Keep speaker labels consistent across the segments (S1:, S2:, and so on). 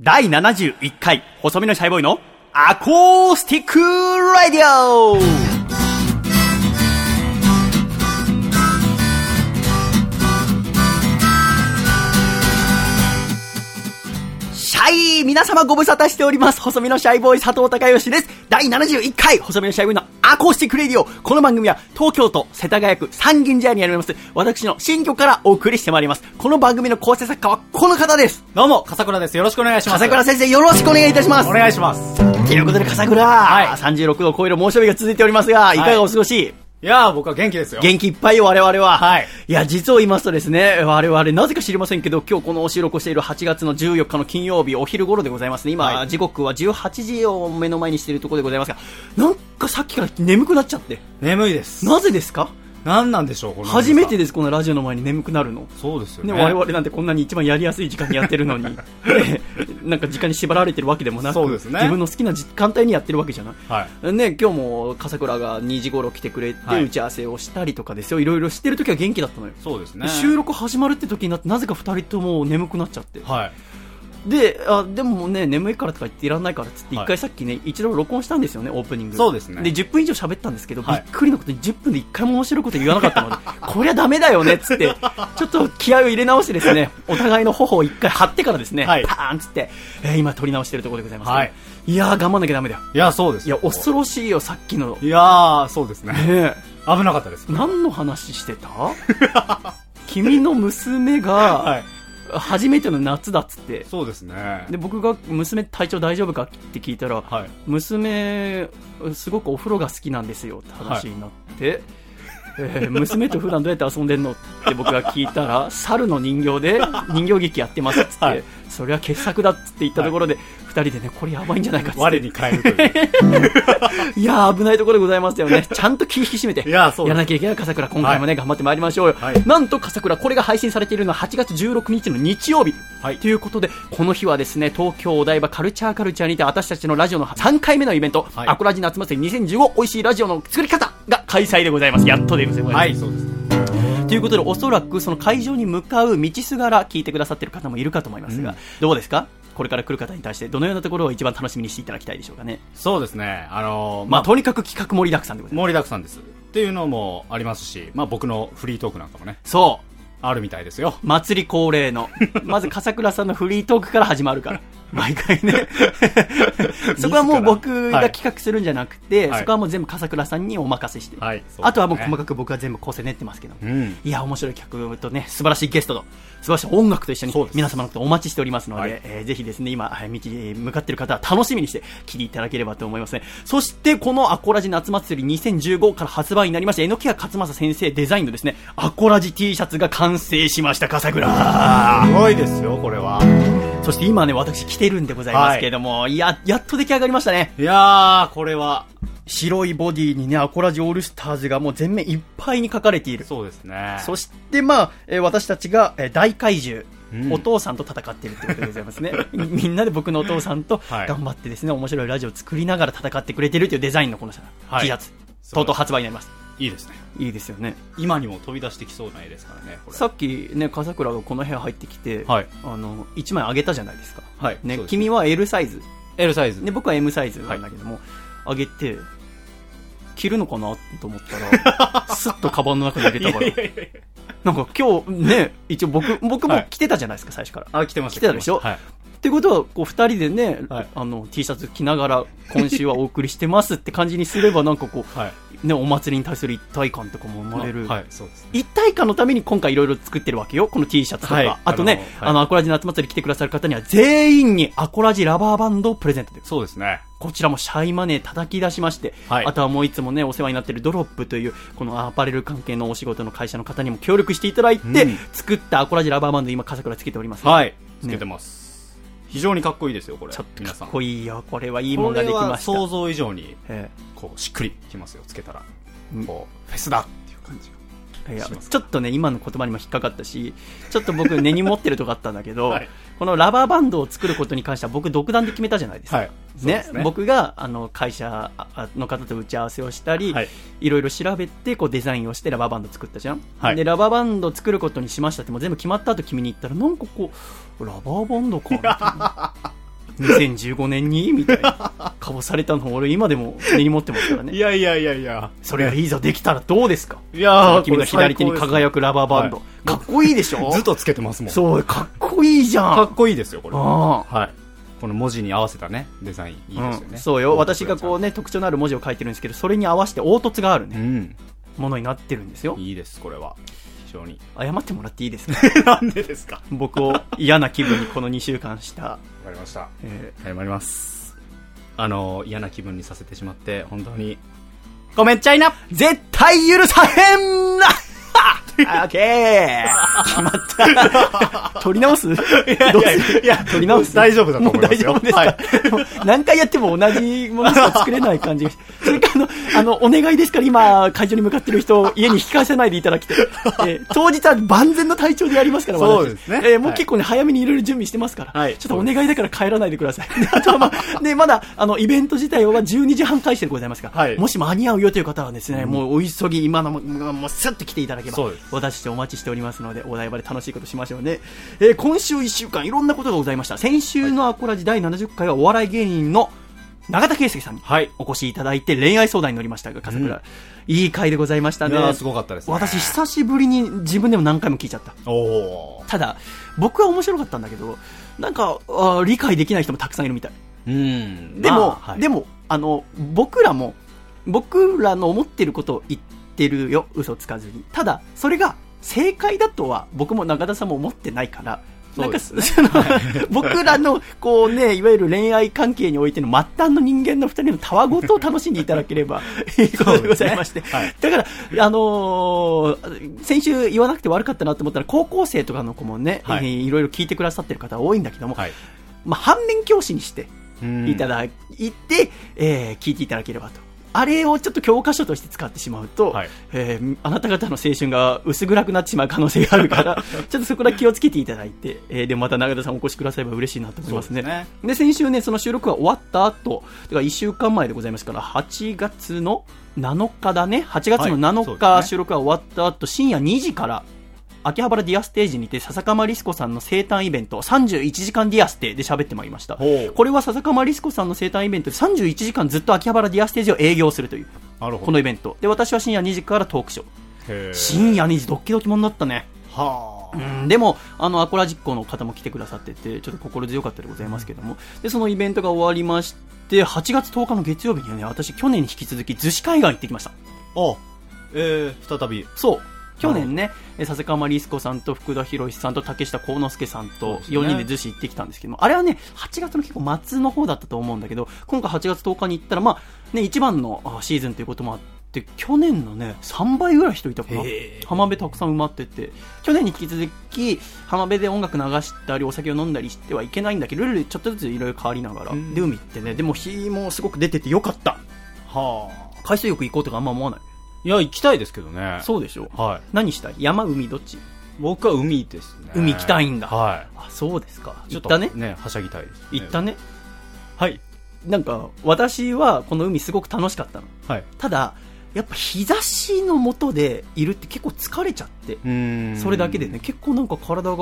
S1: 第71回、細身のシャイボーイのアコースティックラディオ。皆様ご無沙汰しております。細身のシャイボーイ佐藤孝義です。第71回、細身のシャイボーイのアコースティックレディオ。この番組は東京都世田谷区三軒茶屋にあります、私の新居からお送りしてまいります。この番組の構成作家はこの方です。
S2: どうも、笠倉です。よろしくお願いします。
S1: 笠倉先生よろしくお願いいたします。
S2: お願いします。
S1: ということで笠倉、
S2: はい
S1: 36度を超える猛暑日が続いておりますが、いかがお過ごし、
S2: いやー、僕は元気ですよ。
S1: 元気いっぱいよ、我々は。
S2: はい。
S1: いや、実を言いますとですね、我々、なぜか知りませんけど、今日このお収録をしている8月の14日の金曜日、お昼頃でございますね。今、
S2: はい
S1: 時刻は18時を目の前にしているところでございますが、なんかさっきから眠くなっちゃって。
S2: 眠いです。
S1: なぜですか？
S2: 何なんでしょう、この
S1: 初めてです、このラジオの前に眠くなるの。
S2: そうですよ
S1: ね、
S2: ね。
S1: 我々なんてこんなに一番やりやすい時間にやってるのに、ねなんか時間に縛られてるわけでもなく、
S2: そうですね
S1: 自分の好きな時間帯にやってるわけじゃない。
S2: はい。
S1: ね、今日も笠倉が2時頃来てくれて
S2: はい
S1: 打ち合わせをしたりとかですよ、いろいろしてる時は元気だったのよ、
S2: そうですね。
S1: で収録始まるって時になってなぜか2人とも眠くなっちゃって、
S2: はい。
S1: であでもね眠いからとか言っていらんないからっつって
S2: はい。
S1: 1回さっきね一度録音したんですよねオープニング。
S2: そうですね。
S1: で10分以上喋ったんですけど、
S2: はい。
S1: びっくりのことに10分で1回も面白いこと言わなかったので こりゃダメだよねっつってちょっと気合を入れ直してですねお互いの頬を1回張ってからですね、
S2: はい。
S1: パーンっつって、えー今撮り直してるところでございます、
S2: はい。
S1: いやー頑張んなきゃダメだよ。
S2: いや、そうです。よ。
S1: いや恐ろしいよさっきの。
S2: いやー、そうですね。
S1: ね
S2: 危なかったです。
S1: 何の話してた？君の娘が
S2: はい。
S1: 初めての夏だっつって。
S2: そうですね。
S1: で僕が娘体調大丈夫か？って聞いたら、
S2: はい。
S1: 娘すごくお風呂が好きなんですよって話になって、えー娘と普段どうやって遊んでんの？って僕が聞いたら猿の人形で人形劇やってますっつって、
S2: はい
S1: それは傑作だっつって言ったところで、二人でねこれやばいんじゃないかっつって
S2: 我に変えるという。
S1: いやー危ないところでございますよね。ちゃんと気引き締めて。
S2: いやそうです
S1: やらなきゃいけない笠倉、今回もね、頑張ってまいりましょうよ。
S2: はい
S1: なんと笠倉、これが配信されているのは8月16日の日曜日。
S2: はい
S1: ということで、この日はですね、東京お台場カルチャーカルチャーにて私たちのラジオの3回目のイベント、
S2: はい
S1: アコラジ夏祭り2015美味しいラジオの作り方が開催でございます。やっとでございます。
S2: はい、そうです。
S1: ということで、おそらくその会場に向かう道すがら聞いてくださっている方もいるかと思いますが、
S2: うん
S1: どうですか？これから来る方に対してどのようなところを一番楽しみにしていただきたいでしょうかね。
S2: そうですね。あのー、
S1: まあ、
S2: まあ、
S1: とにかく企画盛りだくさんでございます。
S2: 盛りだくさんです。っていうのもありますし、まあ僕のフリートークなんかもね、
S1: そう。
S2: あるみたいですよ。
S1: 祭り恒例の。まず、笠倉さんのフリートークから始まるから。毎回ね。そこはもう僕が企画するんじゃなくて、
S2: はい
S1: そこはもう全部笠倉さんにお任せして。
S2: はいね
S1: あとはもう細かく僕は全部構成練ってますけど。
S2: うん。
S1: いや、面白い企画とね、素晴らしいゲストと、素晴らしい音楽と一緒に皆様のことをお待ちしておりますので、
S2: はい
S1: えーぜひですね、今、はい道に向かっている方は楽しみにして聞いていただければと思いますね。そして、このアコラジ夏祭り2015から発売になりました、榎谷勝正先生デザインのですね、アコラジ T シャツが完成しました、笠倉。
S2: すごいですよ、これは。
S1: そして今ね、私着てるんでございますけれども、い、や、やっと出来上がりましたね。
S2: いやー、これは、
S1: 白いボディにね、アコラジオールスターズがもう全面いっぱいに書かれている。
S2: そうですね。
S1: そして、まあ、えー私たちが、えー大怪獣、
S2: うん
S1: お父さんと戦っているということでございますね。み みんなで僕のお父さんと
S2: はい
S1: 頑張ってですね、面白いラジオを作りながら戦ってくれてるというデザインのこの T シャツ、とうとう発売になります。
S2: いいですね。
S1: いいですよね。
S2: 今にも飛び出してきそうな絵ですからね。
S1: さっきね、笠倉がこの部屋入ってきて、
S2: はい
S1: あの、1枚あげたじゃないですか。
S2: はい。
S1: ね
S2: そうです
S1: 君は L サイズ。
S2: L サイズ。
S1: ね、僕は M サイズなんだけども、あげて、着るのかなと思ったら、スッとカバンの中に入れたから、なんか今日ね、一応僕、僕も
S2: はい
S1: 着てたじゃないですか、最初から。
S2: あ、来てました。
S1: 来てたでしょ？
S2: はい。
S1: ってことは、こう、二人でね、
S2: はい
S1: あの、T シャツ着ながら、今週はお送りしてますって感じにすれば、なんかこ
S2: はい。
S1: う、ね、お祭りに対する一体感とかも生まれる。
S2: はい、そうですね。
S1: 一体感のために今回いろいろ作ってるわけよ。この T シャツとか。
S2: はい
S1: あとね、あの,、アコラジ夏祭り来てくださる方には全員にアコラジラバーバンドをプレゼントです。
S2: そうですね。
S1: こちらもシャイマネー叩き出しまして、
S2: はい
S1: あとはもういつもね、お世話になっているドロップという、このアパレル関係のお仕事の会社の方にも協力していただいて、
S2: うん
S1: 作ったアコラジラバーバンド今、笠倉つけております。
S2: はい。つけてます。非常にかっこいいですよ、これ。
S1: ちょっとか
S2: 皆さん。
S1: っこいいよ。これはいいもんができました。
S2: 想像以上に、
S1: え
S2: こう、しっくりきますよ、つけたら
S1: うん。
S2: こう、フェスだい
S1: やちょっとね、今の言葉にも引っかかったし、ちょっと僕根に持ってるとこあったんだけど、
S2: はい。
S1: このラバーバンドを作ることに関しては僕独断で決めたじゃないですか。
S2: はい。
S1: ね。
S2: ね？
S1: 僕があの会社あの方と打ち合わせをしたり、
S2: はい。
S1: い、ろいろ調べてこうデザインをしてラバーバンド作ったじゃん、
S2: はい。
S1: でラバーバンド作ることにしましたってもう全部決まった後君に言ったらなんかこうラバーバンドかみたいな 2015年にみたいな。かぼされたのを俺今でも根に持ってますからね。
S2: いやいやいやいや。
S1: それがいいぞ、できたらどうですか？
S2: いやー
S1: 君の左手に輝くラバーバンド。
S2: はい
S1: かっこいいでしょ？
S2: ずっとつけてますもん。
S1: そう、かっこいいじゃん。
S2: かっこいいですよ、これ。
S1: あ
S2: はい。この文字に合わせたね、デザインいいですよね。
S1: うんそうよ。私がこうね、特徴のある文字を書いてるんですけど、それに合わせて凹凸がある
S2: う
S1: ね、
S2: ん。
S1: ものになってるんですよ。
S2: いいです、これは。非常に。
S1: 謝ってもらっていいですか？
S2: なんでですか？
S1: 僕を嫌な気分にこの2週間した。
S2: かりました。
S1: え
S2: 謝ります。あの、嫌な気分にさせてしまって、本当に、ごめんちゃいな
S1: 絶対許さへんなオッケー。決まった。取り直す？どうする？
S2: いや
S1: 取り直す。
S2: 大丈夫だと思いますよ。
S1: もう大丈夫ですか、
S2: はい。
S1: 何回やっても同じものしか作れない感じが。それからあの、あの、お願いですから今、会場に向かってる人、家に引き返さないでいただきて。えー当日は万全の体調でやりますから、私。
S2: そうですね。
S1: えーもう結構ね、早めにいろいろ準備してますから。
S2: はい。
S1: ちょっとお願いだから帰らないでください。であとはまあ、ね、まだ、あの、イベント自体は12時半開始でございますから、
S2: はい。
S1: もし間に合うよという方はですね、もうお急ぎ、今のも、もうスッと来ていただけば
S2: そうです、
S1: 私とお待ちしておりますので、お台場で楽しいことしましょうね。えー今週1週間、いろんなことがございました。先週のアコラジ第70回はお笑い芸人の永田圭介さんに
S2: はい。
S1: お越しいただいて恋愛相談に乗りましたが、笠倉、いい回でございましたね。
S2: すごかったですね
S1: 私、久しぶりに自分でも何回も聞いちゃった。ただ、僕は面白かったんだけど、なんか、あー理解できない人もたくさんいるみたい。
S2: うん。
S1: でも、
S2: まあはい
S1: でも、あの、僕らも、僕らの思ってることを言ってるよ、嘘つかずに。ただ、それが正解だとは、僕も中田さんも思ってないから、なんか、
S2: そ
S1: 僕らの、こうね、いわゆる恋愛関係においての末端の人間の二人のたわごとを楽しんでいただければ、いいことで ございまして。
S2: ねはい
S1: だから、あのー先週言わなくて悪かったなと思ったら、高校生とかの子もね、
S2: はい
S1: えーいろいろ聞いてくださってる方多いんだけども、
S2: はい。
S1: まあ、反面教師にして、
S2: うん
S1: いただいて、えー聞いていただければと。あれをちょっと教科書として使ってしまうと、
S2: はい。
S1: えーあなた方の青春が薄暗くなってしまう可能性があるから、ちょっとそこだけ気をつけていただいて、えーで、また永田さんお越しくだされば嬉しいなと思いますね。
S2: ですね。
S1: で、先週ね、その収録が終わった後、だから1週間前でございますから、8月の7日だね、8月の
S2: はい。そう
S1: 7
S2: です
S1: 日
S2: ね。
S1: 収録が終わった後、深夜2時から、秋葉原ディアステージにて笹かまりすこさんの生誕イベント31時間ディアステで喋ってまいりましたこれは笹かまりすこさんの生誕イベントで31時間ずっと秋葉原ディアステージを営業するという。このイベントで私は深夜2時からトークショー深夜2時ドッキドキもんだったね
S2: はあ。
S1: うんでも、あの、アコラ実行の方も来てくださってて、ちょっと心強かったでございますけども、で、そのイベントが終わりまして、8月10日の月曜日にはね、私、去年に引き続き、逗子海岸行ってきました。
S2: あ、えー、再び。
S1: そう。去年ね、え笹川リスコさんと福田博さんと竹下幸之助さんと
S2: そうですね
S1: 4人で逗子行ってきたんですけども、あれはね、8月の結構末の方だったと思うんだけど、今回8月10日に行ったら、まあ、ね、一番のあシーズンということもあって、去年のね、3倍ぐらい人いたかな浜辺たくさん埋まってて、去年に引き続き、浜辺で音楽流したり、お酒を飲んだりしてはいけないんだけど、ルールちょっとずついろいろ変わりながら、
S2: うん
S1: で、海行ってね、でも日もすごく出ててよかった。
S2: はあ。
S1: 海水浴行こうとかあんま思わない。
S2: いや、行きたいですけどね。
S1: そうでしょ？
S2: はい。
S1: 何したい？山、海、どっち？
S2: 僕は海ですね。
S1: 海行きたいんだ
S2: は
S1: あ、そうですか。
S2: い。
S1: 行ったね？
S2: ね、はしゃぎたいです、ね。
S1: 行ったね？
S2: はい。
S1: なんか、私はこの海すごく楽しかったの。
S2: はい。
S1: ただ、やっぱ日差しの下でいるって結構疲れちゃって、
S2: うん
S1: それだけでね、。結構なんか体が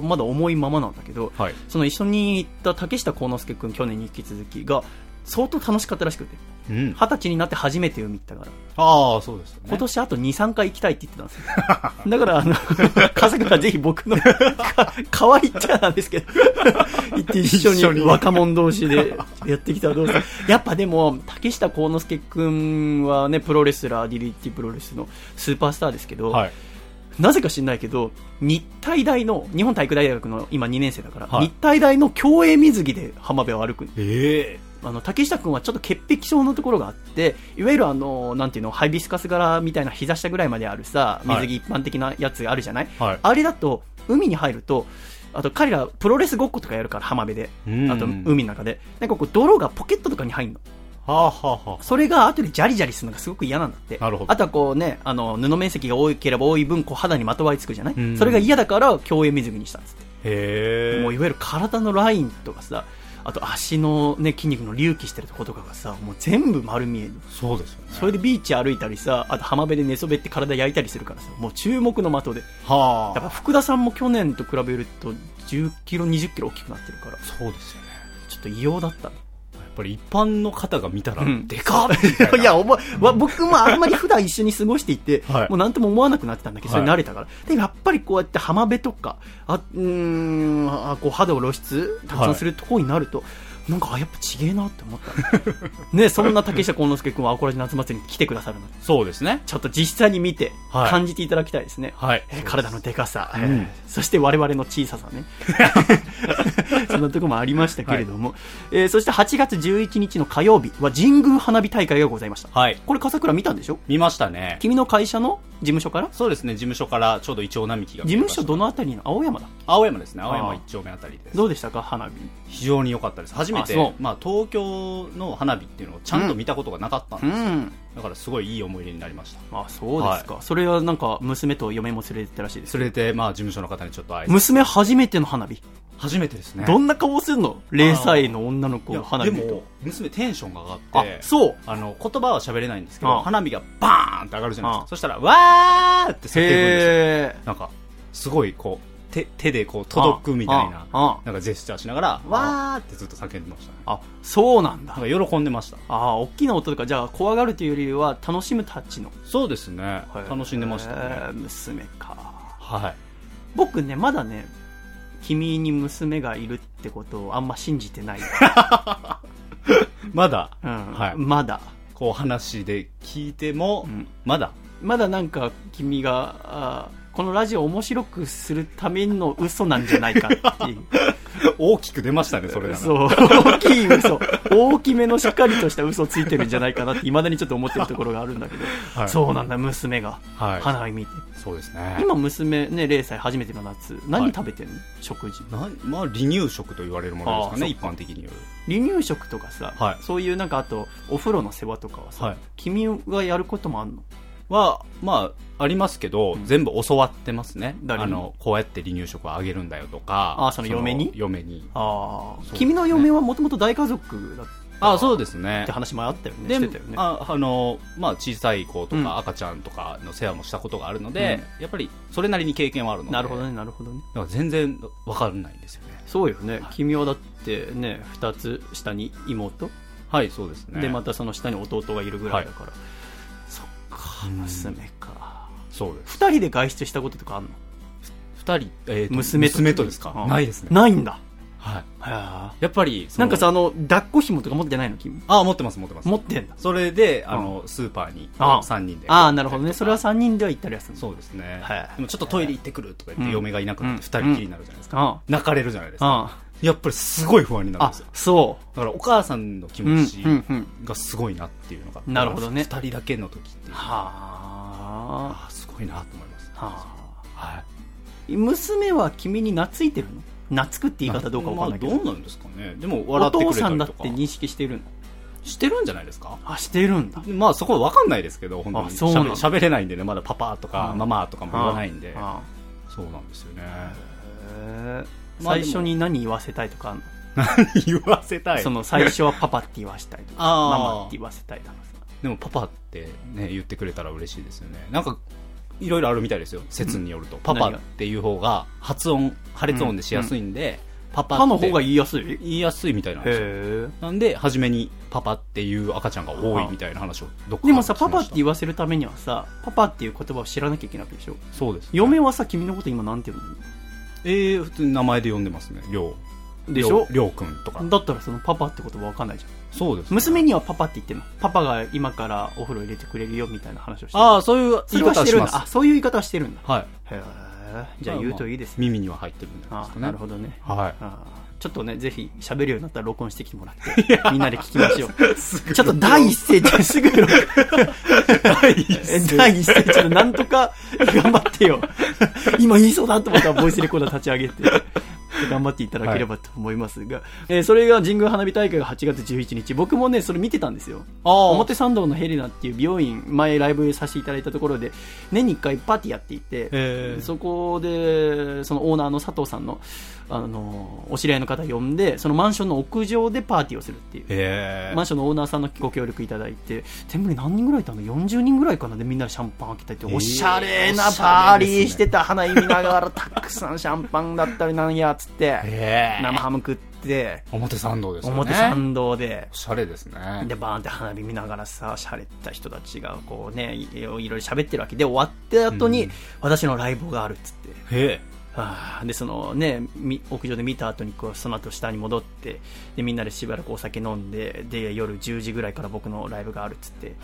S1: まだ重いままなんだけど、
S2: はい。
S1: その一緒に行った竹下幸之助君、去年に引き続きが、相当楽しかったらしくて、
S2: うん。
S1: 二十歳になって初めて海行ったから、
S2: ああ、そうですよね。
S1: 今年あと2、3回行きたいって言ってたんですよ。だから、あの、笠倉ぜひ僕の、か、可愛いっちゃなんですけど、行って一緒
S2: に
S1: に若者同士で やってきたらどうですか。やっぱでも、竹下幸之助くんはね、プロレスラー、ディリティプロレスのスーパースターですけど、
S2: はい。
S1: なぜか知んないけど、日体大の、日本体育大学の今2年生だから、
S2: はい
S1: 日体大の競泳水着で浜辺を歩く
S2: ええ
S1: あの竹下君はちょっと潔癖症のところがあっていわゆるあのなんていうのハイビスカス柄みたいな膝下ぐらいまであるさ
S2: はい。
S1: 水着一般的なやつあるじゃない、
S2: はい。
S1: あれだと海に入るとあと彼らプロレスごっことかやるから浜辺で。
S2: うん。
S1: あと海の中で。なんかこう泥がポケットとかに入るの。
S2: はあはあは
S1: それが後でジャリジャリするのがすごく嫌なんだって。
S2: なるほど。
S1: あとはこうねあの布面積が多ければ多い分こう肌にまとわりつくじゃない、
S2: うん。
S1: それが嫌だから競泳水着にしたんですって。
S2: あ。へえ。
S1: もういわゆる体のラインとかさあと足の、ね、筋肉の隆起してるとことかがさもう全部丸見える
S2: そうですよね。
S1: それでビーチ歩いたりさあと浜辺で寝そべって体焼いたりするからさもう注目の的で
S2: はあ。
S1: やっぱ福田さんも去年と比べると10キロ20キロ大きくなってるから
S2: そうですよね。
S1: ちちょっと異様だった。
S2: ぱり一般の方が見たら、
S1: うん。
S2: でかっ！い
S1: や、おもわ僕もあんまり 普段一緒に過ごしていて、
S2: はい。
S1: もうなんとも思わなくなってたんだけど、それ
S2: はい
S1: 慣れたから。で、やっぱりこうやって浜辺とか、あ、うーん、あこう肌を露出、たくさんするとこになると、なんか、あ、やっぱちげえなって思った。ね、そんな竹下幸之助君はアコラジ夏祭りに来てくださるので、
S2: そうですね。
S1: ちょっと実際に見て、
S2: はい
S1: 感じていただきたいですね。
S2: はい
S1: えー体のでかさ、
S2: うん
S1: えーそして我々の小ささね。そんなところもありましたけれども、えーそして8月11日の火曜日は神宮花火大会がございました。
S2: はい。
S1: これ笠倉見たんでしょ？
S2: 見ましたね。
S1: 君の会社の事務所から？
S2: そうですね、事務所からちょうどイチョウ並木が
S1: 事務所ど
S2: の
S1: のあたりの？青山だ
S2: 青山ですね、青山一丁目あたりです。
S1: どうでしたか？花火
S2: 非常に良かったです。初めて
S1: あそう、
S2: まあ東京の花火っていうのをちゃんと見たことがなかったんです。
S1: ん。
S2: だからすごいいい思い出になりました。
S1: あそうですか、それはなんか娘と嫁も連れてったらしいです。
S2: それで、まあ事務所の方にちょっと挨拶
S1: 娘初めての花火、
S2: 初めてですね。
S1: どんな顔するの？0歳の女の子の花火
S2: でも、娘テンションが上が
S1: あ
S2: って、
S1: そう。
S2: あの、言葉は喋れないんですけど、花火がバーンって上がるじゃないです
S1: あ。
S2: か。そしたら、わーって叫ぶんですよ。なんか、すごいこう、手、手でこう届くみたいな、
S1: あ
S2: なんかジェスチャーしながら、わーってずっと叫んでました。ね。
S1: あそうなんだ。
S2: なんか喜んでました。
S1: ああ大きな音とかじゃあ怖がるというよりは楽しむタッチの。
S2: そうですね。楽しんでました
S1: へ
S2: ね。
S1: え娘か。
S2: はい。
S1: 僕ねまだね君に娘がいるってことをあんま信じてない、
S2: まだ、
S1: うん。
S2: はい。
S1: まだ、
S2: こう話で聞いても、
S1: うん。
S2: まだ、
S1: まだなんか君があーこのラジオを面白くするための嘘なんじゃないかっていう。
S2: 大きく出ましたね、それ。
S1: そう。大きい嘘。大きめのしっかりとした嘘ついてるんじゃないかなっていまだにちょっと思ってるところがあるんだけど、
S2: はい。
S1: そうなんだ娘が。
S2: はい。
S1: 花火見て、
S2: そうですね。
S1: 今娘ね0歳初めての夏。何食べてんの、食事。
S2: なまあ、離乳食と言われるものですかね、一般的に言う。
S1: 離乳食とかさ、
S2: はい。
S1: そういうなんかあとお風呂の世話とかはさ、
S2: はい。
S1: 君がやることもあんの？
S2: は、まあ、ありますけど、
S1: うん。
S2: 全部教わってますね。あの、こうやって離乳食をあげるんだよとか。
S1: あその嫁に？
S2: 嫁に。
S1: ああ、君の嫁はもともと大家族だっ
S2: あそうですね。
S1: って。話もあったよね。
S2: で
S1: してたよね。
S2: ああのまあ、小さい子と
S1: うん。
S2: か赤ちゃんとかの世話もしたことがあるので、やっぱりそれなりに経験はあるので。
S1: なるほどねなるほどね。
S2: だから全然わかんないんですよね。
S1: そうよね。君はだってね2つ下に妹、
S2: はいそうですね。
S1: でまたその下に弟がいるぐらいだから、そっか
S2: うん
S1: 娘か
S2: そうです。
S1: 2人で外出したこととかあんの？
S2: 二人、えーと
S1: 娘と
S2: 娘とですか、
S1: うん。
S2: ないですね。
S1: ないんだ。
S2: はい。
S1: へー。
S2: やっぱり
S1: なんかさあの抱っこ紐とか持ってないの？君？
S2: あ持ってます持ってます。
S1: 持ってんだ。
S2: それであの、スーパーに
S1: あ
S2: 3人で。
S1: ああなるほどね。それは
S2: さ
S1: 3人では行ったりはするの？
S2: そうですね、
S1: はい
S2: でもちょっとトイレ行ってくるとか言っ
S1: うん。
S2: て嫁がいなくなって
S1: うん。
S2: 2人きりになるじゃないですか、
S1: あ
S2: 泣かれるじゃないですか。
S1: あ
S2: やっぱりすごい不安になるん
S1: あ
S2: ですよ。
S1: そ
S2: だからお母さんの気
S1: ううん
S2: 持ち
S1: うんうん。
S2: がすごいなっていうのが、
S1: なるほどね。
S2: 2人だけの時っていう。
S1: はあ
S2: ごいなと思います。
S1: は
S2: い。
S1: 娘は君に懐いてるの？懐くって言い方どうかわかんないけど、
S2: まあどうなんですかね。でも
S1: お
S2: 笑ってくれ
S1: 父さん
S2: たりとか。
S1: だって認識してるの？
S2: してるんじゃないですか？
S1: あしてるんだ。
S2: まあそこは分かんないですけど本当に。
S1: あそうなんだ。
S2: しゃべ喋れないんでね。まだパパとか
S1: うん
S2: ママとかも言わないんで。
S1: あ。
S2: そうなんですよね。
S1: 最初に何言わせたいとかあんの、
S2: 言わせたい？
S1: その最初はパパって言わせたいとかママって言わせたいとかさ。
S2: でもパパってね言ってくれたら嬉しいですよね。なんかいろいろあるみたいですよ説によると、パパっていう方が発音破裂音でしやすいんで、パパ
S1: の方が言いやすい？
S2: 言いやすいみたいなんですよ。
S1: へ
S2: なんで初めにパパっていう赤ちゃんが多いみたいな話をどっか
S1: でもさパパって
S2: う
S1: 言わせるためにはさパパっていう言葉を知らなきゃいけないわけでしょ？
S2: そうです、ね、
S1: 嫁はさ君のこと今なんて言うの？
S2: えー、普通に名前で呼んでますね。りょう
S1: でしょ？
S2: りょうくんとか。
S1: だったらそのパパって言葉わかんないじゃん。
S2: そうです、ね、
S1: 娘にはパパって言ってんのパパが今からお風呂入れてくれるよみたいな話をしてる。
S2: ああそういう
S1: そ
S2: 言い
S1: れはしてるんだ。あそういう言い方はしてるんだ。
S2: はい。
S1: へえじゃあ言うといいですね、
S2: 耳には入ってるんですかね
S1: なるほどね。
S2: はい。
S1: あちょっとねぜひ喋るようになったら録音してきてもらってみんなで聞きましょう。ちょっと第一声じゃすぐ録
S2: 第一
S1: え第一声ちょっとなんとか頑張ってよ。今言いそうだと思ったらボイスレコーダー立ち上げて頑張っていただければと思いますが、えーそれが神宮花火大会が8月11日。僕もねそれ見てたんですよ。
S2: あ
S1: 表参道のヘレナっていう美容院前ライブさせていただいたところで年に1回パーティーやっていて、
S2: へー。
S1: そこでそのオーナーの佐藤さんのあのお知り合いの方呼んでそのマンションの屋上でパーティーをするっていう。マンションのオーナーさんのご協力いただいて全部で何人ぐらいいたの？40人ぐらいかな？でみんなでシャンパン開けたりって、おしゃれなパーリーしてた花火見ながらたくさんシャンパンだったりなんやっつって。生ハム食って。
S2: 表参道ですよね。
S1: 表参道で、
S2: おしゃれですね。
S1: で、バーンって花火見ながらさ、しゃれた人たちが、こうね、いいろいろ喋ってるわけ。で、終わった後に、
S2: うん。
S1: 私のライブがあるっつって。
S2: へえ。
S1: はあで、そのね、み屋上で見た後に、こう、その後下に戻って、で、みんなでしばらくお酒飲んで、で、夜10時ぐらいから僕のライブがあるっつって。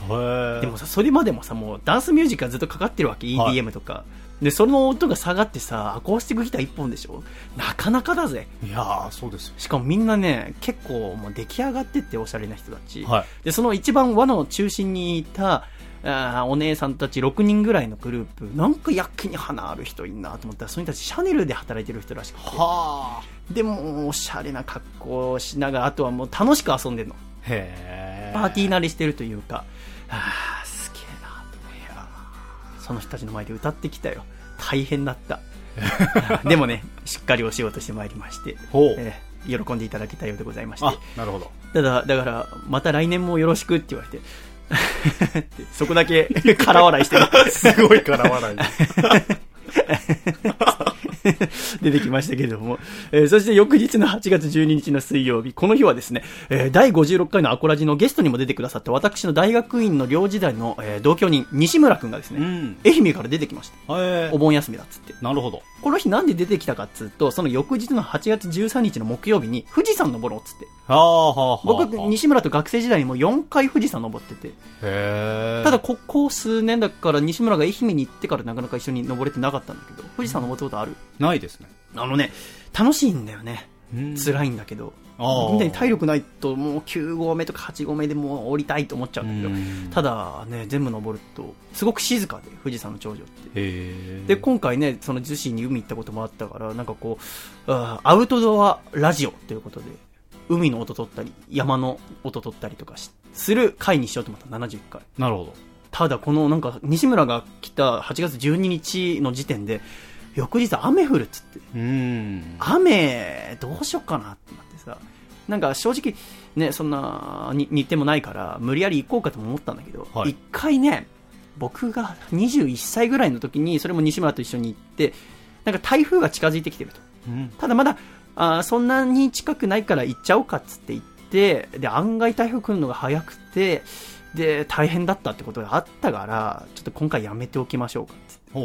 S1: でもさ、それまでもさ、もうダンスミュージックがずっとかかってるわけ、
S2: はい
S1: EDM とか。で、その音が下がってさ、アコースティックギター1本でしょ？なかなかだぜ。
S2: いやー、そうですよ。
S1: しかもみんなね、結構もう出来上がってっておしゃれな人たち。
S2: はい。
S1: で、その一番輪の中心にいた、あーお姉さんたち6人ぐらいのグループ、なんかやけに花ある人いんなと思ったら、その人たちシャネルで働いてる人らしくて。
S2: はあ。
S1: でも、おしゃれな格好をしながら、あとはもう楽しく遊んでるの。
S2: へえ。
S1: パーティー慣れしてるというか、ああ、すげえなと思いやその人たちの前で歌ってきたよ。大変だった。でもね、しっかりお仕事してまいりまして、
S2: ほう。
S1: えー喜んでいただけたようでございまして
S2: あ。、なるほど。
S1: ただ、だから、また来年もよろしくって言われて そこだけ 空笑いしてる。
S2: すごいから笑い。
S1: 出てきましたけれども、えーそして翌日の8月12日の水曜日、この日はですね、えー第56回のアコラジのゲストにも出てくださった私の大学院の寮時代の、えー同居人、西村くんがですね、
S2: ん。
S1: 愛媛から出てきました。
S2: へ
S1: お盆休みだっつって。
S2: なるほど。
S1: この日なんで出てきたかっつうと、その翌日の8月13日の木曜日に富士山登ろうっつって。
S2: はあはあはあ。
S1: 僕、西村と学生時代にも4回富士山登ってて。ただ、ここ数年だから西村が愛媛に行ってからなかなか一緒に登れてなかったんだけど、富士山登ったことある？
S2: ないですね。
S1: あのね、楽しいんだよね。辛
S2: い。
S1: いんだけど。みんなに体力ないともう9合目とか8合目でもう降りたいと思っちゃうんだけど、
S2: うん
S1: ただね、全部登ると、すごく静かで、富士山の頂上って。で、今回ね、その逗子に海行ったこともあったから、なんかこう、アウトドアラジオということで、海の音取ったり、山の音取ったりとかしする回にしようと思った、71回。
S2: なるほど。
S1: ただ、このなんか、西村が来た8月12日の時点で、翌日雨降るっつって、
S2: うん。
S1: 雨、どうしよっかなってなってさ、なんか正直、ね、そんなに日程もないから、無理やり行こうかとも思ったんだけど、一、
S2: はい
S1: 回ね、僕が21歳ぐらいの時に、それも西村と一緒に行って、なんか台風が近づいてきてると。
S2: うん。
S1: ただまだ、あーそんなに近くないから行っちゃおうかっつって行って、で、案外台風来るのが早くて、で、大変だったってことがあったから、ちょっと今回やめておきましょうかっつって。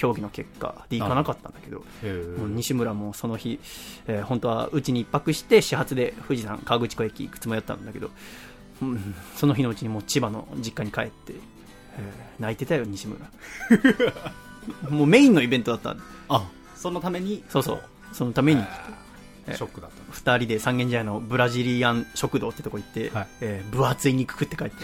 S1: 競技の結果で行かなかったんだけど、
S2: へ
S1: もう
S2: え。
S1: 西村もその日、えー本当はうちに一泊して始発で富士山河口湖駅行くつもりだったんだけど、うんその日のうちにもう千葉の実家に帰って、えー泣いてたよ西村。もうメインのイベントだった。
S2: あ、そのために、
S1: そうそうそのためにえ
S2: ショックだったんです。
S1: 二人で三軒茶屋のブラジリアン食堂ってとこ行って、
S2: はい
S1: えー分厚い肉食って帰って。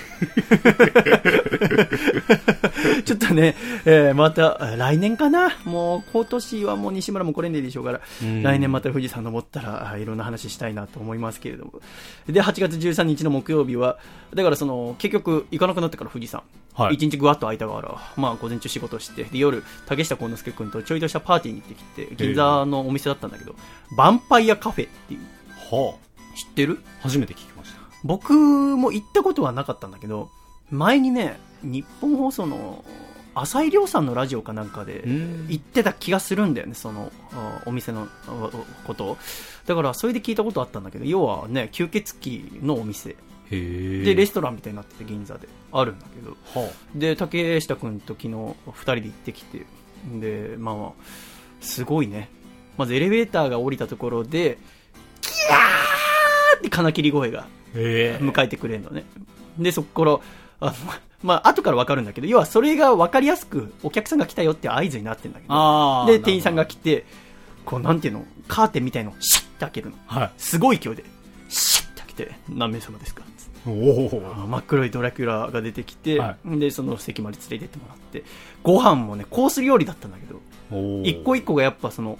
S1: ちょっとね、えーまた、えー来年かな？もう今年はもう西村も来れねえでしょうから、
S2: うん
S1: 来年また富士山登ったら、あいろんな話したいなと思いますけれども。で、8月13日の木曜日は、だからその、結局行かなくなってから富士山。
S2: はい
S1: 一日ぐわっと空いたから、まあ午前中仕事して、で夜、竹下幸之助君とちょいとしたパーティーに行ってきて、銀座のお店だったんだけど、ヴァンパイアカフェっていう、
S2: は
S1: 知ってる？
S2: あ。初めて聞きました。
S1: 僕も行ったことはなかったんだけど、前にね、日本放送の浅井亮さんのラジオかなんかで
S2: ん
S1: 言ってた気がするんだよね、そのあお店のあことを。だからそれで聞いたことあったんだけど、要はね、吸血鬼のお店。で、レストランみたいになってて銀座であるんだけど、
S2: は
S1: で、竹下君と昨日二人で行ってきて、で、まあまあ、すごいね。まずエレベーターが降りたところで、キャーって金切り声が。迎えてくれるのね。で、そこから、あの、まあ、後からわかるんだけど、要はそれがわかりやすく、お客さんが来たよって合図になってんだけど、
S2: ああ。
S1: で、店員さんが来て、こう、なんていうの、カーテンみたいのをシャッて開けるの。
S2: はい。
S1: すごい勢いで、シャッて開けて、何名様ですか？つって真っ黒いドラキュラが出てきて、
S2: は
S1: で、その席まで連れてってもらって、ご飯もね、コース料理だったんだけど、
S2: お
S1: 一個一個がやっぱその、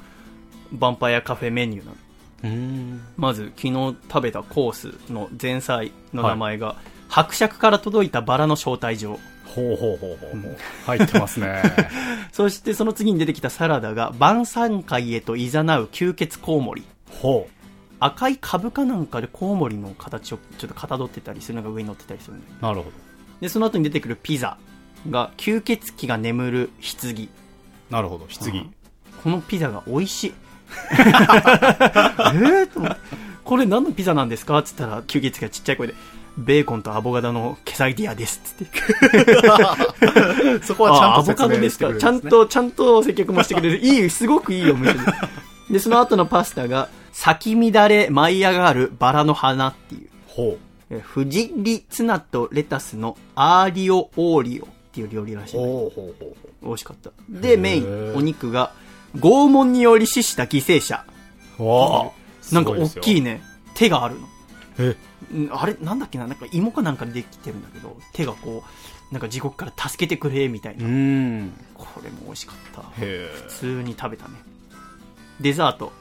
S1: ヴァンパイアカフェメニューなの。
S2: うん。
S1: まず、昨日食べたコースの前菜の名前が、伯爵から届いたバラの招待状。
S2: ほうほうほうほうほう。入ってますね。
S1: そしてその次に出てきたサラダが、晩餐会へと誘う吸血コウモリ。
S2: ほ
S1: 赤い株かなんかでコウモリの形をちょっとかたどってたりするのが上に乗ってたりするんだ。
S2: なるほど。
S1: で、その後に出てくるピザが、吸血鬼が眠る棺。
S2: なるほど。棺。
S1: このピザが美味しい。えーとこれ何のピザなんですか？って言ったら、吸血鬼がちっちゃい声で、ベーコンとアボカドのケサディアですっつって。
S2: そこはちゃんと
S1: あアボカドですか？ちゃんと、ちゃんと接客もしてくれる。いい、すごくいいお店で。で、その後のパスタが、咲き乱れ舞い上がるバラの花っていう。
S2: ほ
S1: えフジッリツナとレタスのアーリオオーリオっていう料理らし
S2: う。
S1: いね。
S2: ほうほうほうほ
S1: 美味しかった。で、メイン、お肉が、拷問により死した犠牲者。
S2: う。わあ。
S1: なんか大きい
S2: ね。
S1: ね、手があるの。
S2: え、
S1: んあれ、なんだっけな、なんか芋かなんかでできてるんだけど、手がこう、なんか地獄から助けてくれ、みたいうな。
S2: ん。
S1: これも美味しかった。普通に食べたね。デザート。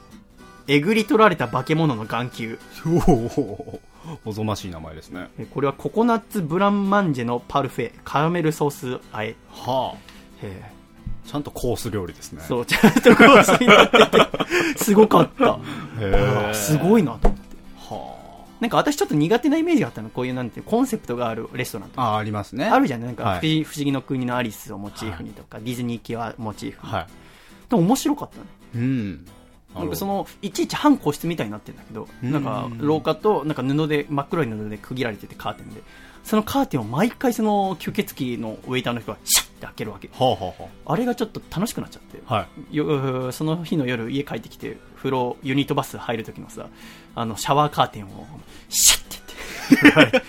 S1: えぐり取られた化け物の眼球。
S2: おお。おぞましい名前ですね。
S1: えこれはココナッツブランマンジェのパルフェ、カラメルソース和え。
S2: はあ。
S1: へ
S2: ちゃんとコース料理ですね。
S1: えそう、ちゃんとコースになってて、すごかった。
S2: へえ。
S1: すごいなと思って。
S2: は
S1: なんか私ちょっと苦手なイメージがあったの。こういうなんてコンセプトがあるレストランと
S2: あ。
S1: か。
S2: あ、ありますね。
S1: あるじゃん。なんか
S2: はい
S1: 不思議、の国のアリスをモチーフにとか、ディズニー系はモチーフに。
S2: は
S1: でも面白かったね。
S2: い。うん。
S1: なんかその、いちいち半個室みたいになってるんだけど、
S2: うん
S1: なんか廊下と、なんか布で、真っ黒い布で区切られててカーテンで、そのカーテンを毎回その吸血鬼のウェイターの人がシャッて開けるわけ。
S2: はあはあは
S1: あれがちょっと楽しくなっちゃって。
S2: あ。はい。
S1: よその日の夜家帰ってきて風呂ユニットバス入る時のさあのシャワーカーテンをシャッてやって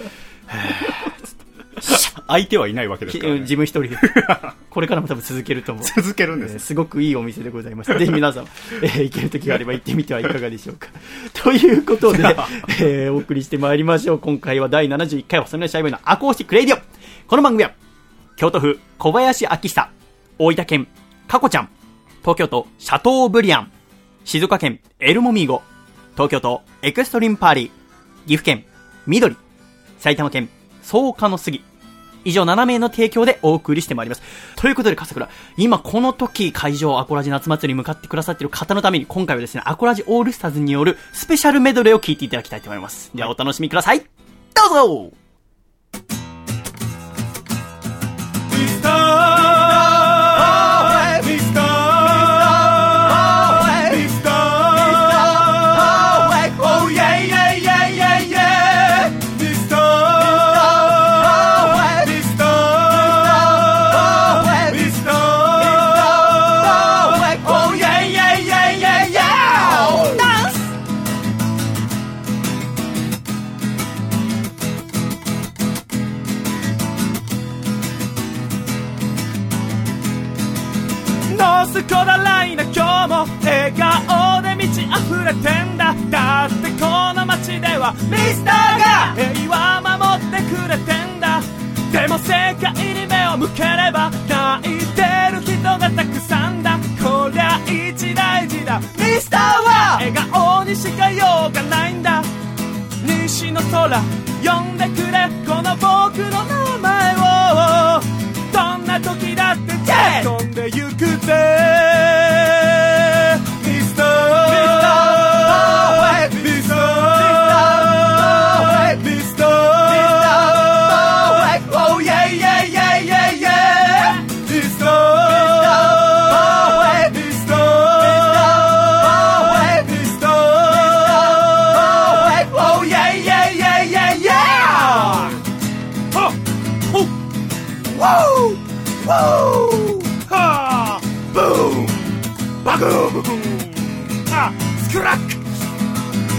S2: 相手はいないわけですから、ね。
S1: 自分一人で これからも多分続けると思う
S2: 続けるんです
S1: えーすごくいいお店でございます。ぜひ皆さん、えー行ける時があれば行ってみてはいかがでしょうか。ということで、えーお送りしてまいりましょう。今回は第71回は細身のシャイボーイのアコースティックレディオ。この番組は、京都府小林明久、大分県かこちゃん、東京都シャトーブリアン、静岡県エルモミーゴ、東京都エクストリームパーリー、岐阜県緑、埼玉県草加の杉、以上7名の提供でお送りしてまいります。ということで、笠倉、今この時会場アコラジ夏祭りに向かってくださっている方のために、今回はですね、アコラジオールスターズによるスペシャルメドレーを聞いていただきたいと思います。ではお楽しみください。どうぞ
S3: ノースコダライナ今日も笑顔で満ち溢れてんだ。だってこの街ではミスターが平和守ってくれてんだ。でも世界に目を向ければ泣いてる人がたくさんだ。こりゃ一大事だ。ミスターは笑顔にしかようがないんだ。西の空呼んでくれ。この僕の名前を。時だって飛んでゆくぜ。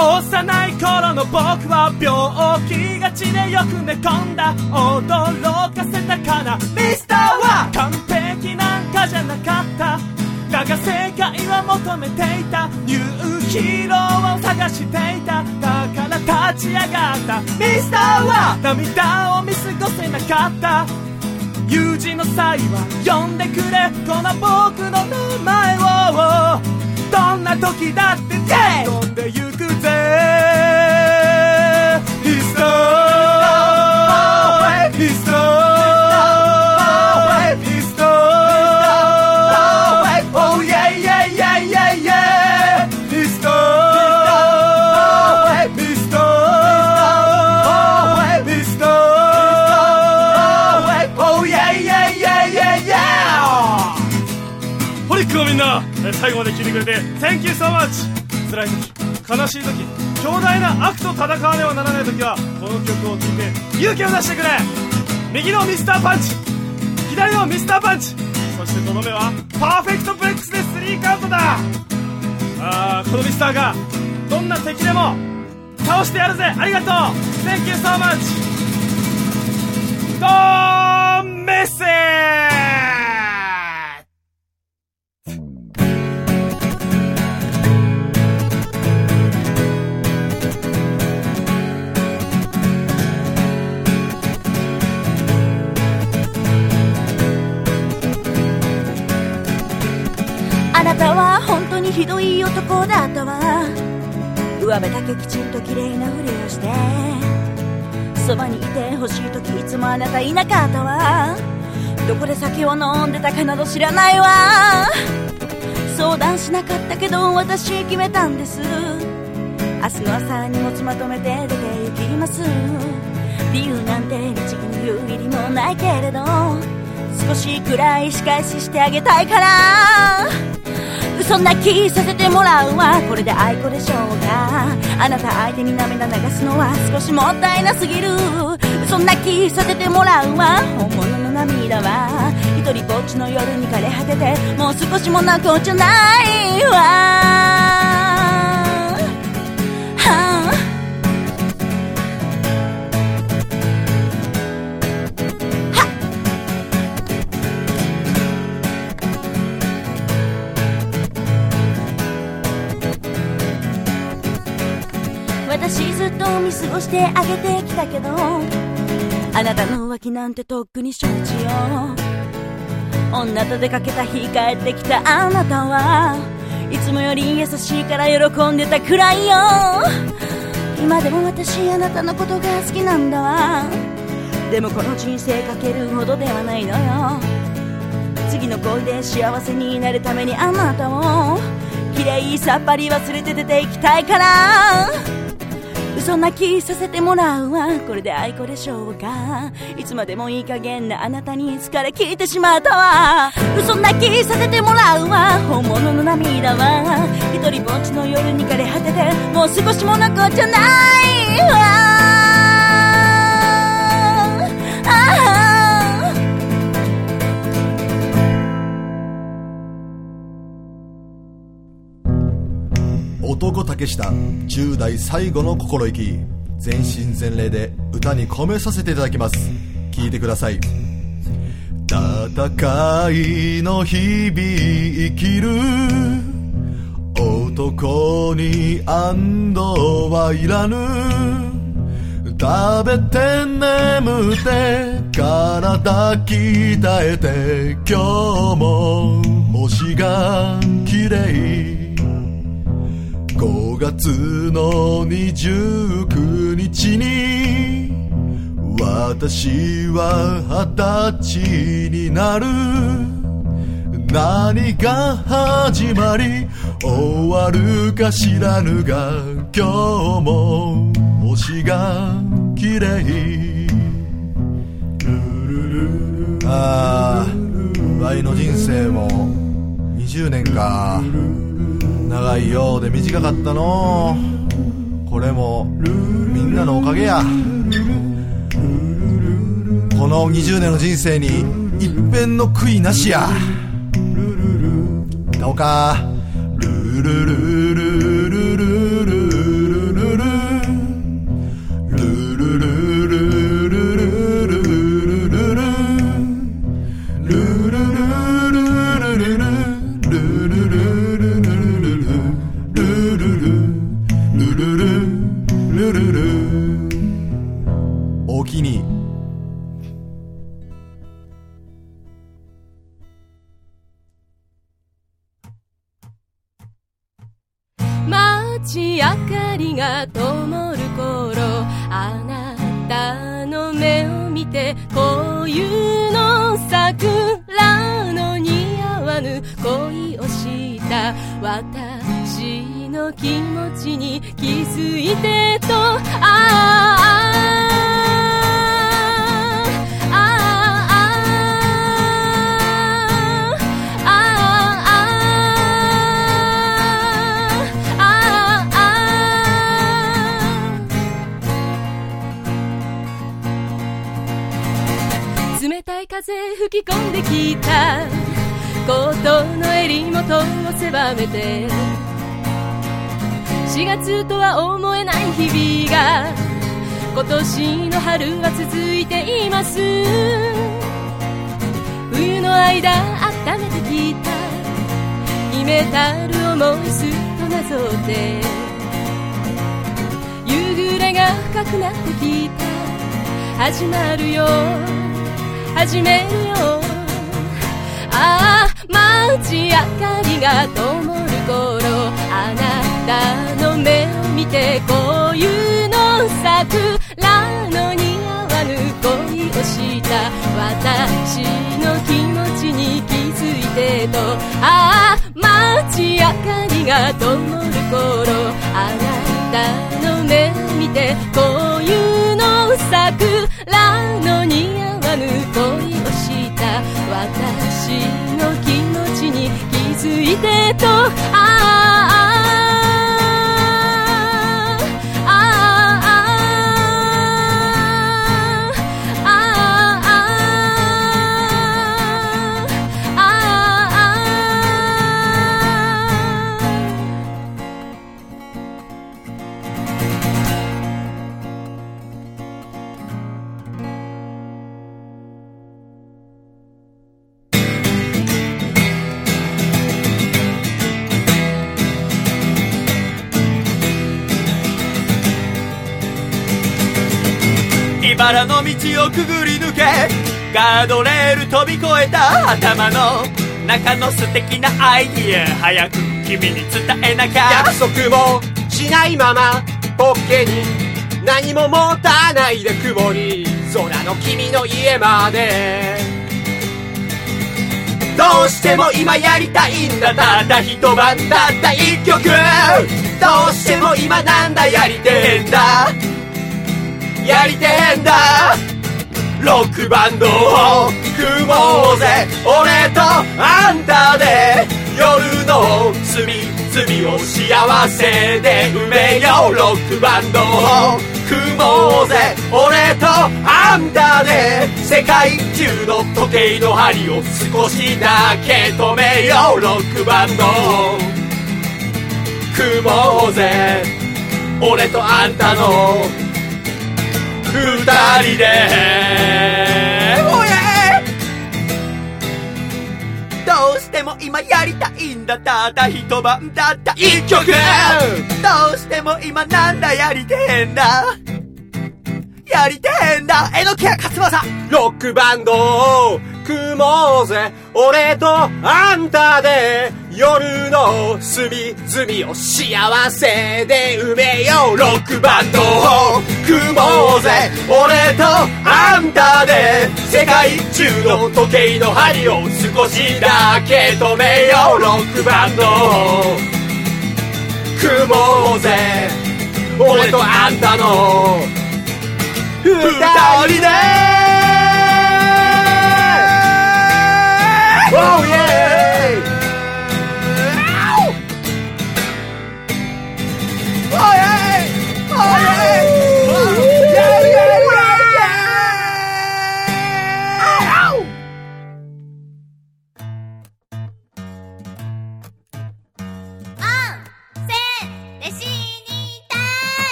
S3: 幼い頃の僕は病気がちでよく寝込んだ。驚かせたかな。ミスターは完璧なんかじゃなかった。だが世界は求めていた。ニューヒーローを探していた。だから立ち上がった。ミスターは涙を見過ごせなかった。有事の際は呼んでくれ。この僕の名前を。どんな時だって。飛んでゆく Thank you so much. 辛い時悲しい時強大な悪と戦わねばならない時はこの曲を聴いて勇気を出してくれ。右のミスターパンチ左のミスターパンチ。そしてとどめはパーフェクトブレックスでスリーカウントだ。あーこのミスターがどんな敵でも倒してやるぜ。ありがとう。Thank you so much. ドンメッセー
S4: 子だったわ上辺だけきちんと綺麗なふりをしてそばにいてほしい時いつもあなたいなかったわ。どこで酒を飲んでたかなど知らないわ。相談しなかったけど私決めたんです。明日の朝荷物まとめて出て行きます。理由なんて律儀に言うもないけれど少しくらい仕返ししてあげたいから。そんな気させてもらうわ。これで愛子でしょうかあなた相手に涙流すのは少しもったいなすぎる。そんな気させてもらうわ。本物の涙は。一人ぼっちの夜に枯れ果ててもう少しも泣こうじゃないわ。私ずっと見過ごしてあげてきたけどあなたの浮気なんてとっくに承知よ。女と出かけた日帰ってきたあなたはいつもより優しいから喜んでたくらいよ。今でも私あなたのことが好きなんだわ。でもこの人生かけるほどではないのよ。次の恋で幸せになるためにあなたを綺麗さっぱり忘れて出ていきたいから。そんな気させてもらうわ。これで愛子でしょうかいつまでもいい加減なあなたに疲れ切ってしまったわ。そんな気させてもらうわ。本物の涙は。一人ぼっちの夜に枯れ果ててもう少しも残っちゃないわああ
S5: 男竹下10代最後の心意気。全身全霊で歌に込めさせていただきます。聞いてください。戦いの日々生きる。男に安堵はいらぬ。食べて眠って体鍛えて今日も星が綺麗。5月の29日に私は二十歳になる。何が始まり終わるか知らぬが今日も星が綺麗。ああワの人生も20年か。長いようで短かったの。これもみんなのおかげや。この20年の人生に一片の悔いなしや。どうか。ルルルル
S6: てとあああああああああああ冷たい風吹き込んできた後の襟元を狭めて4月とは思日々が今年の春は続いています。冬の間温めてきた秘めたる思いすっとなぞって夕暮れが深くなってきた始まるよ始めるよ。ああ街明かりが灯る頃あなたの目を見てこういう。の桜の似合わぬ恋をした私の気持ちに気づいてと。ああ街明かりが灯る頃。あなたの目見てこういうの桜の似合わぬ恋をした。私の気持ちに気づいてと。ああ
S3: をくぐり抜け。ガードレール飛び越えた頭の中の素敵なアイディア。早く君に伝えなきゃ。
S7: 約束もしないままポッケに何も持たないで曇り空の君の家まで。
S3: どうしても今やりたいんだ。たった一晩たった一曲。どうしても今なんだ。やりてえんだ。やりてえんだ。ロックバンドを組もうぜ。俺とあんたで。夜の隅々を幸せで埋めよう。ロックバンドを組もうぜ。俺とあんたで。世界中の時計の針を少しだけ止めよう。ロックバンドを組もうぜ。俺とあんたの二人で。おや？どうしても今やりたいんだ。たった一晩たった一曲。どうしても今なんだやりてえんだ。やりてえんだ。えのきや勝正
S7: ロックバンドを組もうぜ。俺とあんたで夜の隅々を幸せで埋めよう。
S3: ロックバンドを組もうぜ。俺とあんたで。世界中の時計の針を少しだけ止めよう。ロックバンドを組もうぜ。俺とあんたの二人で。Oh yeah!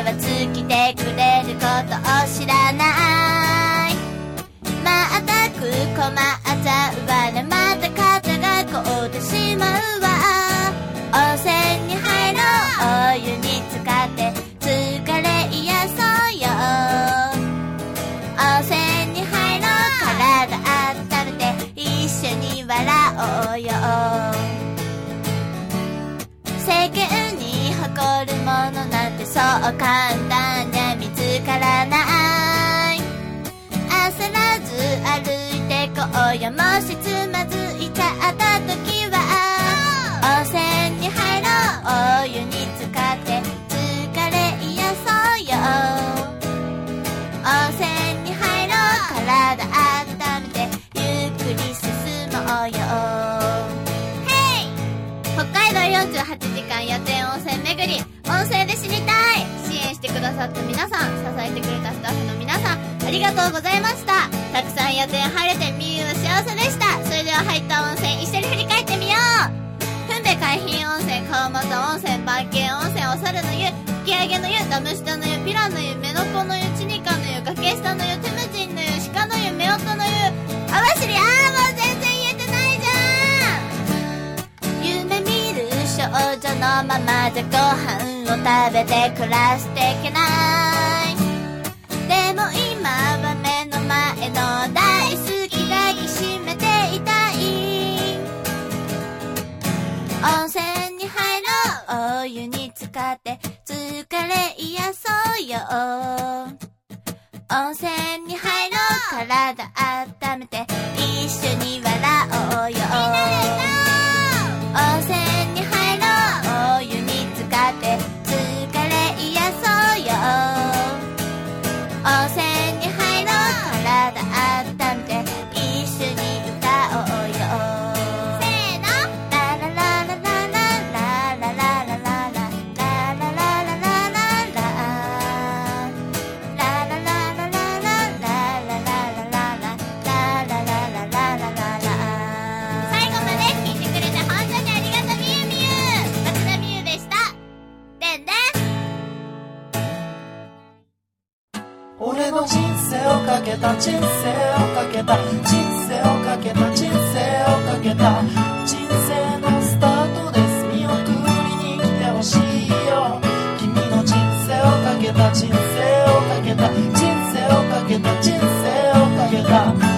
S8: は尽きてくれることを知らないまったく困ださった皆さん、支えてくれたスタッフの皆さん、ありがとうございました。たくさん予定晴れてみゆは幸せでした。それでは入った温泉一緒に振り返ってみようふんべ海浜温泉、川又温泉、馬券温泉、お猿の湯、吹上げの湯、ダム下の湯、ピラの湯、目の子の湯、チニカの湯、崖下の湯、テムジンの湯、鹿の湯、夫婦の湯、網走あー情のままじゃご飯を食べて暮らしていけない。でも今は目の前の大好き抱きしめていたい。温泉に入ろうお湯に浸かって疲れ癒そうよ。温泉に入ろう体温めて一緒に笑おうよ。た。
S9: 人生をかけた。人生をかけた。人生をかけた。人生のスタートです。見送りに来てほしいよ。君の人生をかけた。人生をかけた。人生をかけた。人生をかけた。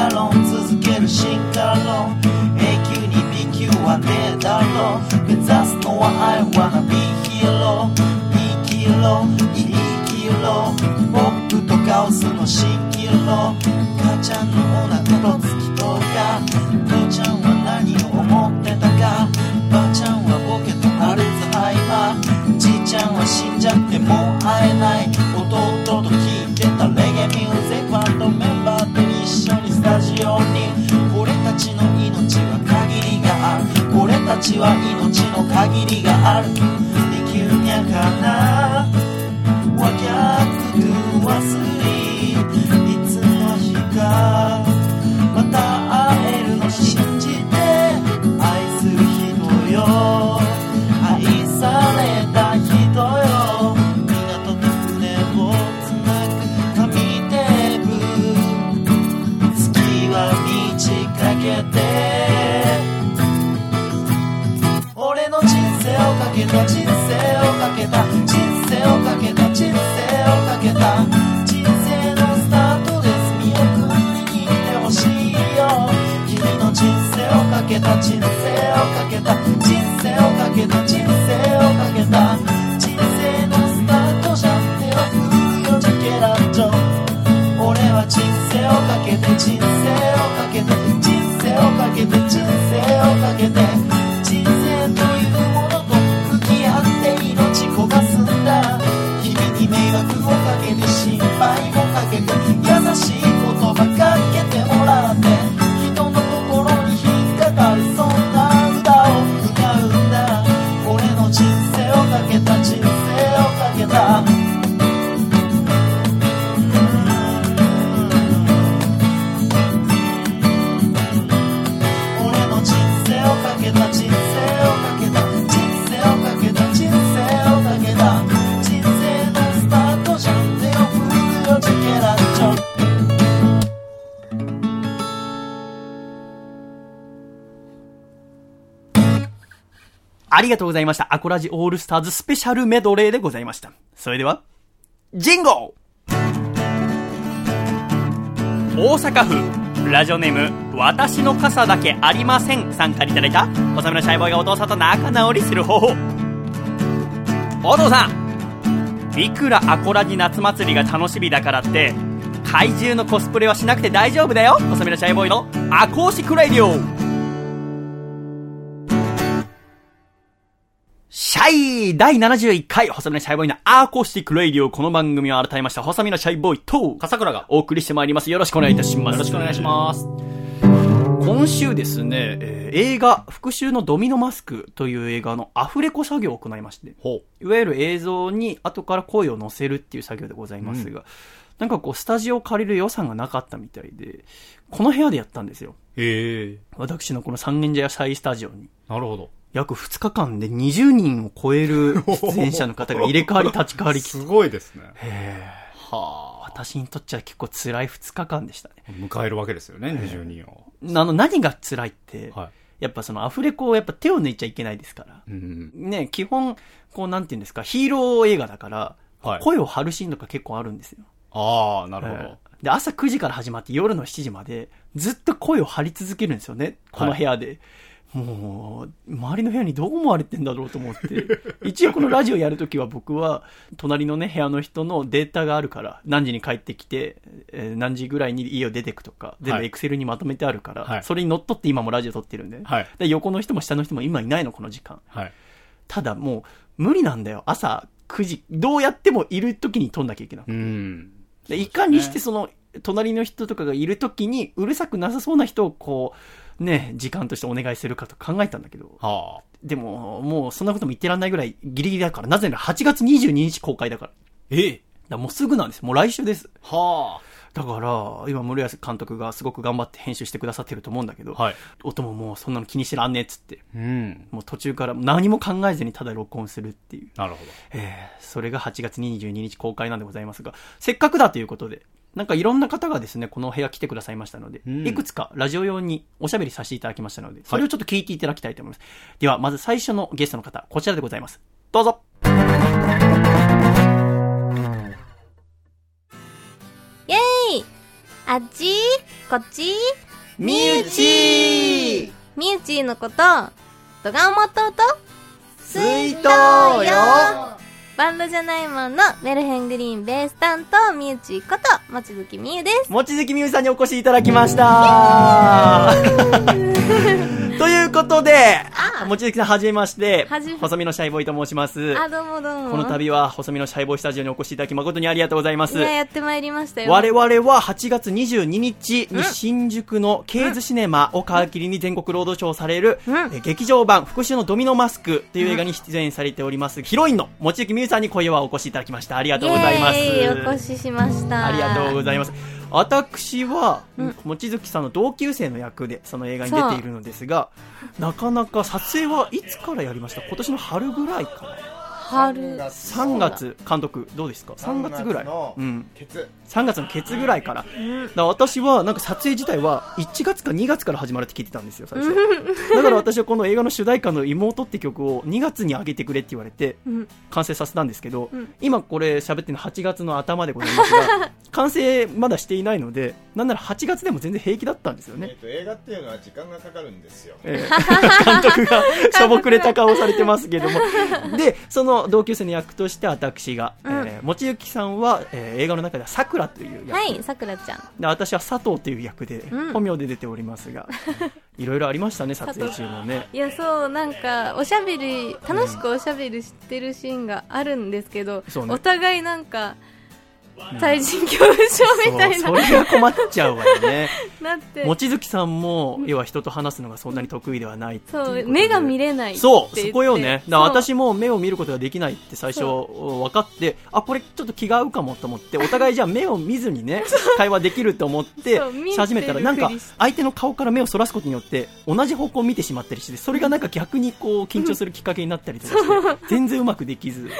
S9: 化論続ける進化論永久に B 級はねえだろう。目指すのは I wanna be hero 生きろ生きろ。ポップとカオスの蜃気楼母ちゃんのお腹と月とか。父ちゃんは何を思ってたか。ばあちゃんはボケとアルツハイマー。じいちゃんは死んじゃってもう会えない。弟と聴ように。俺たちの命は限りがある。俺たちは命の限りがある。できるにゃかなわきゃくる忘れ人生をかけた。人生をかけた。人生をかけた。人生のスタートじゃ手を振るよジャケラッチョ俺は人生をかけて。人生をかけて。人生をかけて。人生をかけて。
S1: ありがとうございました。アコラジオールスターズスペシャルメドレーでございました。それでは、ジンゴ大阪府、ラジオネーム、私の傘だけありませんさんからいただいた、細身のシャイボーイがお父さんと仲直りする方法。お父さん、いくらアコラジ夏祭りが楽しみだからって怪獣のコスプレはしなくて大丈夫だよ細身のシャイボーイのアコーシクラディオシャイ第71回細身のシャイボーイのアコースティックラディオこの番組を改めました細身のシャイボーイと
S2: 笠倉が
S1: お送りしてまいります。よろしくお願いいたします。
S2: よろしくお願いします。
S1: 今週ですね、えー映画、復讐のドミノマスクという映画のアフレコ作業を行いまして、
S2: ほ
S1: いわゆる映像に後から声を乗せるっていう作業でございますが、なんかこう、スタジオを借りる予算がなかったみたいで、この部屋でやったんですよ。
S2: うへえ
S1: 私のこの三軒茶屋シャイスタジオに。
S2: なるほど
S1: 約2日間で20人を超える 出演者の方が入れ替わり立ち替わり。
S2: すごいですね。
S1: はあ、私にとっちゃ結構辛い2日間でしたね。
S2: 迎えるわけですよね20人を。
S1: あの、何が辛いって、
S2: はい。
S1: やっぱそのアフレコをやっぱ手を抜いちゃいけないですから。
S2: うん
S1: ね、基本、こうなんていうんですか、ヒーロー映画だから、
S2: はい。
S1: 声を張るシーンとか結構あるんですよ。
S2: ああなるほど、
S1: ええ。で、朝9時から始まって夜の7時まで、ずっと声を張り続けるんですよね、この部屋で。もう、周りの部屋にどう思われてんだろうと思って。一応このラジオやるときは僕は、隣のね、部屋の人のデータがあるから、何時に帰ってきて、えー何時ぐらいに家を出てくとか、全部
S2: はい
S1: エクセルにまとめてあるから、
S2: はい
S1: それに乗っ取って今もラジオ撮ってるんで。
S2: はい
S1: で横の人も下の人も今いないの、この時間。
S2: はい
S1: ただもう、無理なんだよ。朝9時、どうやってもいる時に撮んなきゃいけない。
S2: うん
S1: でいかにしてその、隣の人とかがいるときに、うるさくなさそうな人をこう、ね、時間としてお願いするかと考えたんだけど、
S2: はあ
S1: でも、もうそんなことも言ってらんないぐらいギリギリだから、なぜなら8月22日公開だから。
S2: え？え
S1: だもうすぐなんです。もう来週です。
S2: は
S1: だから、今、森保監督がすごく頑張って編集してくださってると思うんだけど、
S2: あはい
S1: 音ももうそんなの気にしてらんねえっつって、
S2: うん
S1: もう途中から何も考えずにただ録音するっていう。
S2: なるほど
S1: えーそれが8月22日公開なんでございますが、せっかくだということで、なんかいろんな方がですね、この部屋来てくださいましたので、
S2: うん。
S1: いくつかラジオ用におしゃべりさせていただきましたので、それをちょっと聞いていただきたいと思います。では、まず最初のゲストの方、こちらでございます。どうぞ。
S8: イェーイ。あっち？こっち？
S1: みゆち
S8: みゆちのこと、ドガンモトと、
S1: 水筒よ
S8: バンドじゃないもんのメルヘングリーンベース担当みゆちこと、もちづきみゆです。
S1: もちづきみゆさんにお越しいただきました ということで、もちづきさんはじめまして細身のシャイボーイと申します。
S8: あ、どうもどうも。
S1: この度は細身のシャイボーイスタジオにお越しいただき誠にありがとうございます。
S8: いや、やってまいりましたよ。
S1: 我々は8月22日に新宿のケーズシネマを皮切りに全国ロードショーされる、劇場版復讐のドミノマスクという映画に出演されております、ヒロインの望月美優さんに今夜はお越しいただきました。ありがとうございます。
S8: お越ししました。
S1: ありがとうございます。私は、
S8: うん。
S1: 望月さんの同級生の役でその映画に出ているのですが、なかなか撮影はいつからやりました？今年の春ぐらいかな
S8: 春。
S1: 3月監督どうですか？3月ぐらい
S10: の
S1: うん
S10: ケツ
S1: 3月のケツぐらいから。だから私は、なんか撮影自体は1月か2月から始まるって聞いてたんですよ、最初。だから私はこの映画の主題歌の妹って曲を2月に上げてくれって言われて、
S8: うん
S1: 完成させたんですけど、
S8: うん
S1: 今これ喋ってるの8月の頭でございますが、完成まだしていないので、なんなら8月でも全然平気だったんですよね。
S10: えっと映画っていうのは時間がかかるんですよ
S1: えー 監督がしょぼくれた顔をされてますけども。で、その同級生の役として私が、
S8: うん
S1: えー、もちゆきさんは、えー映画の中ではさくらという役。
S8: はい、さくらちゃん。
S1: で私は佐藤という役で、
S8: うん
S1: 本名で出ておりますが、いろいろありましたね、撮影中もね。
S8: いや、そう、なんか、おしゃべり、楽しくおしゃべりしてるシーンがあるんですけど、
S1: そうね
S8: お互いなんか、対人恐怖症みたいな、
S1: そうそれが困っちゃうわよね。
S8: なって、
S1: 望月さんも、要は人と話すのがそんなに得意ではない
S8: そう、目が見れない
S1: そう、そこよね。だ私も目を見ることができないって最初分かって、あ、これちょっと気が合うかもと思って、お互いじゃあ目を見ずにね、会話できると思ってし始めたら、なんか相手の顔から目をそらすことによって、同じ方向を見てしまったりして、それがなんか逆にこう緊張するきっかけになったりとかして、全然うまくできず、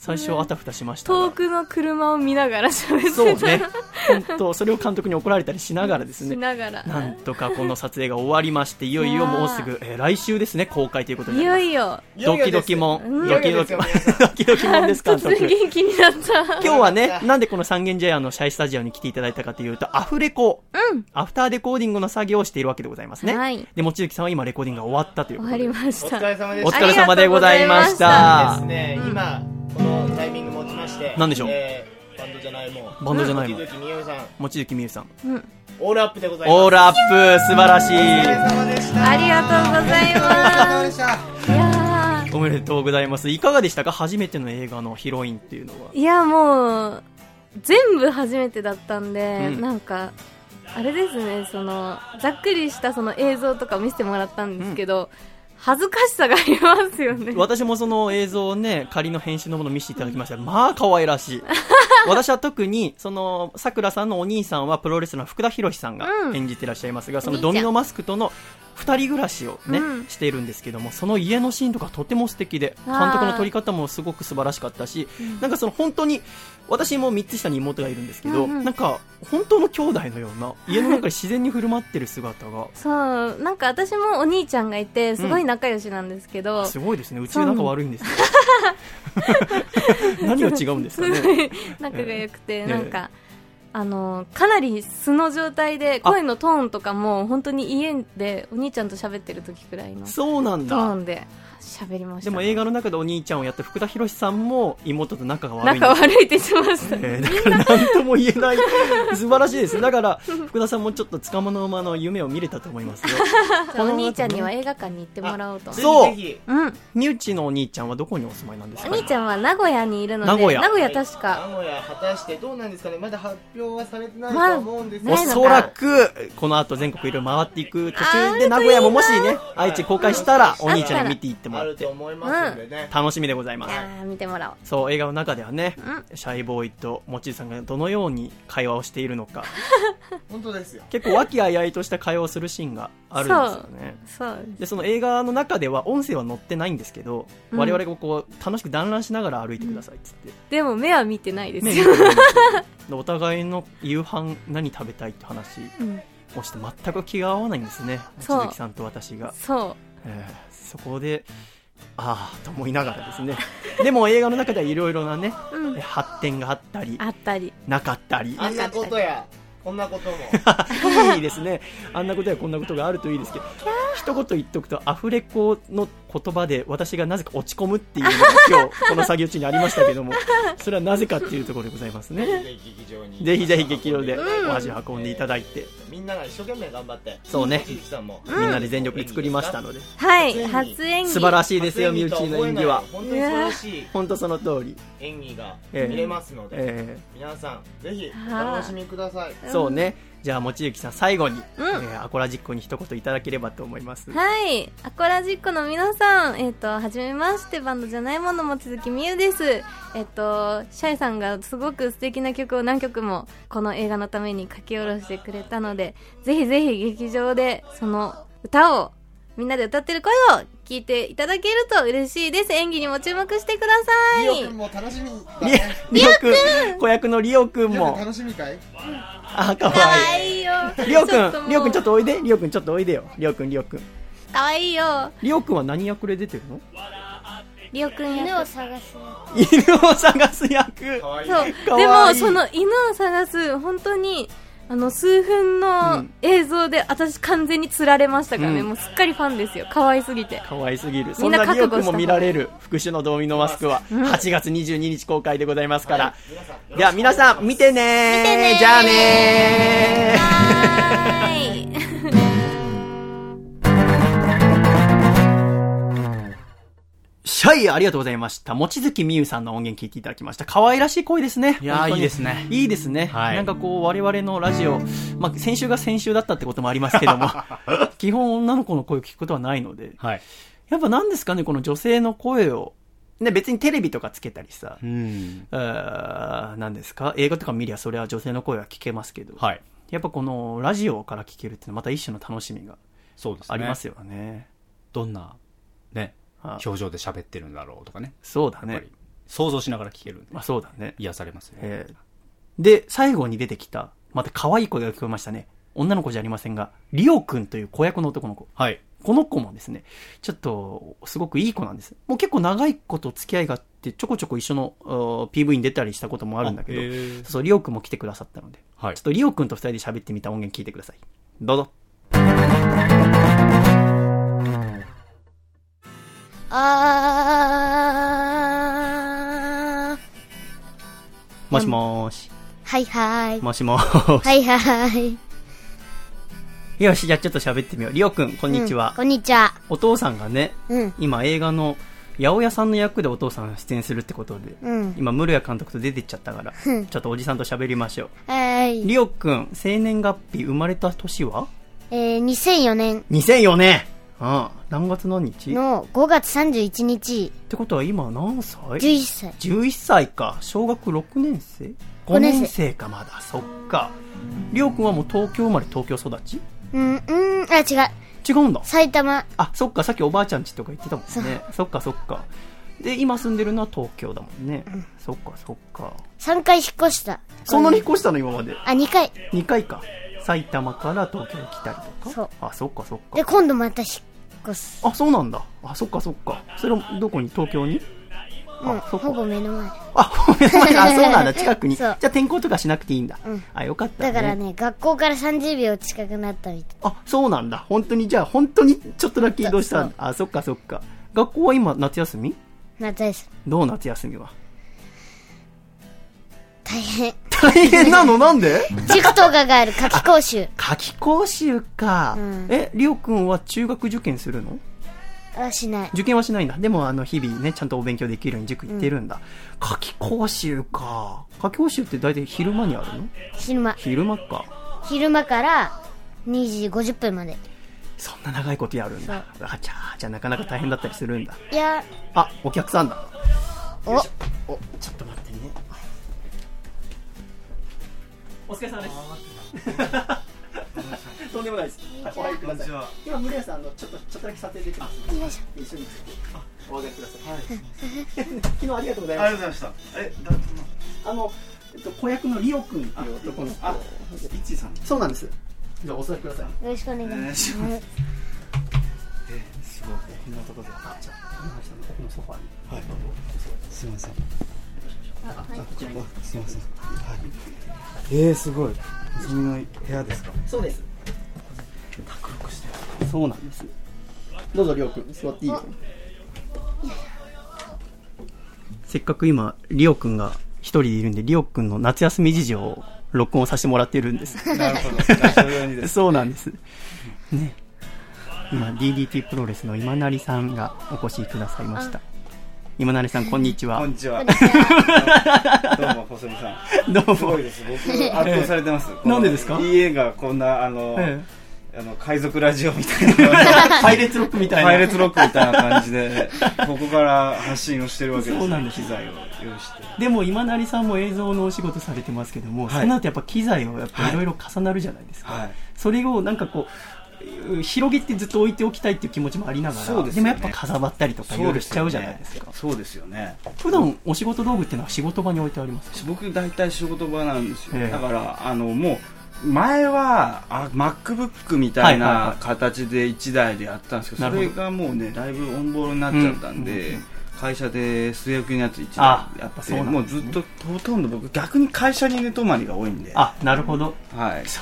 S1: 最初あたふたしましたが。
S8: 遠くの車を見ながら喋ってた。
S1: そうね。本当それを監督に怒られたりしながらです
S8: し
S1: ね。
S8: ながら。
S1: なんとかこの撮影が終わりまして、いよいよもうすぐ、えー来週ですね、公開ということに
S8: い
S1: なり
S8: よ
S1: ます。
S8: いよ、
S1: ドキドキも
S8: うん
S1: ん、ドキドキもん、ドキドキもんです、監督。
S8: 突然気になった。
S1: 今日はね、なんでこの三軒茶屋のシャイスタジオに来ていただいたかというと、アフレコ、
S8: うん。
S1: アフターレコーディングの作業をしているわけでございますね。
S8: はい
S1: で、もちゆきさんは今レコーディングが終わったという
S8: 終
S1: ことで。
S8: わりました。
S10: お疲れ様です
S1: お疲れ様でございました。
S10: ですね今このタイミング持ちまし
S11: して
S1: 何でしょう？
S11: えーバンドじゃないもん
S1: バンドじゃないもん。
S11: 望月みゆさん。
S1: 望月みゆさん。
S11: オールアップでございます。
S1: オールアップ、素晴らしい。
S12: ありがとうございます。いや
S1: おめでとうございます。いかがでしたか？初めての映画のヒロインっていうのは。
S12: ーいやもう、全部初めてだったんで、
S1: うん。
S12: なんか、あれですね、その、ざっくりしたその映像とか見せてもらったんですけど、恥ずかしさがありますよね。
S1: 私もその映像をね、仮の編集のものを見せていただきましたがまあ可愛らしい。私は特に、その、桜さんのお兄さんはプロレスラーの福田博さんが
S12: うん
S1: 演じてらっしゃいますが、そのドミノマスクとの二人暮らしをね、
S12: うん。
S1: しているんですけども、その家のシーンとかとても素敵で、監督の撮り方もすごく素晴らしかったし、なんかその本当に、私も3つ下に妹がいるんですけど、
S12: うんうん。
S1: なんか本当の兄弟のような、家の中で自然に振る舞ってる姿が、
S12: そう、なんか私もお兄ちゃんがいて、すごい仲良しなんですけど、
S1: すごいですね。う。ち仲悪いんですよ。何が違うんですかね。
S12: 仲が良くて、
S1: ええ。
S12: なんか、あのかなり素の状態で声のトーンとかも本当に家でお兄ちゃんと喋ってる時くらいのト
S1: そうなんだ。
S12: ーンで喋りました。
S1: でも映画の中でお兄ちゃんをやった福田博さんも妹と仲が悪いんです。
S12: 仲悪いって言ってま
S1: だから何とも言えない。素晴らしいです。だから 福田さんもちょっとつかもの馬の夢を見れたと思いますよ。
S12: お兄ちゃんには映画館に行ってもらおうと。思
S1: そう。
S12: うん。
S1: 身内のお兄ちゃんはどこにお住まいなんですか
S12: お兄ちゃんは名古屋にいるので
S1: 名古屋。
S11: ひ
S12: 確か。
S11: 名古屋果たしてどうなんですかね。まだ発表はされてない
S12: まあ
S11: と思うんです
S1: お
S11: が、
S12: ないのか。
S1: そらくこの後全国いろいろ回っていく途中で名古屋ももしね愛知公開したらお兄ちゃんに見ていっても
S11: あ
S1: らって
S11: ると思いますんでね、
S1: 楽しみでございます
S12: い見てもらおう
S1: そう映画の中ではね
S12: う
S1: シャイボーイともちさんがどのように会話をしているのか
S11: 本当ですよ
S1: 結構和気あいあいとした会話をするシーンがあるんですよね
S12: そう
S1: でその映画の中では音声は載ってないんですけど、
S12: うん
S1: 我々がこう楽しく団らんしながら歩いてくださいっつって、
S12: でも目は見てないです
S1: ね
S12: よ、
S1: お互いの夕飯何食べたいって話
S12: うん
S1: をして全く気が合わないんですね
S12: そう
S1: 鈴木さんと私が、
S12: そう
S1: えーそこでああと思いながらですね。でも映画の中ではいろいろなね、
S12: う、うん、
S1: 発展があったり
S12: あったり。
S1: なかったり。
S11: あんなことや。こんなことも。
S1: いいですね。あんなことやこんなことがあるといいですけど、一言言っとくと、アフレコの言葉で私がなぜか落ち込むっていうのが今日、この作業中にありましたけども、それはなぜかっていうところでございますね。
S11: ぜひ劇場に
S1: ぜひぜひ劇場で
S12: うん。
S1: お足運んでいただいて、
S11: みんなが一生懸命頑張って。
S1: そうね。
S11: 鈴木さんも。
S1: みんなで全力で作りましたので、
S12: はい。初演技。
S1: 素晴らしいですよ、身内の演技は。
S11: 本当に素晴らしい。
S1: 本当その通り。
S11: 演技が
S1: ええ。
S11: 見れますので、
S1: え
S11: 皆さんぜひお楽しみください。
S1: ーそうね。じゃあ、もちゆきさん、最後に、
S12: うん
S1: えーアコラジックに一言いただければと思います。
S12: はい。アコラジックの皆さん、えっ、と、はじめまして、バンドじゃないものも続きみゆです。えっ、と、シャイさんがすごく素敵な曲を何曲もこの映画のために書き下ろしてくれたので、ぜひぜひ劇場でその歌を、みんなで歌ってる声を聞いていただけると嬉しいです。演技にも注目してください。
S11: リオくんも楽しみね
S1: リオくん、子役のリオくんも、
S11: 楽しみかい？
S1: あ、かわ
S12: かわ
S1: いい。
S12: いいよ。
S1: リオくん、
S12: ちょう
S1: くんちょっとおいで。リオくんちょっとおいでよ。リオくん、リオくん。
S12: かわいいよ。
S1: リオくんは何役で出てるの？
S12: りおくん
S13: 犬
S12: や
S13: を探す
S1: 犬を探す役。
S12: そう。でも、その犬を探す、本当に、あの、数分
S1: う
S12: の
S1: ん。
S12: 映像で、私完全に釣られましたからね、
S1: うん。
S12: もうすっかりファンですよ。可愛すぎて。
S1: 可愛すぎる。
S12: みんな
S1: そんなリオも見られる、復讐のドミノマスクは、
S12: うん。
S1: 8月22日公開でございますから。
S11: 皆さん
S1: では、皆さん、見てね
S13: 見てねー。
S1: じゃあねー
S12: はーい。
S1: ありがとうございました。もちづきみゆさんの音源聞いていただきました。可愛らしい声ですね。
S2: いやいいですね
S1: いいですね。
S2: はい
S1: なんかこう、我々のラジオ、まあ、先週が先週だったってこともありますけども、基本女の子の声を聞くことはないので、
S2: はい。
S1: やっぱ何ですかね、この女性の声を、ね、別にテレビとかつけたりさ、
S2: うん。
S1: あー何ですか？映画とか見りゃそれは女性の声は聞けますけど、
S2: はい。
S1: やっぱこのラジオから聞けるっていうのはまた一種の楽しみが
S2: そうですね。
S1: ありますよね。
S2: どんな、ね、
S1: はい
S2: 表情で喋ってるんだろうとかね。
S1: そうだね
S2: 想像しながら聞けるんで
S1: まあそうだね。
S2: 癒されますね。
S1: えーで、最後に出てきた、また可愛い声が聞こえましたね。女の子じゃありませんが、リオくんという子役の男の子。
S2: はい。
S1: この子もですね、ちょっと、すごくいい子なんです。もう結構長いこと付き合いがあって、ちょこちょこ一緒の PV に出たりしたこともあるんだけどそう、リオくんも来てくださったので、
S2: はい
S1: ちょっとリオくんと二人で喋ってみた音源聞いてください。どうぞ。
S13: あー
S1: もしもーし。
S13: はいはい。
S1: もしもーし。
S13: はいはい。
S1: よし、じゃあちょっと喋ってみよう。りおくん、こんにちは
S13: うん。こんにちは。
S1: お父さんがね、
S13: うん。
S1: 今映画の八百屋さんの役でお父さんが出演するってことで、
S13: うん。
S1: 今、室谷監督と出てっちゃったから、
S13: うん
S1: ちょっとおじさんと喋りましょう。
S13: はい。
S1: りおくん、生年月日、生まれた年は？
S13: えー、2004年
S1: ?2004 年ああ、何月何日？っ
S13: の5月31日、
S1: てことは今何歳
S13: ？11歳。
S1: 11歳か。小学6年生 ?5
S13: 五年生
S1: か、まだ。そっか。りょうくんはもう東京生まれ東京育ち？
S13: うん、うん、あ、違う。
S1: 違うんだ。
S13: 埼玉。
S1: あ、そっか、さっきおばあちゃんちとか言ってたもんね。そっか、そっか。で、今住んでるのは東京だもんね。そっか、そっか。
S13: 3回引っ越した。
S1: そんなに引っ越したの？今まで。
S13: あ、2回。
S1: 2回か。埼玉から東京に来たりとか？
S13: そう。
S1: あ、そっか、そっ
S13: で、
S1: か。
S13: 今度また引っ越す。
S1: あ、そうなんだ。あ、そっか、そっか。それはどこに？東京に？
S13: うん、
S1: あ、そっか
S13: ほ。ぼ目の前。
S1: あ、ごめんなさい。あ、そうなんだ。近くに。じゃあ転校とかしなくていいんだ。
S13: うん
S1: あ、よかったね。
S13: だからね、学校から30秒近くなったみたい。
S1: あ、そうなんだ。本当に、じゃあ、本当に？ちょっとだけ移動した。あ、そっかそっか。学校は今、夏休み？
S13: 夏休み。
S1: どう？夏休みは？
S13: 大変。
S1: 大変なの？なんで？
S13: 塾とかがある夏期講習。
S1: 夏期講習か。
S13: うん
S1: え、りょうくんは中学受験するの？
S13: あ、しない。
S1: 受験はしないんだ。でも、あの、日々ね、ちゃんとお勉強できるように塾行ってるんだ。夏期講習か。夏期講習って大体昼間にあるの？
S13: 昼間。
S1: 昼間か。
S13: 昼間から2時50分まで。
S1: そんな長いことやるんだ。あちゃーじゃあなかなか大変だったりするんだ。
S13: いや、
S1: あ、お客さんだ。
S13: お、
S1: お、ちょっと待ってお疲れ様です。とんでもないです。はいお入りください。今、村屋さん、あの、ちょっと、ちょっとだけ撮影できます。一緒に。あ、お上がりください。昨日ありがとうございまし
S10: ありがとうございましたえ。
S1: あの、えっと、子役のリオくんっていう男の子。
S10: あいちさん
S1: そうなんです。じゃあ、お座りください。
S13: よろしくお願いします。
S10: します
S1: すごい。こんなところで。あ、じゃあ、の奥のソファーに。
S10: はいすいません
S1: あ、こちらに。
S10: すいませんはいえー、すごい細身の部屋ですか？
S1: そうです。そうなんです。どうぞ、りょうくん、座っていいよ。せっかく今、りょうくんが一人でいるんで、りょうくんの夏休み事情を録音させてもらってるんです。
S10: なるほど
S1: そうなんです。ね。今、DDT プロレスの今成さんがお越しくださいました。今成さん、こんにちは。
S10: こん。にちは。どうも細見さん
S1: どうも。
S10: すごい。です。僕圧倒されてます。
S1: なんでですか？
S10: いい映画こんなあの、
S1: え
S10: あの海賊ラジオみたいな。
S1: パイレーツロックみたいな。
S10: パイレーツロックみたいな感じでここから発信をしてるわけです
S1: そうなんです。
S10: 機材を用意して。
S1: でも今成さんも映像のお仕事されてますけども、
S10: はい。
S1: その後やっぱ機材をやっぱいろいろ重なるじゃないですか、
S10: はい。
S1: それをなんかこう広げてずっと置いておきたいっていう気持ちもありながら
S10: でね。
S1: もやっぱかさばったりとかいろいろしちゃうじゃないですか。
S10: そうですよね。
S1: 普段お仕事道具っていうのは仕事場に置いてあります
S10: 僕大体仕事場なんですよ、
S1: ええ。
S10: だからあのもう前はあ MacBook みたいない形で1台でやったんですけど、それがもうねだいぶオンボロになっちゃったんで、会社で据え置きのやつ1
S1: あ
S10: 台やって、
S1: やっぱそうなん
S10: もうずっとほとんど僕逆に会社に寝泊まりが多いんで。
S1: あなるほど。
S10: はい。
S1: そ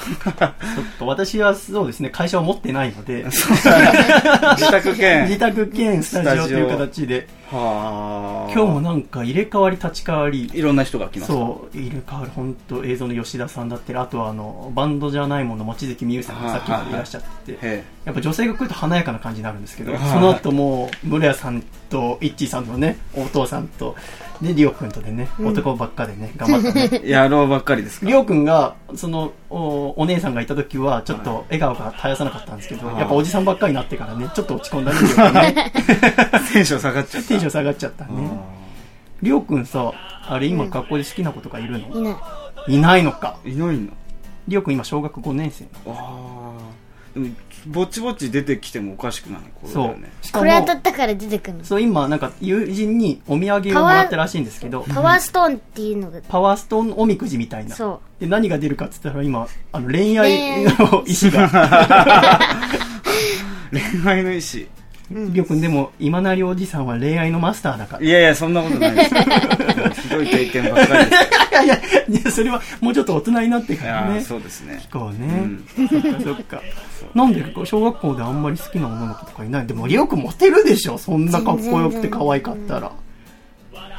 S1: ちょっと私はそうですね会社を持ってないので。
S10: 自宅兼。
S1: 自宅兼スタジオという形で。
S10: はあ。
S1: 今日もなんか入れ替わり立ち替わり。
S10: いろんな人が来ます
S1: そう入れ替わる本当映像の吉田さんだったりあとはあのバンドじゃないもの望月美優さんがさっきまでいらっしゃってて。
S10: へ
S1: やっぱ女性が来ると華やかな感じになるんですけど
S10: はい
S1: その後もう室谷さんとイッチーさんのねお父さんとでリオ君とでね男ばっかでね頑張ってね。
S10: え 野郎ばっかりですか？
S1: りょうくんが、そのお、お姉さんがいた時は、ちょっと笑顔が絶やさなかったんですけど、
S10: はい。
S1: やっぱおじさんばっかりになってからね、ちょっと落ち込んだね、りょうくんね。
S10: テンション下がっちゃった。
S1: テンション下がっちゃったね。りょうくんさ、あれ今学校で好きな子とかいるの、
S13: いない。
S1: いないのか。
S10: いないの。
S1: りょうくん今小学5年生
S10: ああでもぼちぼち出てきてもおかしくない頃だ
S1: そう
S10: よね。
S13: これ当た
S1: も、
S13: ったから出てくるの。
S1: そう今なんか友人にお土産をもらったらしいんですけど、
S13: パワーストーンっていうのが、
S1: パワーストーンおみくじみたいな。
S13: そ
S1: で、何が出るかって言ったら今、あの恋愛
S13: 恋
S1: の石が。
S10: 恋愛の意思
S1: りょうくんでも今成おじさんは恋愛のマスターだから。
S10: いやいやそんなことないですひどい経験ばっかり
S1: いやいや、それはもうちょっと大人になって
S10: い
S1: からね。
S10: やそうですね
S1: こうね。そっかそっか。なんで小学校であんまり好きな女の子とかいない？でも、りょうくんモテるでしょそんなかっこよくて可愛かったら。
S13: う。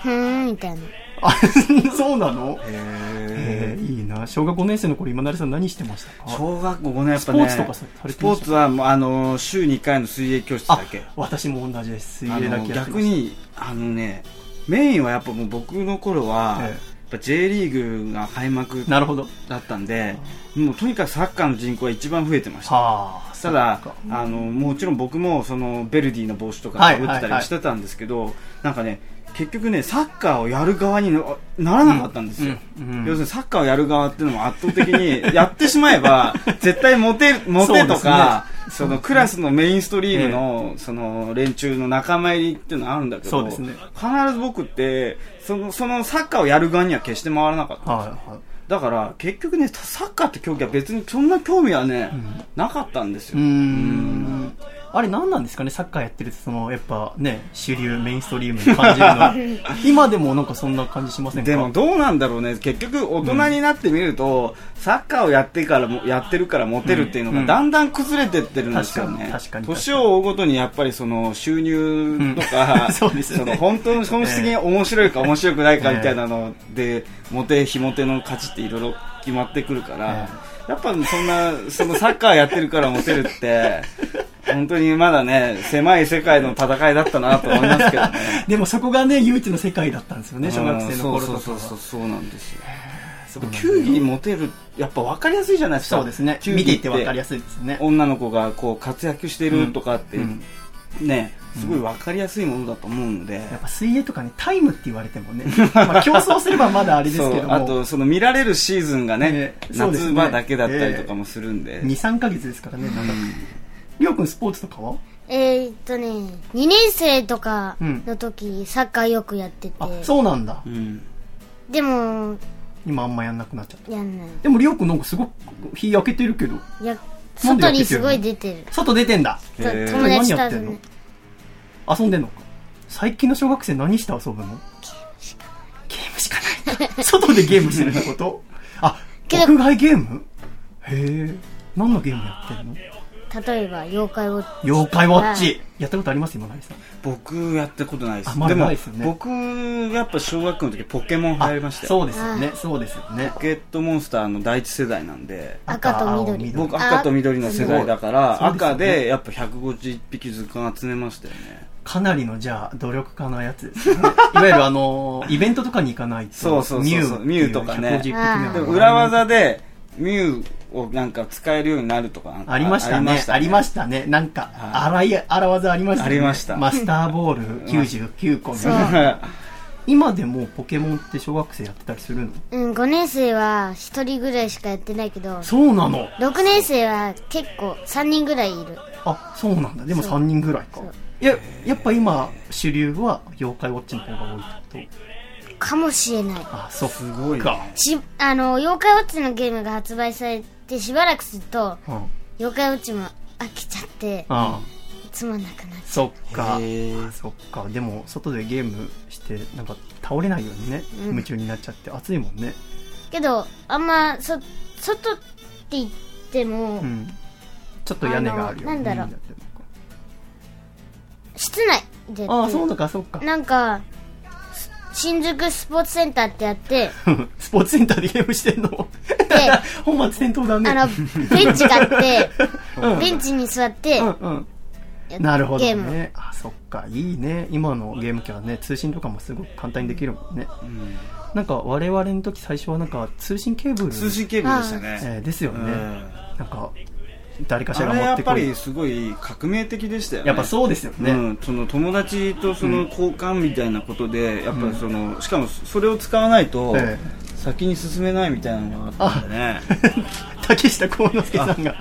S13: ふーん、みたいな。
S1: あ、そうなの？へえ、いいな。小学5年生の頃、今成さん何してましたか？
S10: 小学校5年やっぱね
S1: スポーツとかさされ
S10: ス
S1: てました？
S10: ポーツはもうあの週2回の水泳教室だけ
S1: 私も同じです。水泳だけ
S10: 逆、にあのねメインはやっぱもう僕の頃は、
S1: え
S10: やっぱ J リーグが開幕。だったんでもうとにかくサッカーの人口が一番増えてました
S1: はあ。
S10: ただあのもちろん僕もそのベルディの帽子とか
S1: はい
S10: かぶってたりしてたんですけど、なんかね結局ねサッカーをやる側になならなかったんですよ、
S1: うんうん
S10: 要するにサッカーをやる側っていうのも圧倒的に やってしまえば絶対モテモテとかそ、のクラスのメインストリームの、その連中の仲間入りっていうのはあるんだけど
S1: そうですね。
S10: 必ず僕ってそのそのサッカーをやる側には決して回らなかったんですよ。
S1: はいはい。
S10: だから結局ねサッカーって競技は別にそんな興味はね、なかったんですよ。
S1: あれ何なんですかね？サッカーやってると、その、やっぱね、主流、メインストリームに感じるのは。今でもなんかそんな感じしませんか？
S10: でもどうなんだろうね。結局大人になってみると、サッカーをやってからもやってるからモテるっていうの
S1: うん
S10: がだんだん崩れてってるんですよね、
S1: 確かに確かに。確かに
S10: 年を追うごとにやっぱりその収入とか、
S1: うん。そうですよね
S10: の本当の本質的に面白いか面白くないかみたいなので、モテ非モテの価値っていろいろ決まってくるから、やっぱそんなそのサッカーやってるからモテるって本当にまだね狭い世界の戦いだったなと思いますけどね
S1: でもそこがね、唯一の世界だったんですよね、小学生の頃とかは。
S10: そうそうそうそうそうなんですよ球技にモテるやっぱ分かりやすいじゃないですか
S1: そうですね。見ていて分かりやすいですね。
S10: 女の子がこう活躍してるとかって、
S1: うん
S10: ねすごい分かりやすいものだと思うので、
S1: やっぱ水泳とかね、タイムって言われてもね、まあ競争すればまだあれですけども、
S10: そ うあとその見られるシーズンがね
S1: ね
S10: 夏場だけだったりとかもするんで、
S1: 2、3ヶ月ですからね、なんだか。りょうくんスポーツとかは？
S13: えーっとね、2年生とかの時、サッカーよくやってて。
S1: あ、そうなんだ。
S10: うん。
S13: でも、
S1: 今あんまやんなくなっちゃった。
S13: やんない。
S1: でもりょうくんなんかすごく日焼けてるけど、
S13: いや、外にすごい出てる。
S1: 外出てんだ。
S13: 友達と
S1: 何やってんの？
S13: 遊んで。
S1: 遊んの？か最近の小学生何して遊ぶの？ゲームしかない。外でゲームしてるってこと？あ、屋外ゲーム？へえ。何のゲームやってんの？
S13: 例えば、妖怪ウォッチ。
S1: 妖怪ウォッチ。やったことあります？今成さん。
S10: 僕やったことないです
S1: あまだ
S10: も
S1: ないですよね
S10: 僕やっぱ小学校の時ポケモン流行りましたよ
S1: そうですよね。そうですよね
S10: ポ。ケットモンスターの第一世代なんで
S13: 赤と緑
S10: 僕赤と緑の世代だから赤でやっぱ151匹図鑑集めましたよね
S1: かなりの、じゃあ、努力家なやつですよね。いわゆるあの、イベントとかに行かないと。
S10: そうそう
S1: ミュウっていう
S10: ミュウとかね
S1: 150匹目は
S10: でも裏技でミュウをなんか使えるようになるとかなんか
S1: ありましたね。ありましたね。なんか、荒い、荒技ありましたね。
S10: ありました
S1: マスターボール99個
S13: そう
S1: ね。今でもポケモンって小学生やってたりするの？
S13: うん、5年生は1人ぐらいしかやってないけど、
S1: そうなの
S13: ？6年生は結構3人ぐらいいる。
S1: あ、そうなんだ。でも
S13: そう
S1: 3人ぐらいか
S13: そう。
S1: いや、やっぱ今、主流は妖怪ウォッチの方が多いってこ
S13: かもしれない。
S1: とあ、そう。す
S10: ごいね
S1: か。
S13: し、あの、妖怪ウォッチのゲームが発売されてしばらくすると、
S1: うん。
S13: 妖怪ウォッチも飽きちゃって、
S1: ああ。
S13: つまんなくなっちゃ
S1: そっか。
S10: へー
S1: あそっか。でも、外でゲームして、なんか倒れないようにね、
S13: うん
S1: 夢中になっちゃって暑いもんね。
S13: う。けど、あんま、そ、外って言っても、
S1: うん。ちょっと屋根があるように
S13: あのなんだろう室内で
S1: ああ、そうだか、そうか。
S13: なんか、す新宿スポーツセンターってやって、
S1: スポーツセンターでゲームしてんの？本末転倒だね。
S13: あの、ベンチがあって、
S1: うん
S13: ベンチに座って、
S1: うんうん。
S13: や
S1: なるほど
S13: ゲーム。
S1: ね。あ、そっか。いいね。今のゲーム機はね、通信とかもすごく簡単にできるもんね。なんか我々の時最初はなんか通信ケーブル。
S10: 通信ケーブルでしたね
S1: えーですよね。
S10: うん
S1: なんか、誰かしらが
S10: あれやっぱ
S1: 持ってこい。
S10: りすごい革命的でしたよね
S1: やっぱそうですよね
S10: んその友達とその交換みたいなことで、やっぱりそのしかもそれを使わないと
S1: え
S10: 先に進めないみたいなのがあったんでね
S1: 竹下幸之助さんが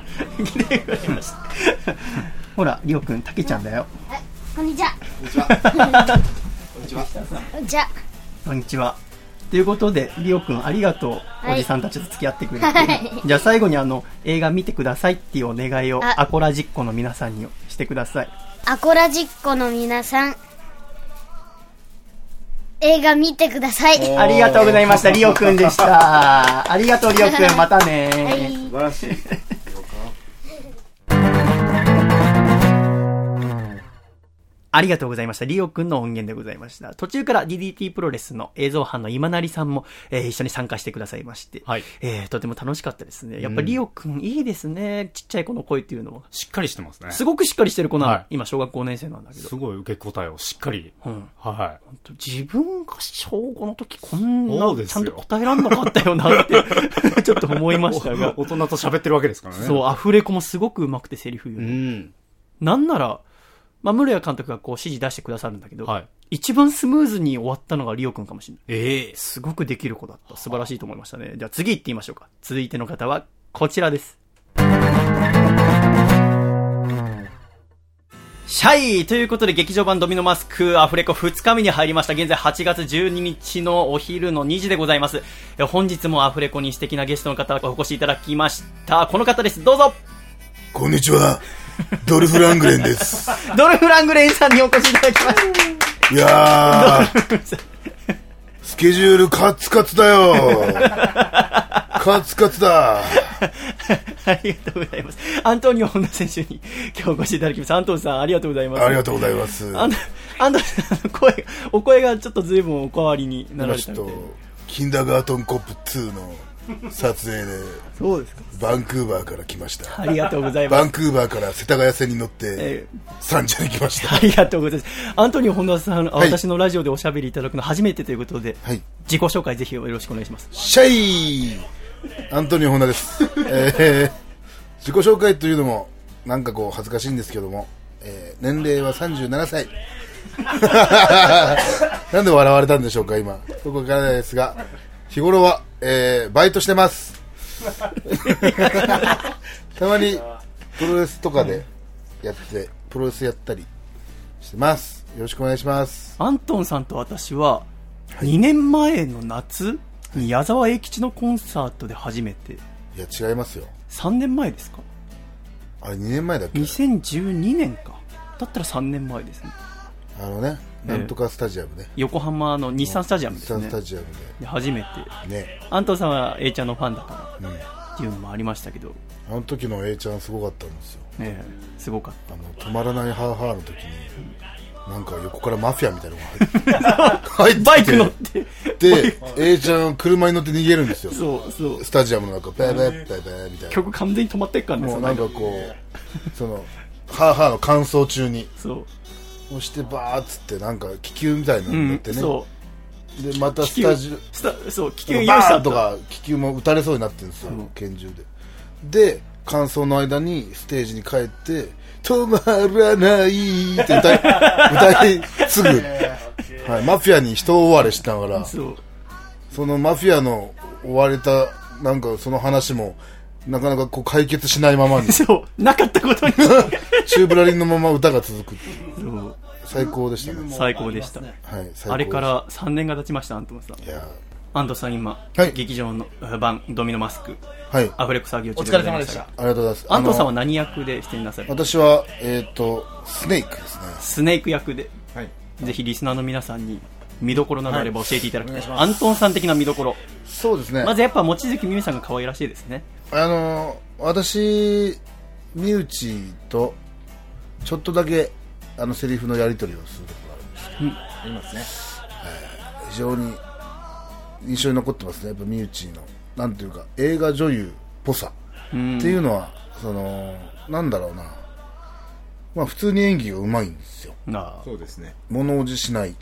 S1: 来てくれました。ほら、りょうくん、竹ちゃんだよ。
S13: こんにちは。
S1: こんにちは。
S13: こんにちは。
S1: こんにちは。ということで、りおくんありがとう。
S13: はい
S1: おじさんたちと付き合ってくれて。
S13: はい
S1: じゃあ最後にあの、映画見てくださいっていうお願いを
S13: あ
S1: アコラジッコの皆さんにしてください。
S13: アコラジッコの皆さん、映画見てください。
S1: ありがとうございました。りおくんでした。ありがとう、りおくん。またね。
S13: はい
S10: 素晴らしい
S1: ありがとうございました。リオくんの音源でございました。途中から DDT プロレスの映像班の今成さんも、えー一緒に参加してくださいまして、
S2: はい
S1: えーとても楽しかったですね。やっぱりリオくんいいですね。ちっちゃい子の声っていうのは。
S2: しっかりしてますね。
S1: すごくしっかりしてる子なの。
S2: はい
S1: 今小学5年生なんだけど
S2: す。ごい受け答えをしっかり。
S1: うん
S2: は
S1: 自分が小5の時こんなちゃんと答えらんなかったよなって、ちょっと思いました
S2: い。
S1: が。
S2: 大人と喋ってるわけですからね。
S1: そう、アフレコもすごく上手くてセリフ言う
S2: う
S1: の。
S2: ん。
S1: なんなら、まあ、室谷監督がこう指示出してくださるんだけど、
S2: はい
S1: 一番スムーズに終わったのがリオくんかもしれない。
S2: ええ
S1: すごくできる子だった。素晴らしいと思いましたね。じゃあ次行ってみましょうか。続いての方はこちらです。シャイということで劇場版ドミノマスクアフレコ2日目に入りました。現在8月12日のお昼の2時でございます。え本日もアフレコに素敵なゲストの方お越しいただきました。この方です。どうぞ
S14: こんにちは。ドルフ・ラングレンです。
S1: ドルフ・ラングレンさんにお越しいただきました。
S14: いやー、スケジュールカツカツだよ。カツカツだ。
S1: ありがとうございます。アントニオ本田選手に今日お越しいただきました。アントニオさん、ありがとうございます。
S14: ありがとうございます。
S1: アントニオさんの声が、お声がちょっと随分お変わりになられたみたいで。、
S14: キンダーガートンコップ2の撮影で、
S1: そうですか。
S14: バンクーバーから来ました。
S1: ありがとうございます
S14: バンクーバーから世田谷線に乗って、
S1: え
S14: 三茶に来ました。
S1: ありがとうございます。アントニオ本田さん、あ
S14: はい
S1: 私のラジオでおしゃべりいただくの初めてということで、
S14: はい。
S1: 自己紹介ぜひよろしくお願いします。
S14: シャイアントニオ・ホンダです。えー、自己紹介というのも、なんかこう恥ずかしいんですけども、えー、年齢は37歳。なんで笑われたんでしょうか、今。よくわからですが、日頃は、えー、バイトしてます。たまに、プロレスとかでやって、プロレスやったりしてます。よろしくお願いします。
S1: アントンさんと私は、2年前の夏に矢沢永吉のコンサートで初めて、
S14: いや、違いますよ。
S1: 3年前ですか？
S14: あれ、2年前だっけ
S1: ？2012年か。だったら3年前ですね。
S14: あのね、なんとかスタジアムね。
S1: 横浜の日産スタジアムですね
S14: 日産ス。タジアム
S1: で初めて。
S14: で。ね。
S1: アントンさんは A ちゃんのファンだから
S14: うん。
S1: っていうのもありましたけど、
S14: あの時の A ちゃんすごかったんですよ。
S1: ねえ、すごかっ
S14: あの、止まらないハーハーの時に、なんか横からマフィアみたいなのが入って 入って
S1: た。バイク乗って、
S14: で、A ちゃん車に乗って逃げるんですよ。
S1: そうそう。
S14: スタジアムの中、ペーペーペーペーみたいな。
S1: 曲完全に止まってっからね、
S14: もうなんかこう、その、ハーハーの乾燥中に、
S1: そう。
S14: 押してバーっつって、なんか気球みたいなのって、ね。
S1: そ
S14: で、また
S1: う。
S14: スタジオ、
S1: スタそう、気球
S14: バーンとか気球も撃たれそうになってるんですよ、拳銃で。で、乾燥の間にステージに帰って、止まらないって歌い、歌い継ぐ。はい、マフィアに人を追われしながら、
S1: そ
S14: のマフィアの追われた、なんかその話も、なかなかこう解決しないままに、
S1: そう。なかったことに。
S14: チューブラリンのまま歌が続くっていう
S1: そう
S14: 最高でしたね。
S1: 最高でした。
S14: はい、
S1: あれから3年が経ちました、アントンさん。
S14: いや
S1: アントンさん今、
S14: はい。
S1: 劇場の版ドミノマスク、
S14: はい、
S1: アフレコ作業中
S3: お疲れ様でした。
S1: が
S14: ありがとうございます。
S1: アントンさんは何役で出演なされた
S14: 私は、えっ、と、スネークですね。
S1: スネーク役で、
S3: はい。
S1: ぜひリスナーの皆さんに見どころなどあれば教えていただきたい、
S3: はいお願いします。
S1: アントンさん的な見どころ。
S14: そうですね。
S1: まずやっぱ望月美美さんが可愛らしいですね。
S14: あの私身内とちょっとだけあのセリフのやり取りをすることがあるんですけど、
S3: ありますね。
S14: 非常に印象に残ってますね。やっぱ身内のなんていうか映画女優っぽさ
S1: うん
S14: っていうのは、そのなんだろうな。まあ普通に演技がうまいんですよ。
S1: な
S3: そうですね。
S14: 物おじしない、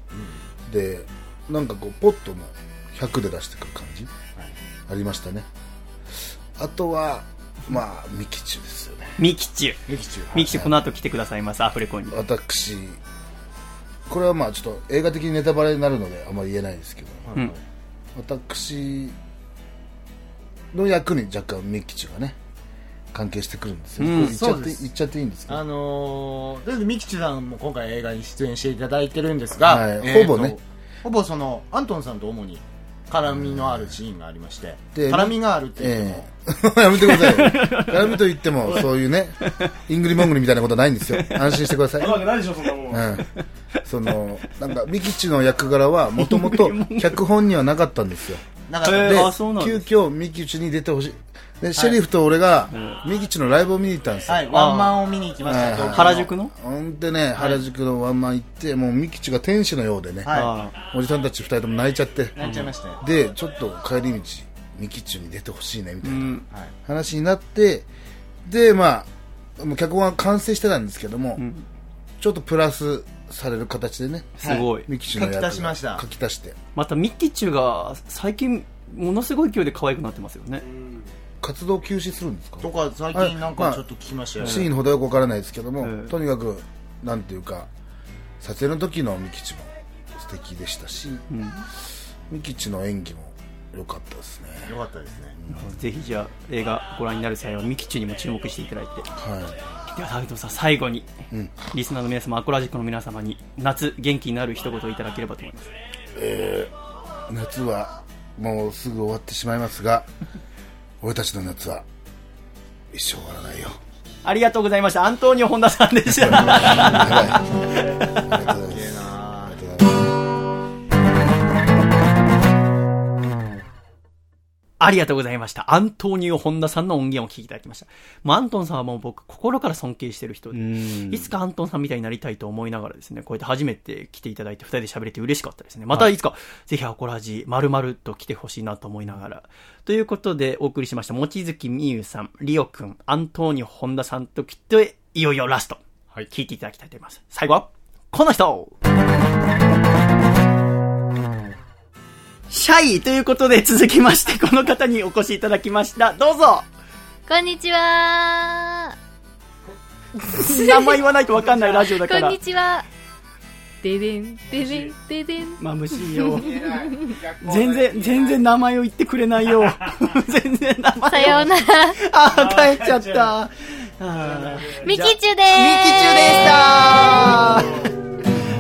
S14: でなんかこうポッとの100で出してくる感じ、ありましたね。あとはまあミキチュですよ。ね
S1: ミキチュ
S3: ミキチュ
S1: ミキチュこの後来てくださいます。アフレコに。
S14: 私これはまあちょっと映画的にネタバレになるのであんまり言えないですけど、
S1: うん。
S14: 私の役に若干ミキチュがね関係してくるんですよ、
S1: うん。
S14: 言っちゃっ言っちゃっていいんですか？
S3: あのー、とりあえずミキチュさんも今回映画に出演していただいてるんですが、
S14: はい。ほぼね。
S3: ほぼそのアントンさんと主に絡みのあるシーンがありまして、
S14: で
S3: 絡みがあるって言っても、
S14: ええ やめてくださいよ。絡みと言ってもそういうねイングリモングリみたいなことはないんですよ。安心してください。
S3: わけないでしょそんなもん、
S14: うん、そのなんかミキッチの役柄はもともと脚本にはなかったんですよ。
S3: なかった。
S14: で
S1: へーあそうなんです。
S14: 急遽ミキチに出てほしい。でシェリフと俺がミキチのライブを見に行ったんですよ、
S3: はい、ワンマンを見に行きました。
S1: 原宿の？
S14: ほんでね、原宿のワンマン行って、もうミキチが天使のようでね、
S3: は
S14: おじさんたち二人とも泣いちゃって、
S3: 泣いちゃいましたよ。
S14: で、ちょっと帰り道、ミキチに出てほしいね、みたいな
S1: うん。
S14: 話になって、で、まあ、もう脚本は完成してたんですけども、
S1: ん。
S14: ちょっとプラスされる形でね、
S1: すごい。
S14: ミキチの役
S3: 書き足しました。
S14: 書き足して、
S1: またミッキーチュが最近ものすごい勢いで可愛くなってますよね。
S14: 活動休止するんですか？
S3: とか、最近なんかちょっと聞きましたよね。
S14: シーンほどよくわからないですけども、
S1: ええ。
S14: とにかく、なんていうか、撮影の時のミキチも素敵でしたし、
S1: うん。
S14: ミキチの演技も良かったですね。
S3: よかったですね。
S1: ぜひじゃあ映画ご覧になる際はミキチュにも注目していただいて。
S14: は
S1: では、斉藤さん、最後に、
S14: うん
S1: リスナーの皆様、アコラジックの皆様に、夏、元気になる一言いただければと思います。
S14: い。えー、夏はもうすぐ終わってしまいますが、俺たちの夏は一生終わらないよ。
S1: ありがとうございました。アントニオ本田さんでした。
S14: ありがとうございま
S1: した。アントニオ本田さんの音源をお聞きいただきました。もうアントンさんはもう僕、心から尊敬してる人で、
S2: うん
S1: いつかアントンさんみたいになりたいと思いながらですね、こうやって初めて来ていただいて二人で喋れて嬉しかったですね。またいつか、ぜひアコラジ、丸々と来てほしいなと思いながら。ということで、お送りしました、もちづきみゆさん、リオくん、アントニオ本田さんときっと、いよいよラスト、
S2: はい
S1: 聞いていただきたいと思います。最後は、この人シャイということで続きまして、この方にお越しいただきました。どうぞ
S12: こんにちは
S1: 名前言わないとわかんないラジオだから
S12: こんに。ちはででん、ででん、ででん。
S1: まぶしいよ。全然、全然名前を言ってくれないよ。全然名前を。
S12: さようなら。
S1: あー、帰っちゃった。
S12: ミキチュでーす
S1: ミキチュでした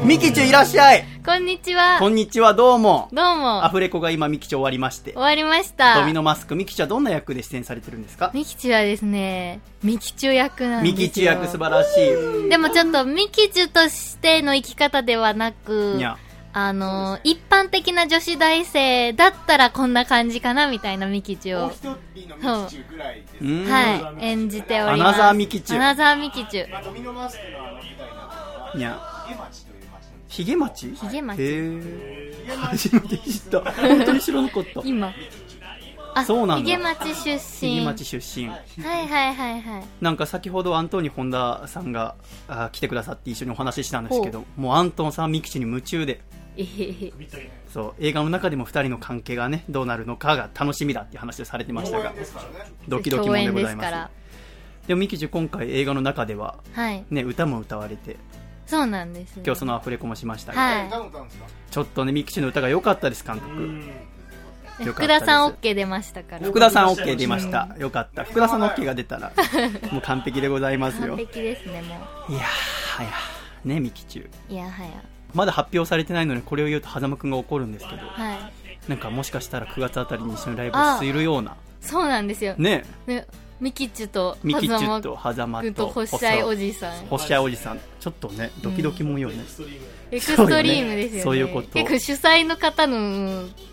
S1: ミキチュいらっしゃい
S12: こんにちは。
S1: こんにちは、どうも。
S12: どうも。
S1: アフレコが今ミキチュ終わりまして
S12: 終。わりました。
S1: ドミノマスク、ミキチュはどんな役で出演されてるんですか？
S12: ミキチュはですね、ミキチュ役なんですよ。
S1: ミキチュ役素晴らしい。
S12: でもちょっとミキチュとしての生き方ではなく。あの、一般的な女子大生だったらこんな感じかなみたいなミキチュを。そう
S1: うん
S12: はい、演じております。
S1: アナザーミキチュ
S12: アナザーミキチュ。
S1: にゃ。ヒゲ町
S12: ヒゲ町
S1: へー初めて知った。本当に知らなかった。
S12: 今。あ、
S1: そうなんだ
S12: ヒゲ町出身。
S1: ヒゲ町出身。
S12: はいはいはいはい。
S1: なんか先ほどアントニー本田さんがあ来てくださって一緒にお話ししたんですけど、もうアントンさんミキチに夢中で、
S12: えへへ。
S1: そう、映画の中でも二人の関係がね、どうなるのかが楽しみだっていう話をされてましたが、ドキドキもんでございます。
S12: で
S1: もミキチ今回映画の中では、
S12: はい。
S1: ね、歌も歌われて、
S12: そうなんです、ね。
S1: 今日そのアフレコもしましたが、
S12: はい。
S1: ちょっとね、ミキチの歌が良かったです、監督。
S12: 福田さん OK 出ましたから。
S1: 福田さん OK 出ました。よかった。福田さんの OK が出たら、もう完璧でございますよ。
S12: 完璧ですね、も
S1: いやーはや、ね、ミキチュ。
S12: う。いやはや。
S1: まだ発表されてないのにこれを言うと狭間くんが怒るんですけど、
S12: はい。
S1: なんかもしかしたら9月あたりに一緒にライブをするような、
S12: そうなんですよ。
S1: ね、
S12: ねミキッチュと、
S1: ミキチュ
S12: 狭
S1: と狭間
S12: 君と
S1: と、
S12: ホッシャイおじさん。
S1: ホッシャイおじさん。ちょっとね、ドキドキもんよね。
S12: エクストリームですよね。
S1: そういうこと
S12: 結構主催の方の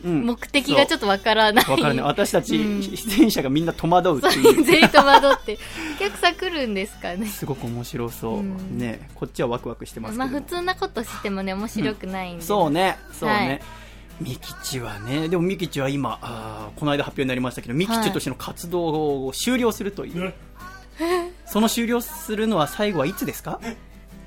S1: うん
S12: 目的がちょっとわからない。
S1: わからない。私たち
S12: うん
S1: 出演者がみんな戸惑うっていう。
S12: 全員戸惑って。お客さん来るんですかね。
S1: すごく面白そう。
S12: うん
S1: ね、こっちはワクワクしてますけど。
S12: まあ普通なことしてもね、面白くないんで。
S1: そうね、そうね。
S12: はい
S1: ミキチはね、でもミキチは今、あーこの間発表になりましたけど、ミキチとしての活動を終了するという。その終了するのは最後はいつですか？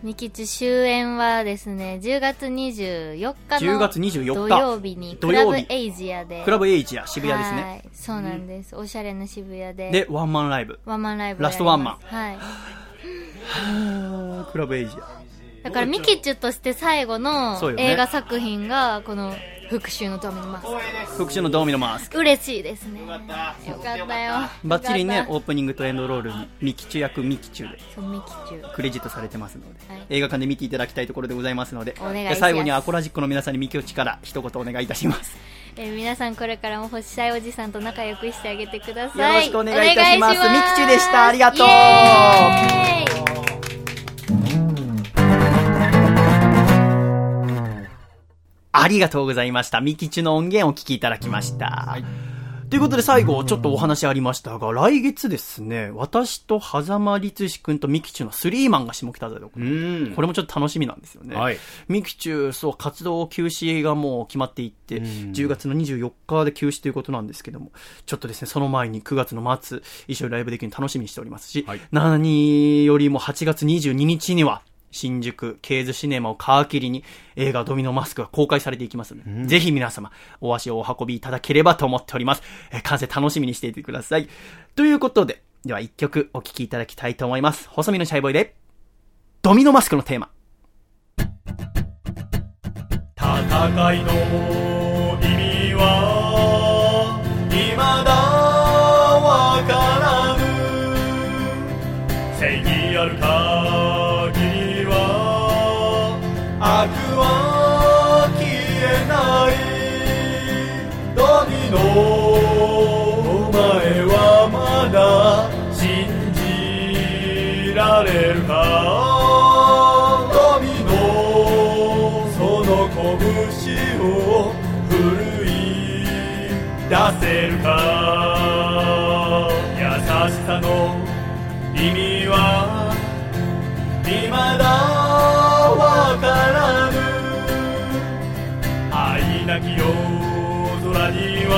S12: ミキッチュ終演はですね、10月24日
S1: 10
S12: の
S1: 月24日
S12: 土曜日にクラブエイジアで。
S1: クラブエイジア渋谷です
S12: は
S1: ね。
S12: い。そうなんです。おしゃれな渋谷で。
S1: で、ワンマンライブ。
S12: ワンマンライブ
S1: ラストワンマン
S12: ン。はい。
S1: クラブエイジア。
S12: だからミキッチュとして最後の映画作品が、この復讐のドミノマス
S1: 復讐のドミノマスク。
S12: ク。嬉しいですね。よかったよ。
S1: バッチリねオープニングとエンドロールにミキチュ役ミキチュで
S12: たそう、ミキッチュ。
S1: クレジットされてますので、
S12: はい
S1: 映画館で見ていただきたいところでございますので、
S12: お願いします
S1: で最後にアコラジックの皆さんにミキオチから一言お願いいたします。
S12: えー皆さんこれからも星いおじさんと仲良くしてあげてください。
S1: よろしくお願いいたしますミキチュでしたありがとうありがとうございました。ミキチュの音源をお聞きいただきました。ということで最後、ちょっとお話ありましたが、来月ですね、私と狭間律志くんとミキチュのスリーマンが下北沢で行われるこれもちょっと楽しみなんですよね。
S2: はい
S1: ミキチュ、そう、活動休止がもう決まっていって、10月の24日で休止ということなんですけども、ちょっとですね、その前に9月の末、一緒にライブできるの楽しみにしておりますし、何よりも8月22日には、新宿、ケーズシネマを皮切りに映画ドミノマスクが公開されていきますので、ぜひ皆様、お足をお運びいただければと思っております。えー完成楽しみにしていてください。ということで、では一曲お聴きいただきたいと思います。細身のシャイボーイで、ドミノマスクのテーマ。
S3: 戦いの出せるか？優しさの意味は？未だわからぬ。愛なき夜空には？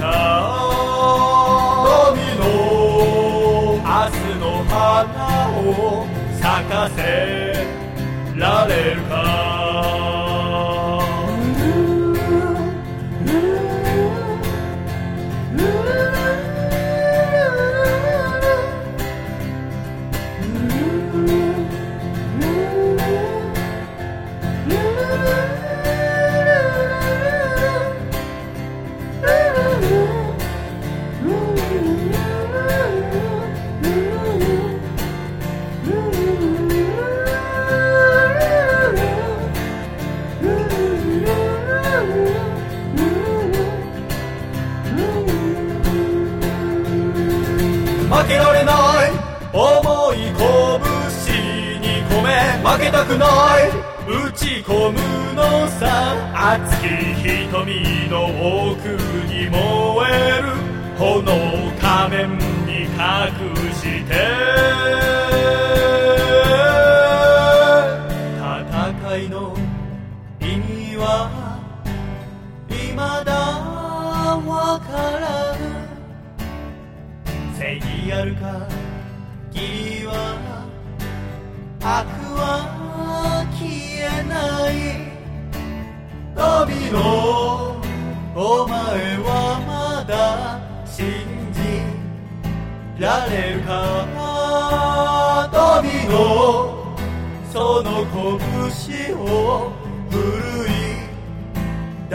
S3: 波の明日の花を咲かせられるか」たくない。打ち込むのさ。熱き瞳の奥に燃える。炎仮面に隠して。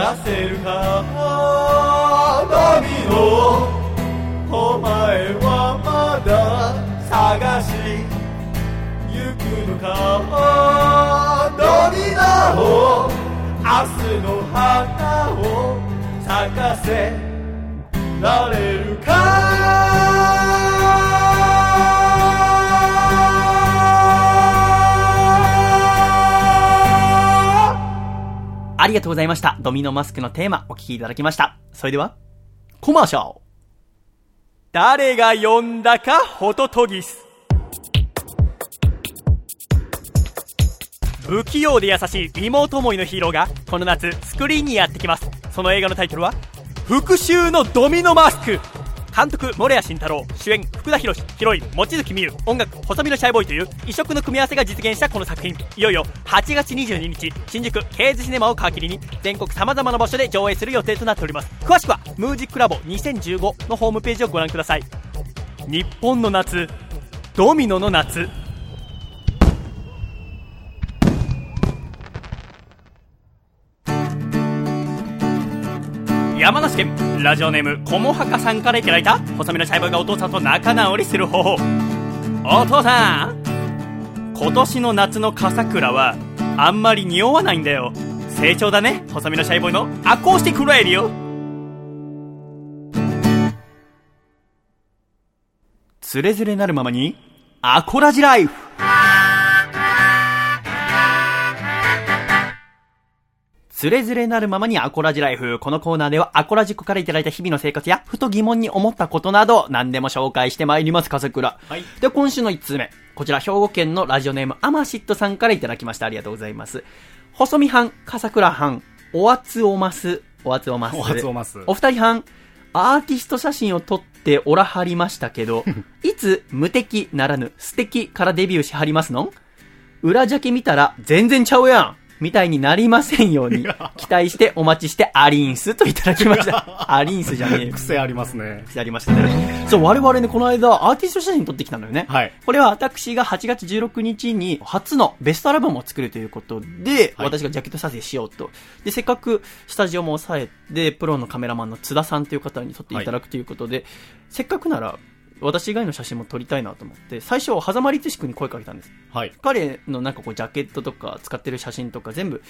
S3: らせるかドミノお前はまだ探し行くのか？ドミノを明日の花を咲かせられる。
S1: ありがとうございました。ドミノマスクのテーマお聞きいただきました。それでは、コマーシャル。
S3: 誰が呼んだかホトトギス不器用で優しい妹思いのヒーローがこの夏スクリーンにやってきますその映画のタイトルは復讐のドミノマスク監督森谷慎太郎主演福田博ヒロイン望月美優音楽細身のシャイボーイという異色の組み合わせが実現したこの作品。いよいよ8月22日新宿ケーズシネマを皮切りに全国さまざまな場所で上映する予定となっております。詳しくはムージックラボ2015のホームページをご覧ください。日本の夏ドミノの夏。山梨県。ラジオネームこもはかさんからいただいた細身のシャイボーイがお父さんと仲直りする方法。お父さん今年の夏の笠倉はあんまり匂わないんだよ。成長だね。細身のシャイボーイのアコースティックライデオ
S1: つれづれなるままにアコラジライフ。つれづれなるままにアコラジライフ。このコーナーではアコラジコからいただいた日々の生活や、ふと疑問に思ったことなど、何でも紹介してまいります、笠倉。
S2: はい
S1: で、今週の1通目。こちら、兵庫県のラジオネーム、アマシットさんからいただきました。ありがとうございます。細見藩、笠倉藩、おあつおます、おあつおます。
S2: おあつおます
S1: お二人藩、アーティスト写真を撮っておらはりましたけど、いつ無敵ならぬ素敵からデビューしはりますの裏ジャケ見たら全然ちゃうやんみたいになりませんように、期待してお待ちしてアリンスといただきました。アリンスじゃねえよ。
S2: 癖ありますね。
S1: 癖ありましたね。そう、我々ね、この間、アーティスト写真撮ってきたのよね。
S2: はい。
S1: これは私が8月16日に初のベストアルバムを作るということで、
S2: はい
S1: 私がジャケット撮影しようと。で、せっかくスタジオも抑えて、プロのカメラマンの津田さんという方に撮っていただくということで、せっかくなら、私以外の写真も撮りたいなと思って、最初、狭間律志君に声かけたんです。
S2: はい。
S1: 彼のなんかこう、ジャケットとか使ってる写真とか全部、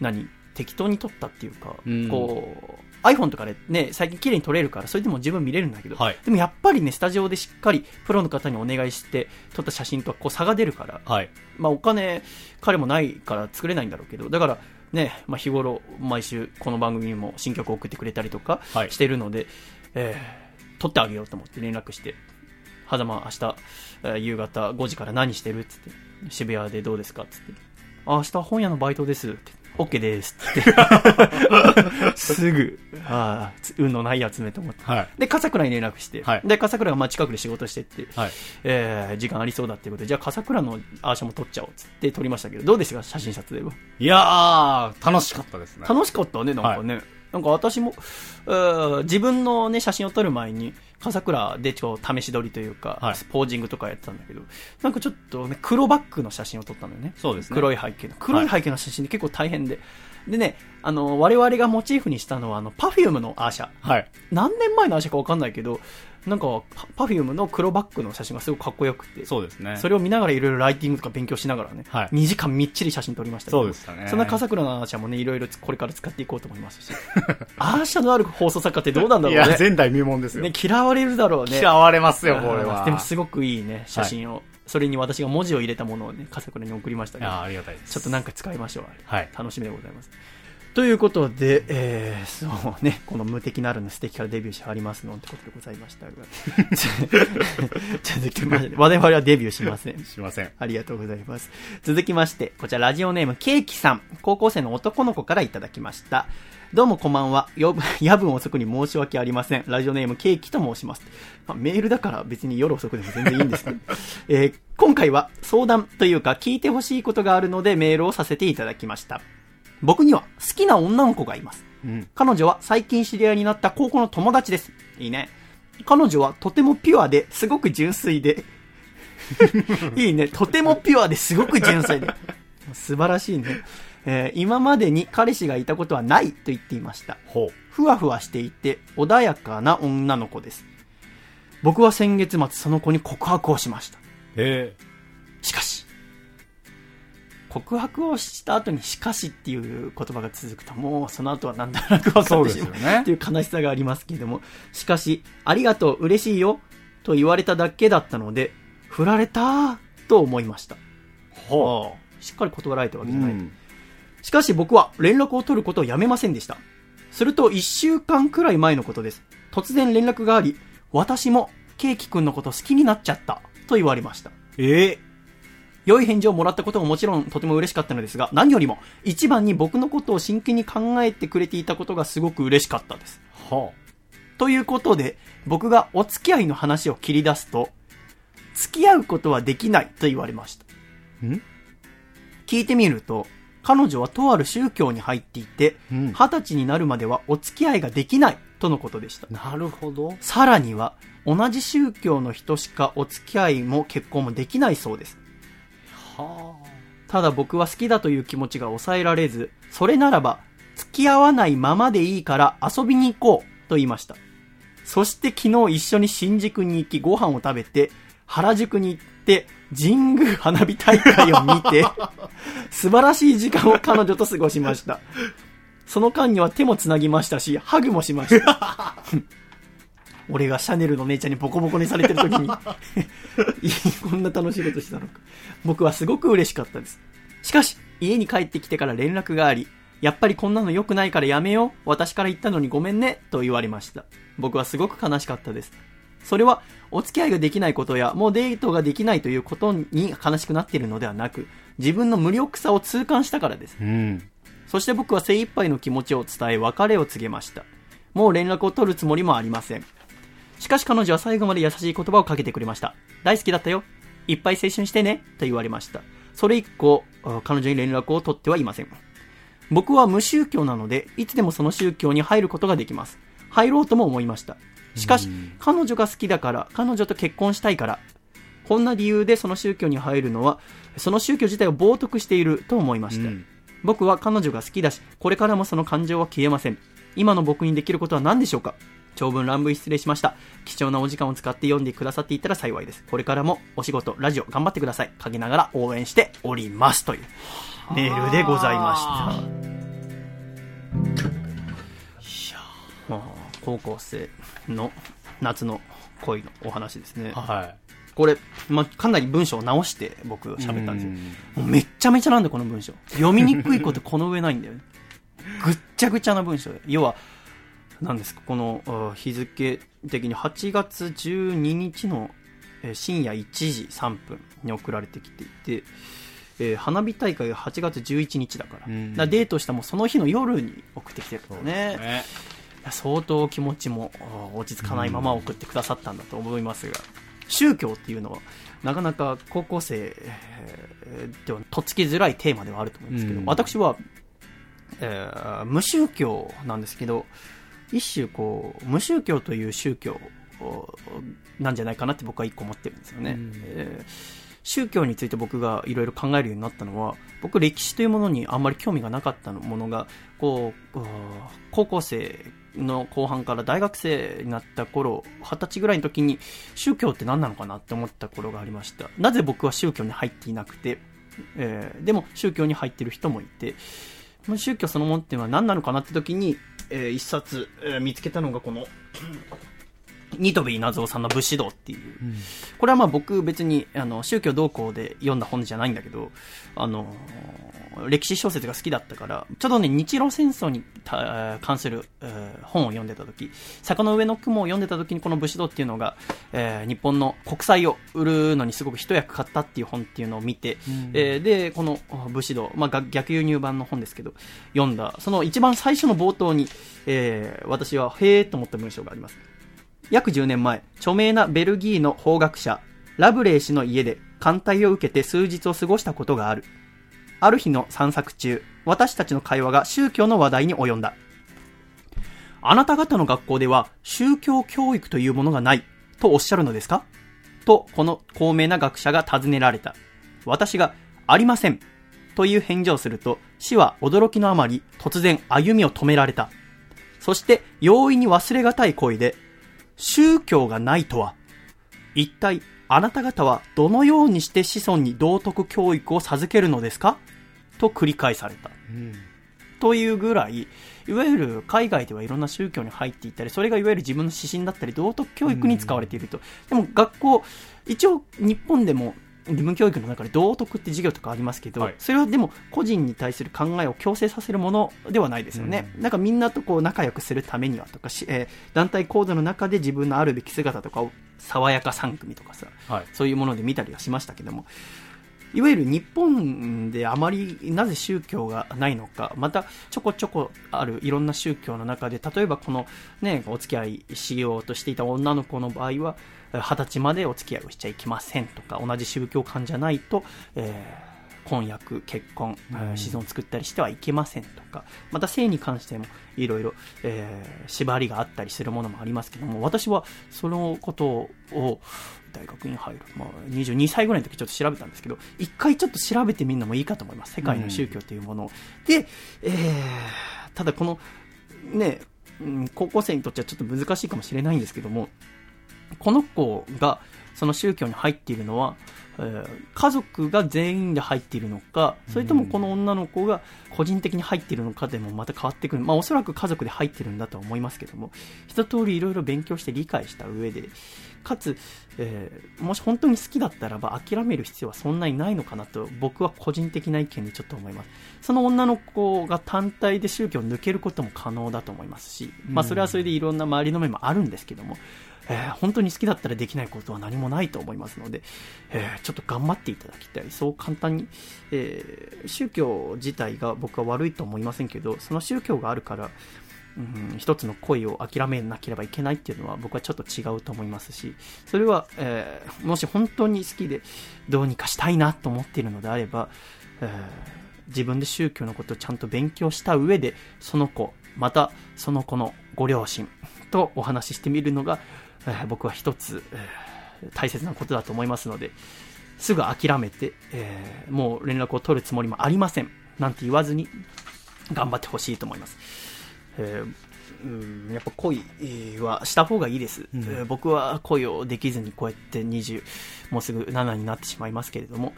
S1: 何適当に撮ったっていうか、
S2: うん
S1: こう、iPhone とかでね、最近綺麗に撮れるから、それでも十分見れるんだけど、
S2: はい
S1: でもやっぱりね、スタジオでしっかりプロの方にお願いして撮った写真とはこう差が出るから、
S2: はい。
S1: まあお金、彼もないから作れないんだろうけど、だからね、まあ日頃、毎週この番組にも新曲を送ってくれたりとか
S2: はい
S1: してるので、えー撮ってあげようと思って連絡して、はざま明日、えー夕方5時から何してるっつって、渋谷でどうですかっつって、あ明日本屋のバイトですって。OK ですって。すぐ、ああ、運のないやつめと思って。
S2: はい。
S1: で、笠倉に連絡して、
S2: はい
S1: で、笠倉がまあ近くで仕事してって、
S2: はい。
S1: えー時間ありそうだっていうことで、じゃあ笠倉のアー写も撮っちゃおうっつって撮りましたけど、どうですか写真撮影は？
S2: いやー、楽しかったですね。
S1: 楽しかったね、なんかね。なんか私も、えー自分のね、写真を撮る前に、笠倉でちょっと試し撮りというか、
S2: はい
S1: ポージングとかやってたんだけど、なんかちょっとね、黒バックの写真を撮ったのよね。
S2: そうですね。
S1: 黒い背景の。黒い背景の写真で結構大変で。でね、あの、我々がモチーフにしたのは、あの、 Perfumeのアー写。
S2: はい。
S1: 何年前のアー写かわかんないけど、なんか、パパフュームの黒バックの写真がすごくかっこよくて、
S2: そうですね。
S1: それを見ながらいろいろライティングとか勉強しながらね、
S2: はい
S1: 2時間みっちり写真撮りました
S2: そうでしたね
S1: そんな笠倉のアーシャもね、いろいろこれから使っていこうと思いますし、アーシャのある放送作家ってどうなんだろ
S2: いうや、
S1: ね。
S2: 前代未聞ですよ。
S1: ね、嫌われるだろうね。
S2: 嫌われますよ、これは。
S1: でもすごくいいね、写真を。それに私が文字を入れたものをね、笠倉に送りましたけど、
S2: いや、ありがたいです。
S1: ちょっとなんか使いましょう。
S2: はい。
S1: 楽しみでございます。ということで、えー、そうね、この無敵なるの素敵からデビューしはりますのってことでございましたが、続きまして、我々はデビューしません。
S2: しません。
S1: ありがとうございます。続きまして、こちらラジオネームケーキさん、高校生の男の子からいただきました。どうもこんばんは。よ 夜分遅くに申し訳ありません。ラジオネームケーキと申します。まあ、メールだから別に夜遅くでも全然いいんですけど、えー今回は相談というか聞いてほしいことがあるのでメールをさせていただきました。僕には好きな女の子がいます。
S2: うん。
S1: 彼女は最近知り合いになった高校の友達です。いいね。彼女はとてもピュアですごく純粋で、いいね。とてもピュアですごく純粋で。素晴らしいね。えー今までに彼氏がいたことはないと言っていました。
S2: ほう。
S1: ふわふわしていて穏やかな女の子です。僕は先月末その子に告白をしました。
S2: え
S1: しかし、告白をした後にしかしっていう言葉が続くともうその後はなんとなく分かってしまう
S2: そうですよね
S1: っていう悲しさがありますけれども、しかし、ありがとう、嬉しいよと言われただけだったので、振られたと思いました。
S2: ほ
S1: しっかり断られたわ
S2: う。
S1: けじゃない。
S2: ん。
S1: しかし僕は連絡を取ることをやめませんでした。すると1週間くらい前のことです。突然連絡があり、私もケーキくんのこと好きになっちゃったと言われました。
S2: え？
S1: 良い返事をもらったことももちろんとても嬉しかったのですが、何よりも一番に僕のことを真剣に考えてくれていたことがすごく嬉しかったです。
S2: ー、は
S1: ということで、僕がお付き合いの話を切り出すと、付き合うことはできないと言われました。
S2: ん？
S1: 聞いてみると、彼女はとある宗教に入っていて、
S2: うん
S1: 二十歳になるまではお付き合いができないとのことでした。
S2: なるほど。
S1: さらには、同じ宗教の人しかお付き合いも結婚もできないそうです。
S2: は
S1: ただ僕は好きだという気持ちが抑えられず、それならば、付き合わないままでいいから遊びに行こうと言いました。そして昨日一緒に新宿に行きご飯を食べて、原宿に行って、神宮花火大会を見て、素晴らしい時間を彼女と過ごしました。その間には手も繋ぎましたし、ハグもしました。俺がシャネルの姉ちゃんにボコボコにされてる時に こんな楽しいことしたのか。僕はすごく嬉しかったです。しかし、家に帰ってきてから連絡があり、やっぱりこんなの良くないからやめよう。私から言ったのにごめんね。と言われました。僕はすごく悲しかったです。それは、お付き合いができないことや、もうデートができないということに悲しくなっているのではなく、自分の無力さを痛感したからです。
S2: うん。
S1: そして僕は精一杯の気持ちを伝え別れを告げました。もう連絡を取るつもりもありません。しかし彼女は最後まで優しい言葉をかけてくれました。大好きだったよ。いっぱい青春してね。と言われました。それ以降、あ彼女に連絡を取ってはいません。僕は無宗教なので、いつでもその宗教に入ることができます。入ろうとも思いました。しかし、彼女が好きだから、彼女と結婚したいから、こんな理由でその宗教に入るのは、その宗教自体を冒涜していると思いました。僕は彼女が好きだし、これからもその感情は消えません。今の僕にできることは何でしょうか？長文乱文失礼しました。貴重なお時間を使って読んでくださっていたら幸いです。これからもお仕事、ラジオ頑張ってください。陰ながら応援しております。というメールでございました。いや高校生の夏の恋のお話ですね。
S2: は
S1: これ、まあ、かなり文章を直して僕喋ったんですよ。もうめっちゃめちゃなんだよ、この文章。読みにくいことこの上ないんだよね。ぐっちゃぐちゃな文章で。要は、なんですか、このあ日付的に。8月12日のえー深夜1時3分に送られてきていて、えー花火大会が8月11日だから。だからデートしたもうその日の夜に送ってきてるからね。いや相当気持ちも落ち着かないまま送ってくださったんだと思いますが、宗教っていうのは、なかなか高校生えーではとっつきづらいテーマではあると思うんですけど、
S2: うん。
S1: 私は、えー無宗教なんですけど、一種こう、無宗教という宗教おなんじゃないかなって僕は一個思ってるんですよね。えー宗教について僕がいろいろ考えるようになったのは、僕歴史というものにあんまり興味がなかったものが、こう、う高校生の後半から大学生になった頃、二十歳ぐらいの時に宗教って何なのかなって思った頃がありました。なぜ僕は宗教に入っていなくて、えーでも宗教に入ってる人もいて、まあ宗教そのものっていうのは何なのかなって時に、えー一冊、えー見つけたのがこの、ニトビ稲造さんの武士道っていう、これはまあ僕別にあの宗教同行で読んだ本じゃないんだけど、あの歴史小説が好きだったから、ちょうどね、日露戦争にた関する、えー本を読んでた時、坂の上の雲を読んでた時にこの武士道っていうのが、えー日本の国債を売るのにすごく一役買ったっていう本っていうのを見て、えーで、このあ武士道、まあが逆輸入版の本ですけど、読んだ、その一番最初の冒頭に、えー私はへーと思った文章があります。約10年前、著名なベルギーの法学者、ラブレー氏の家で艦隊を受けて数日を過ごしたことがある。ある日の散策中、私たちの会話が宗教の話題に及んだ。あなた方の学校では宗教教育というものがないとおっしゃるのですか？と、この高名な学者が尋ねられた。私が、ありません。という返事をすると、死は驚きのあまり、突然歩みを止められた。そして、容易に忘れがたい声で、宗教がないとは、一体あなた方はどのようにして子孫に道徳教育を授けるのですか？と繰り返された。というぐらい、いわゆる海外ではいろんな宗教に入っていったり、それがいわゆる自分の指針だったり、道徳教育に使われていると。でも学校、一応日本でも義務教育の中で道徳って授業とかありますけど、それはでも個人に対する考えを強制させるものではないですよね。なんかみんなとこう仲良くするためにはとかし、えー団体行動の中で自分のあるべき姿とかを爽やか3組とかさ、
S2: はい
S1: そういうもので見たりはしましたけども、いわゆる日本であまりなぜ宗教がないのか、またちょこちょこあるいろんな宗教の中で、例えばこのね、お付き合いしようとしていた女の子の場合は、二十歳までお付き合いをしちゃいけませんとか、同じ宗教観じゃないと、えー婚約、結婚、えー子孫を作ったりしてはいけませんとか、また性に関してもいろいろ、えー縛りがあったりするものもありますけども、私はそのことを大学に入る、まあ、22歳ぐらいの時ちょっと調べたんですけど、一回ちょっと調べてみるのもいいかと思います。世界の宗教というものを。で、えーただこの、ね、うん高校生にとってはちょっと難しいかもしれないんですけども、この子がその宗教に入っているのは、えー家族が全員で入っているのか、それともこの女の子が個人的に入っているのかでもまた変わってくる。まあおそらく家族で入ってるんだとは思いますけども、一通りいろいろ勉強して理解した上で、かつ、えーもし本当に好きだったらば諦める必要はそんなにないのかなと僕は個人的な意見でちょっと思います。その女の子が単体で宗教を抜けることも可能だと思いますし、まあそれはそれでいろんな周りの面もあるんですけども、えー本当に好きだったらできないことは何もないと思いますので、えーちょっと頑張っていただきたい。そう簡単に、えー宗教自体が僕は悪いと思いませんけど、その宗教があるから、うん、一つの恋を諦めなければいけないっていうのは僕はちょっと違うと思いますし、それは、えーもし本当に好きでどうにかしたいなと思っているのであれば、えー自分で宗教のことをちゃんと勉強した上で、その子、またその子のご両親とお話ししてみるのが、僕は一つ、えー大切なことだと思いますので、すぐ諦めて、えーもう連絡を取るつもりもありません。なんて言わずに、頑張ってほしいと思います。えーうんやっぱ恋はした方がいいです、えー僕は恋をできずにこうやって20もうすぐ7になってしまいますけれども、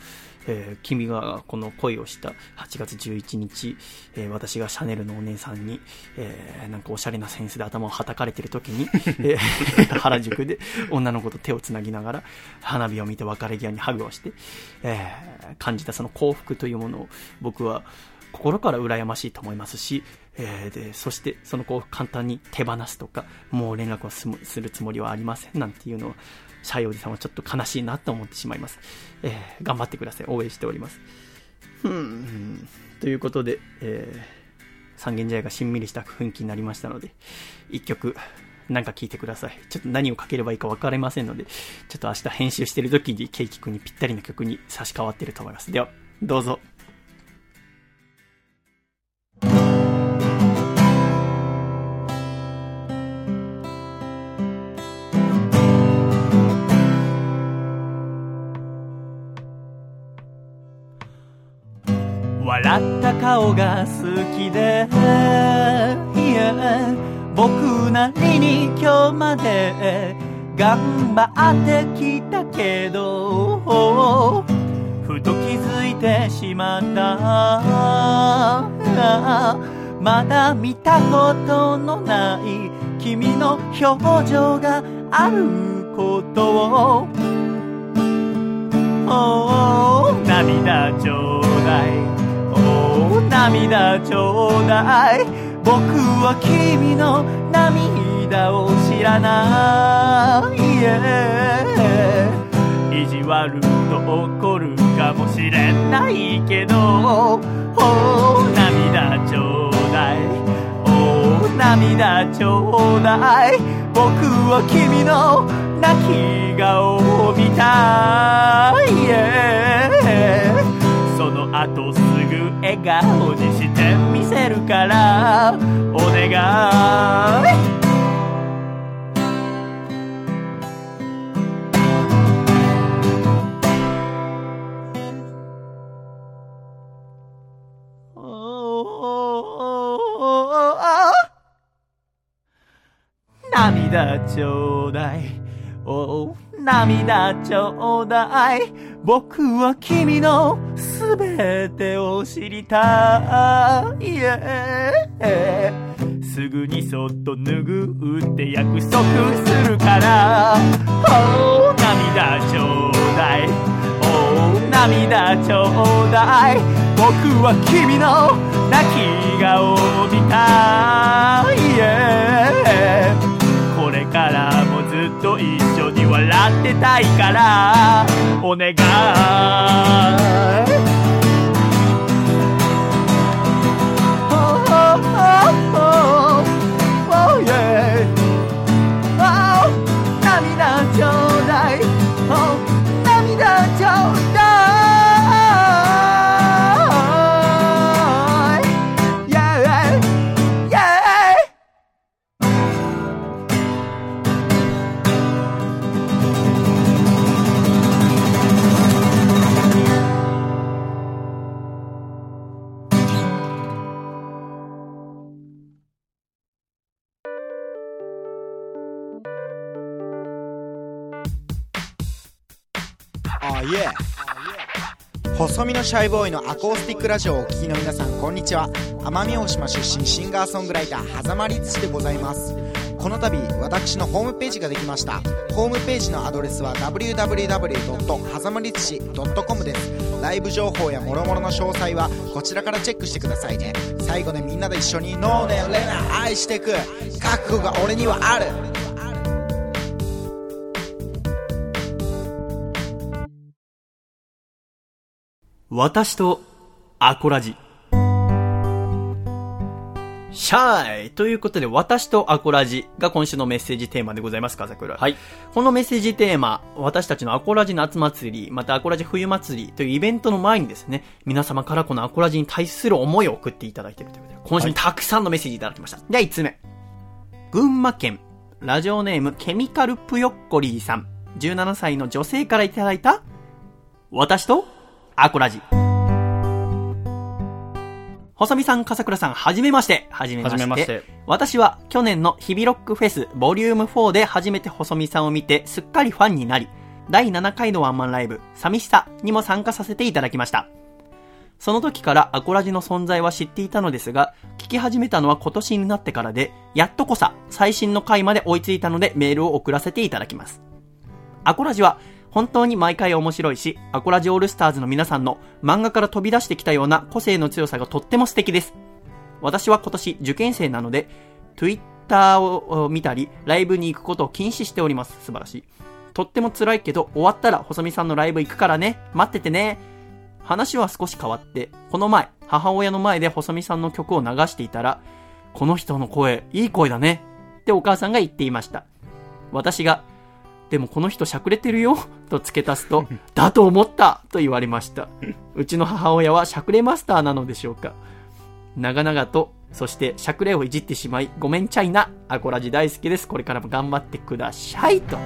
S1: えー君がこの恋をした8月11日、えー私がシャネルのお姉さんに、えーなんかおしゃれなセンスで頭をはたかれてる時に、えー 原宿で女の子と手をつなぎながら花火を見て別れ際にハグをして、えー感じたその幸福というものを僕は心から羨ましいと思いますし、えーでそしてその子を簡単に手放すとかもう連絡をするつもりはありませんなんていうのはシャイおじさんはちょっと悲しいなと思ってしまいます、えー頑張ってください応援しておりますうんということで、えー三軒茶屋がしんみりした雰囲気になりましたので一曲なんか聴いてください。ちょっと何をかければいいか分かりませんので、ちょっと明日編集してる時にケイキ君にぴったりな曲に差し替わってると思います。では、どうぞ。
S3: 笑った顔が好きで、yeah 僕なりに今日まで頑張ってきたけどふと気づいてしまった。まだ見たことのない君の表情があることを。Oh 涙ちょうだい。涙ちょうだい。僕は君の涙を知らない、yeah 意地悪と怒るかもしれないけど。Oh 涙ちょうだい。Oh 涙ちょうだい。僕は君の泣き顔を見たい、yeah その後笑顔にしてみせるからお願い涙ちょうだい。お涙ちょうだい。僕は君のすべてを知りたい。Yeah すぐにそっと脱ぐって約束するから。おう涙ちょうだい。おう涙ちょうだい。僕は君の泣き顔を見たい。Yeah これからもずっと一緒笑ってたいからお願い。
S15: 細身のシャイボーイのアコースティックラジオをお聴きの皆さんこんにちは。奄美大島出身シンガーソングライター狭間律師でございます。この度私のホームページができました。ホームページのアドレスは www. はざまりつし .com です。ライブ情報や諸々の詳細はこちらからチェックしてくださいね。最後でみんなで一緒に「ノーネレナ愛してく」覚悟が俺にはある。
S1: 私とアコラジ。シャイということで、私とアコラジが今週のメッセージテーマでございます、笠倉。はい。このメッセージテーマ、私たちのアコラジ夏祭り、またアコラジ冬祭りというイベントの前にですね、皆様からこのアコラジに対する思いを送っていただいているということで、今週もたくさんのメッセージいただきました。では1つ目。群馬県、ラジオネームケミカルプヨッコリーさん、17歳の女性からいただいた、私とアコラジ。細見さん、笠倉さん、はじめまして。はじめまして。
S2: はじめまして
S1: 私は去年の日々ロックフェスボリューム4で初めて細見さんを見てすっかりファンになり、第7回のワンマンライブ、寂しさにも参加させていただきました。その時からアコラジの存在は知っていたのですが、聞き始めたのは今年になってからで、やっとこさ、最新の回まで追いついたのでメールを送らせていただきます。アコラジは本当に毎回面白いし、アコラジオールスターズの皆さんの漫画から飛び出してきたような個性の強さがとっても素敵です。私は今年受験生なので、Twitter を見たり、ライブに行くことを禁止しております。素晴らしい。とっても辛いけど、終わったら細見さんのライブ行くからね。待っててね。話は少し変わって、この前、母親の前で細見さんの曲を流していたら、この人の声、いい声だね。ってお母さんが言っていました。私が、でもこの人しゃくれてるよ、と付け足すと、だと思ったと言われました。うちの母親はしゃくれマスターなのでしょうか。長々と、そしてしゃくれをいじってしまい、ごめんちゃいな。アコラジ大好きです。これからも頑張ってください。と、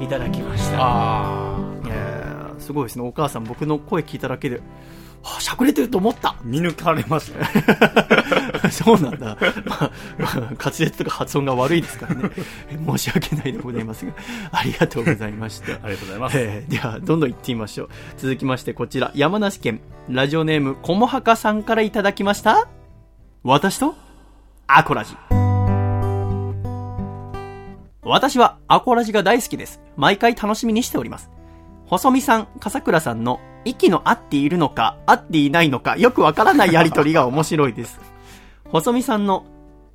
S1: いただきました。あーすごいですね。お母さん僕の声聞いただけで、はあしゃくれてると思った。
S2: 見抜かれました。
S1: そうなんだ。まあ、まあ滑舌とか発音が悪いですからね。申し訳ないでございますが、ありがとうございました。
S2: ありがとうございます
S1: えーでは、どんどん行ってみましょう。続きまして、こちら、山梨県、ラジオネーム、こもはかさんからいただきました。私と、アコラジ。私はアコラジが大好きです。毎回楽しみにしております。細見さん、笠倉さんの息の合っているのか、合っていないのか、よくわからないやりとりが面白いです。細見さんの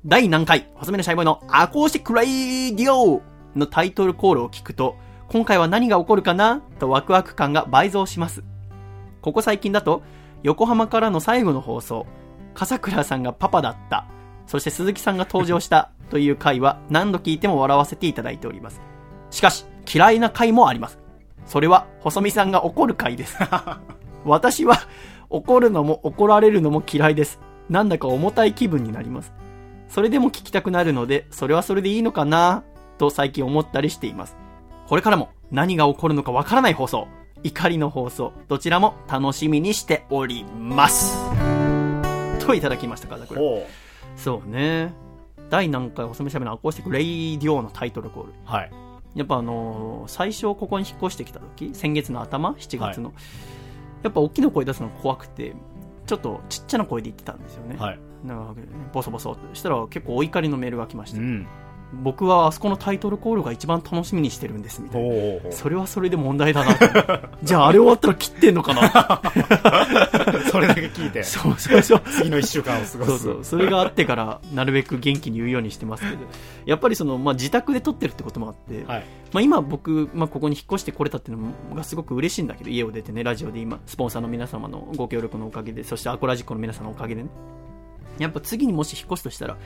S1: 第何回、細見のシャイボーイのアコースティックラディオのタイトルコールを聞くと、今回は何が起こるかなとワクワク感が倍増します。ここ最近だと、横浜からの最後の放送、笠倉さんがパパだった、そして鈴木さんが登場したという回は何度聞いても笑わせていただいております。しかし、嫌いな回もあります。それは、細見さんが怒る回です。私は、怒るのも怒られるのも嫌いです。なんだか重たい気分になります。それでも聞きたくなるので、それはそれでいいのかなと最近思ったりしています。これからも何が起こるのかわからない放送、怒りの放送、どちらも楽しみにしております。といただきましたか、これ。そうね。第何回細身のシャイボーイのアコースティックレイディオのタイトルコール。
S2: はい。
S1: やっぱあのー最初ここに引っ越してきた時、先月の頭 ?7 月の、やっぱ大きな声出すの怖くて、ちょっとちっちゃな声で言ってたんですよね。
S2: はい。
S1: なんかボソボソとしたら結構お怒りのメールが来ました。
S2: うん。
S1: 僕はあそこのタイトルコールが一番楽しみにしてるんですみたいな。それはそれで問題だなと。じゃああれ終わったら切ってんのかな
S2: それだけ聞いて
S1: そうそうそう。
S2: 次の一週間を過ごす
S1: そうそう。それがあってから、なるべく元気に言うようにしてますけど、やっぱりその、まあ自宅で撮ってるってこともあって、
S2: はい
S1: まあ今僕、まあここに引っ越してこれたっていうのがすごく嬉しいんだけど、家を出てね、ラジオで今、スポンサーの皆様のご協力のおかげで、そしてアコラジックの皆さんのおかげでね、やっぱ次にもし引っ越すとしたら、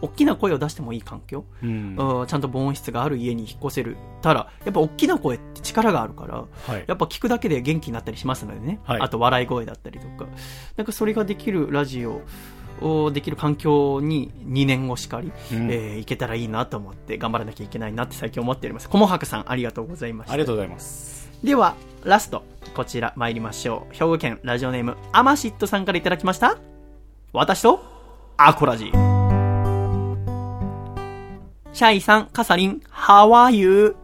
S1: 大きな声を出してもいい環境、
S2: うん
S1: うんちゃんと防音室がある家に引っ越せるたら、やっぱ大きな声って力があるから、
S2: はい
S1: やっぱ聞くだけで元気になったりしますのでね、
S2: はい
S1: あと笑い声だったりとか、なんかそれができるラジオをできる環境に2年後しかり、
S2: うん
S1: えーいけたらいいなと思って頑張らなきゃいけないなって最近思っております。こもはくさんありがとうございました。
S2: ありがとうございます。
S1: では、ラスト、こちら参りましょう。兵庫県ラジオネーム、アマシットさんからいただきました。私と、アコラジ。シャイさん、カサリン、How are you?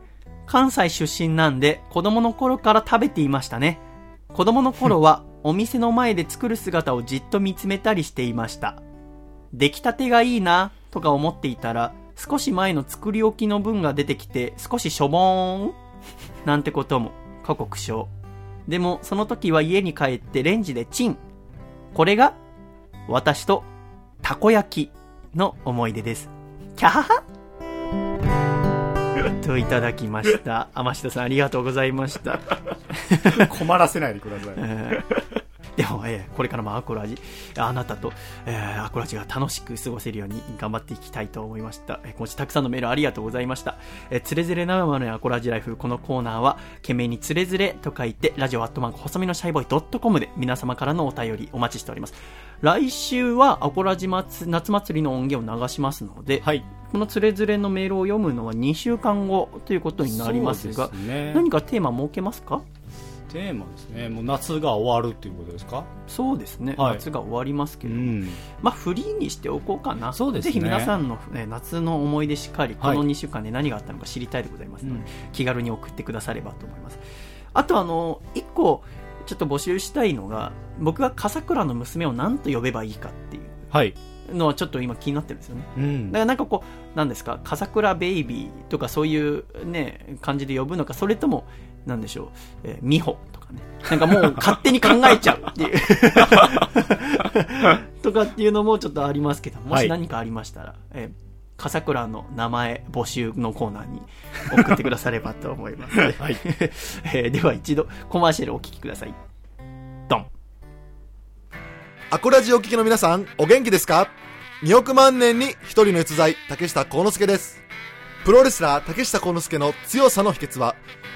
S1: 関西出身なんで子供の頃から食べていましたね。子供の頃は お店の前で作る姿をじっと見つめたりしていました。出来たてがいいなとか思っていたら少し前の作り置きの分が出てきて少ししょぼーんなんてことも過酷笑。でもその時は家に帰ってレンジでチン。これが私とたこ焼きの思い出です。キャハハといただきました。天下さんありがとうございました。
S2: 困らせないでください。
S1: えーでも、えーこれからもアコラジ、あなたと、えーアコラジが楽しく過ごせるように頑張っていきたいと思いました。えー今週たくさんのメールありがとうございました。えーつれづれなまのアコラジライフ、このコーナーは、懸命につれづれと書いて、ラジオアットマーク細身のシャイボーイ .com で皆様からのお便りお待ちしております。来週はアコラジ祭夏祭りの音源を流しますので、このつれづれのメールを読むのは2週間後ということになりますが、
S2: すね。
S1: 何かテーマ設けますか？
S2: テーマですね。もう夏が終わるっていうことですか？
S1: そうですね、
S2: はい。
S1: 夏が終わりますけど、
S2: うん。
S1: まあ、フリーにしておこうかな。
S2: そうですね。
S1: ぜひ皆さんの、ね、夏の思い出しっかり、こ
S2: はい。
S1: の2週間で何があったのか知りたいでございますので、
S2: うん。
S1: 気軽に送ってくださればと思います。あと、あの、1個、ちょっと募集したいのが、僕が笠倉の娘を何と呼べばいいかっていう
S2: はい。
S1: のはちょっと今気になってるんですよね。
S2: うん
S1: だからなんかこう、なんですか、笠倉ベイビーとかそういうね、感じで呼ぶのか、それとも、なんでしょう、えー美穂とかね。なんかもう 勝手に考えちゃうっていう。とかっていうのもちょっとありますけど、も
S2: はい
S1: し何かありましたら、えー笠倉の名前募集のコーナーに送ってくださればと思います。はい、えーでは一度コマーシャルお聞きください。ドン。
S16: アコラジお聞きの皆さん、お元気ですか ?2 億万年に一人の逸材、竹下幸之助です。プロレスラー竹下幸之助の強さの秘訣は、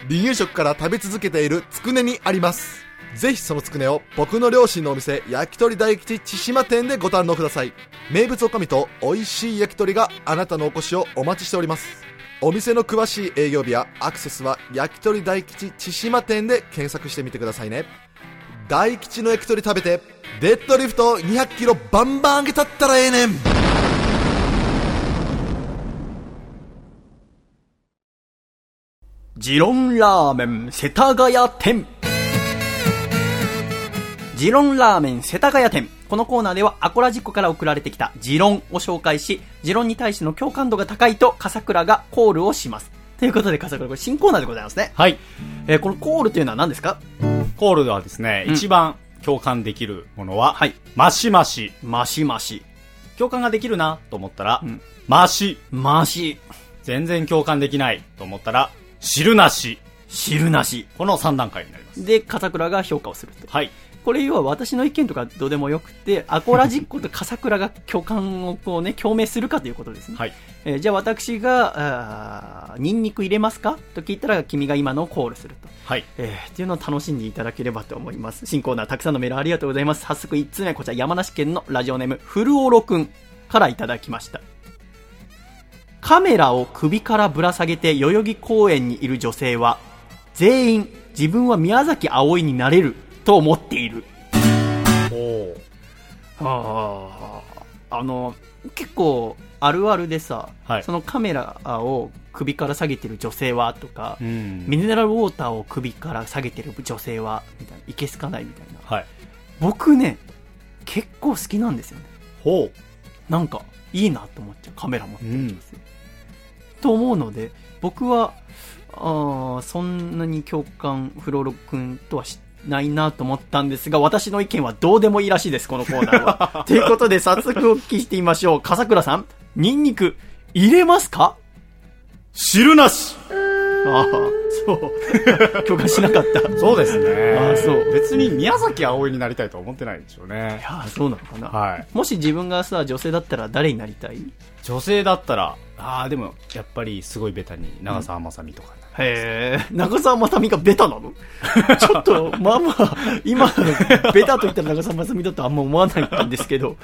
S16: 離乳食から食べ続けているつくねにあります。ぜひそのつくねを僕の両親のお店、焼き鳥大吉千島店でご堪能ください。名物おかみと美味しい焼き鳥があなたのお越しをお待ちしております。お店の詳しい営業日やアクセスは焼き鳥大吉千島店で検索してみてくださいね。大吉の焼き鳥食べてデッドリフト200キロバンバン上げたったらええねん
S1: ジロンラーメン世田谷店ジロンラーメン世田谷店このコーナーではアコラジッコから送られてきたジロンを紹介し、ジロンに対しての共感度が高いと笠倉がコールをします。ということで笠倉、これ新コーナーでございますね。
S2: はい。
S1: えーこのコールというのは何ですか？
S2: コールではですね、
S1: うん
S2: 一番共感できるものは、マシマシ。
S1: マシマシ。
S2: 共感ができるなと思ったら、マシ。
S1: マシ。
S2: 全然共感できないと思ったら、汁なし。
S1: 汁なし。
S2: この3段階になります。
S1: で、笠倉が評価をすると。
S2: はい。
S1: これ要は私の意見とかどうでもよくて、アコラジッコと笠倉が共感をこうね、共鳴するかということですね。
S2: はい。
S1: えーじゃあ私が、あーニンニク入れますか？と聞いたら君が今のをコールすると。
S2: はい。
S1: えーっていうのを楽しんでいただければと思います。新コーナーたくさんのメールありがとうございます。早速1つ目、こちら山梨県のラジオネーム、フルオロくんからいただきました。カメラを首からぶら下げて代々木公園にいる女性は、全員自分は宮崎葵になれると思っている。
S2: お
S1: ああの、結構あるあるでさ、そのカメラを首から下げてる女性はとか、
S2: うん
S1: ミネラルウォーターを首から下げてる女性は、みたいな、いけすかないみたいな。
S2: はい。
S1: 僕ね、結構好きなんですよね。
S2: ほ
S1: う。なんか、いいなと思っちゃう、カメラ持ってる女性。と思うので、僕は、あーそんなに共感、フロロ君とはしないなと思ったんですが、私の意見はどうでもいいらしいです、このコーナーは。ということで、早速お聞きしてみましょう。笠倉さん、ニンニク、入れますか？
S2: 汁なし
S1: ああ、そう。共感しなかった。
S2: そうですね。
S1: ああ、そう。
S2: 別に宮崎葵になりたいとは思ってないでしょうね。
S1: いやそうなのかな？
S2: はい。
S1: もし自分がさ、女性だったら誰になりたい？
S2: 女性だったら、ああ、でも、やっぱりすごいベタに、長澤まさみとか、
S1: へえ、長澤まさみがベタなの？ちょっと、まあまあ、今、ベタと言ったら長澤まさみだとあんま思わないんですけど。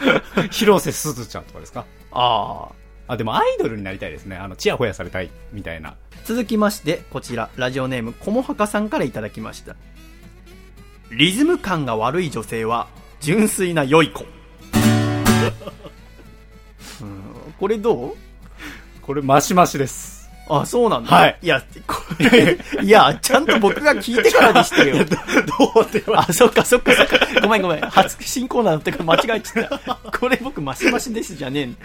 S2: 広瀬すずちゃんとかですか？
S1: ああ。
S2: あ、でもアイドルになりたいですね。あの、チヤホヤされたい、みたいな。
S1: 続きまして、こちら、ラジオネーム、こもはかさんからいただきました。リズム感が悪い女性は、純粋な良い子。うんこれどう？
S2: これ、マシマシです。
S1: あ、そうなんだ。
S2: はい
S1: いや、これ、いや、ちゃんと僕が聞いてからにしてよ。
S2: どうって
S1: あ、そっかそっかそっか。ごめんごめん。初新コーナーだったから間違えちゃった。これ僕マシマシですじゃねえん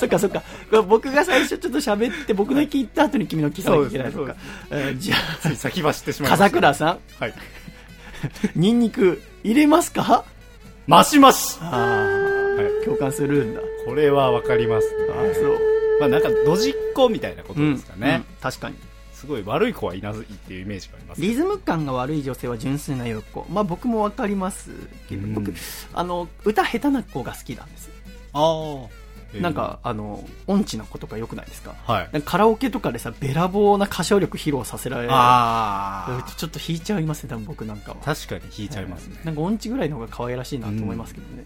S1: そっかそっか。僕が最初ちょっと喋って僕の聞いた後に君の聞かなきゃいけないのか。えーじゃあ、
S2: 先走ってしまいました
S1: 笠倉さん。
S2: はい。
S1: ニンニク入れますか？
S2: マシマシ
S1: ああ、共感するんだ。
S2: これはわかりますね。
S1: あそう。
S2: まあなんか、ドジっ子みたいなことですかね。
S1: うん確かに。
S2: すごい悪い子はいないっていうイメージがあります。
S1: リズム感が悪い女性は純粋な良い子。まあ僕もわかりますけど、僕、あの、歌下手な子が好きなんです。
S2: ああ。
S1: なんか、あの、音痴な子とか良くないですか？
S2: はい。
S1: カラオケとかでさ、べらぼうな歌唱力披露させられる。
S2: あ
S1: ちょっと弾いちゃいますね、多分僕なんかは。
S2: 確かに弾いちゃいますね。
S1: なんか音痴ぐらいの方が可愛らしいなと思いますけどね。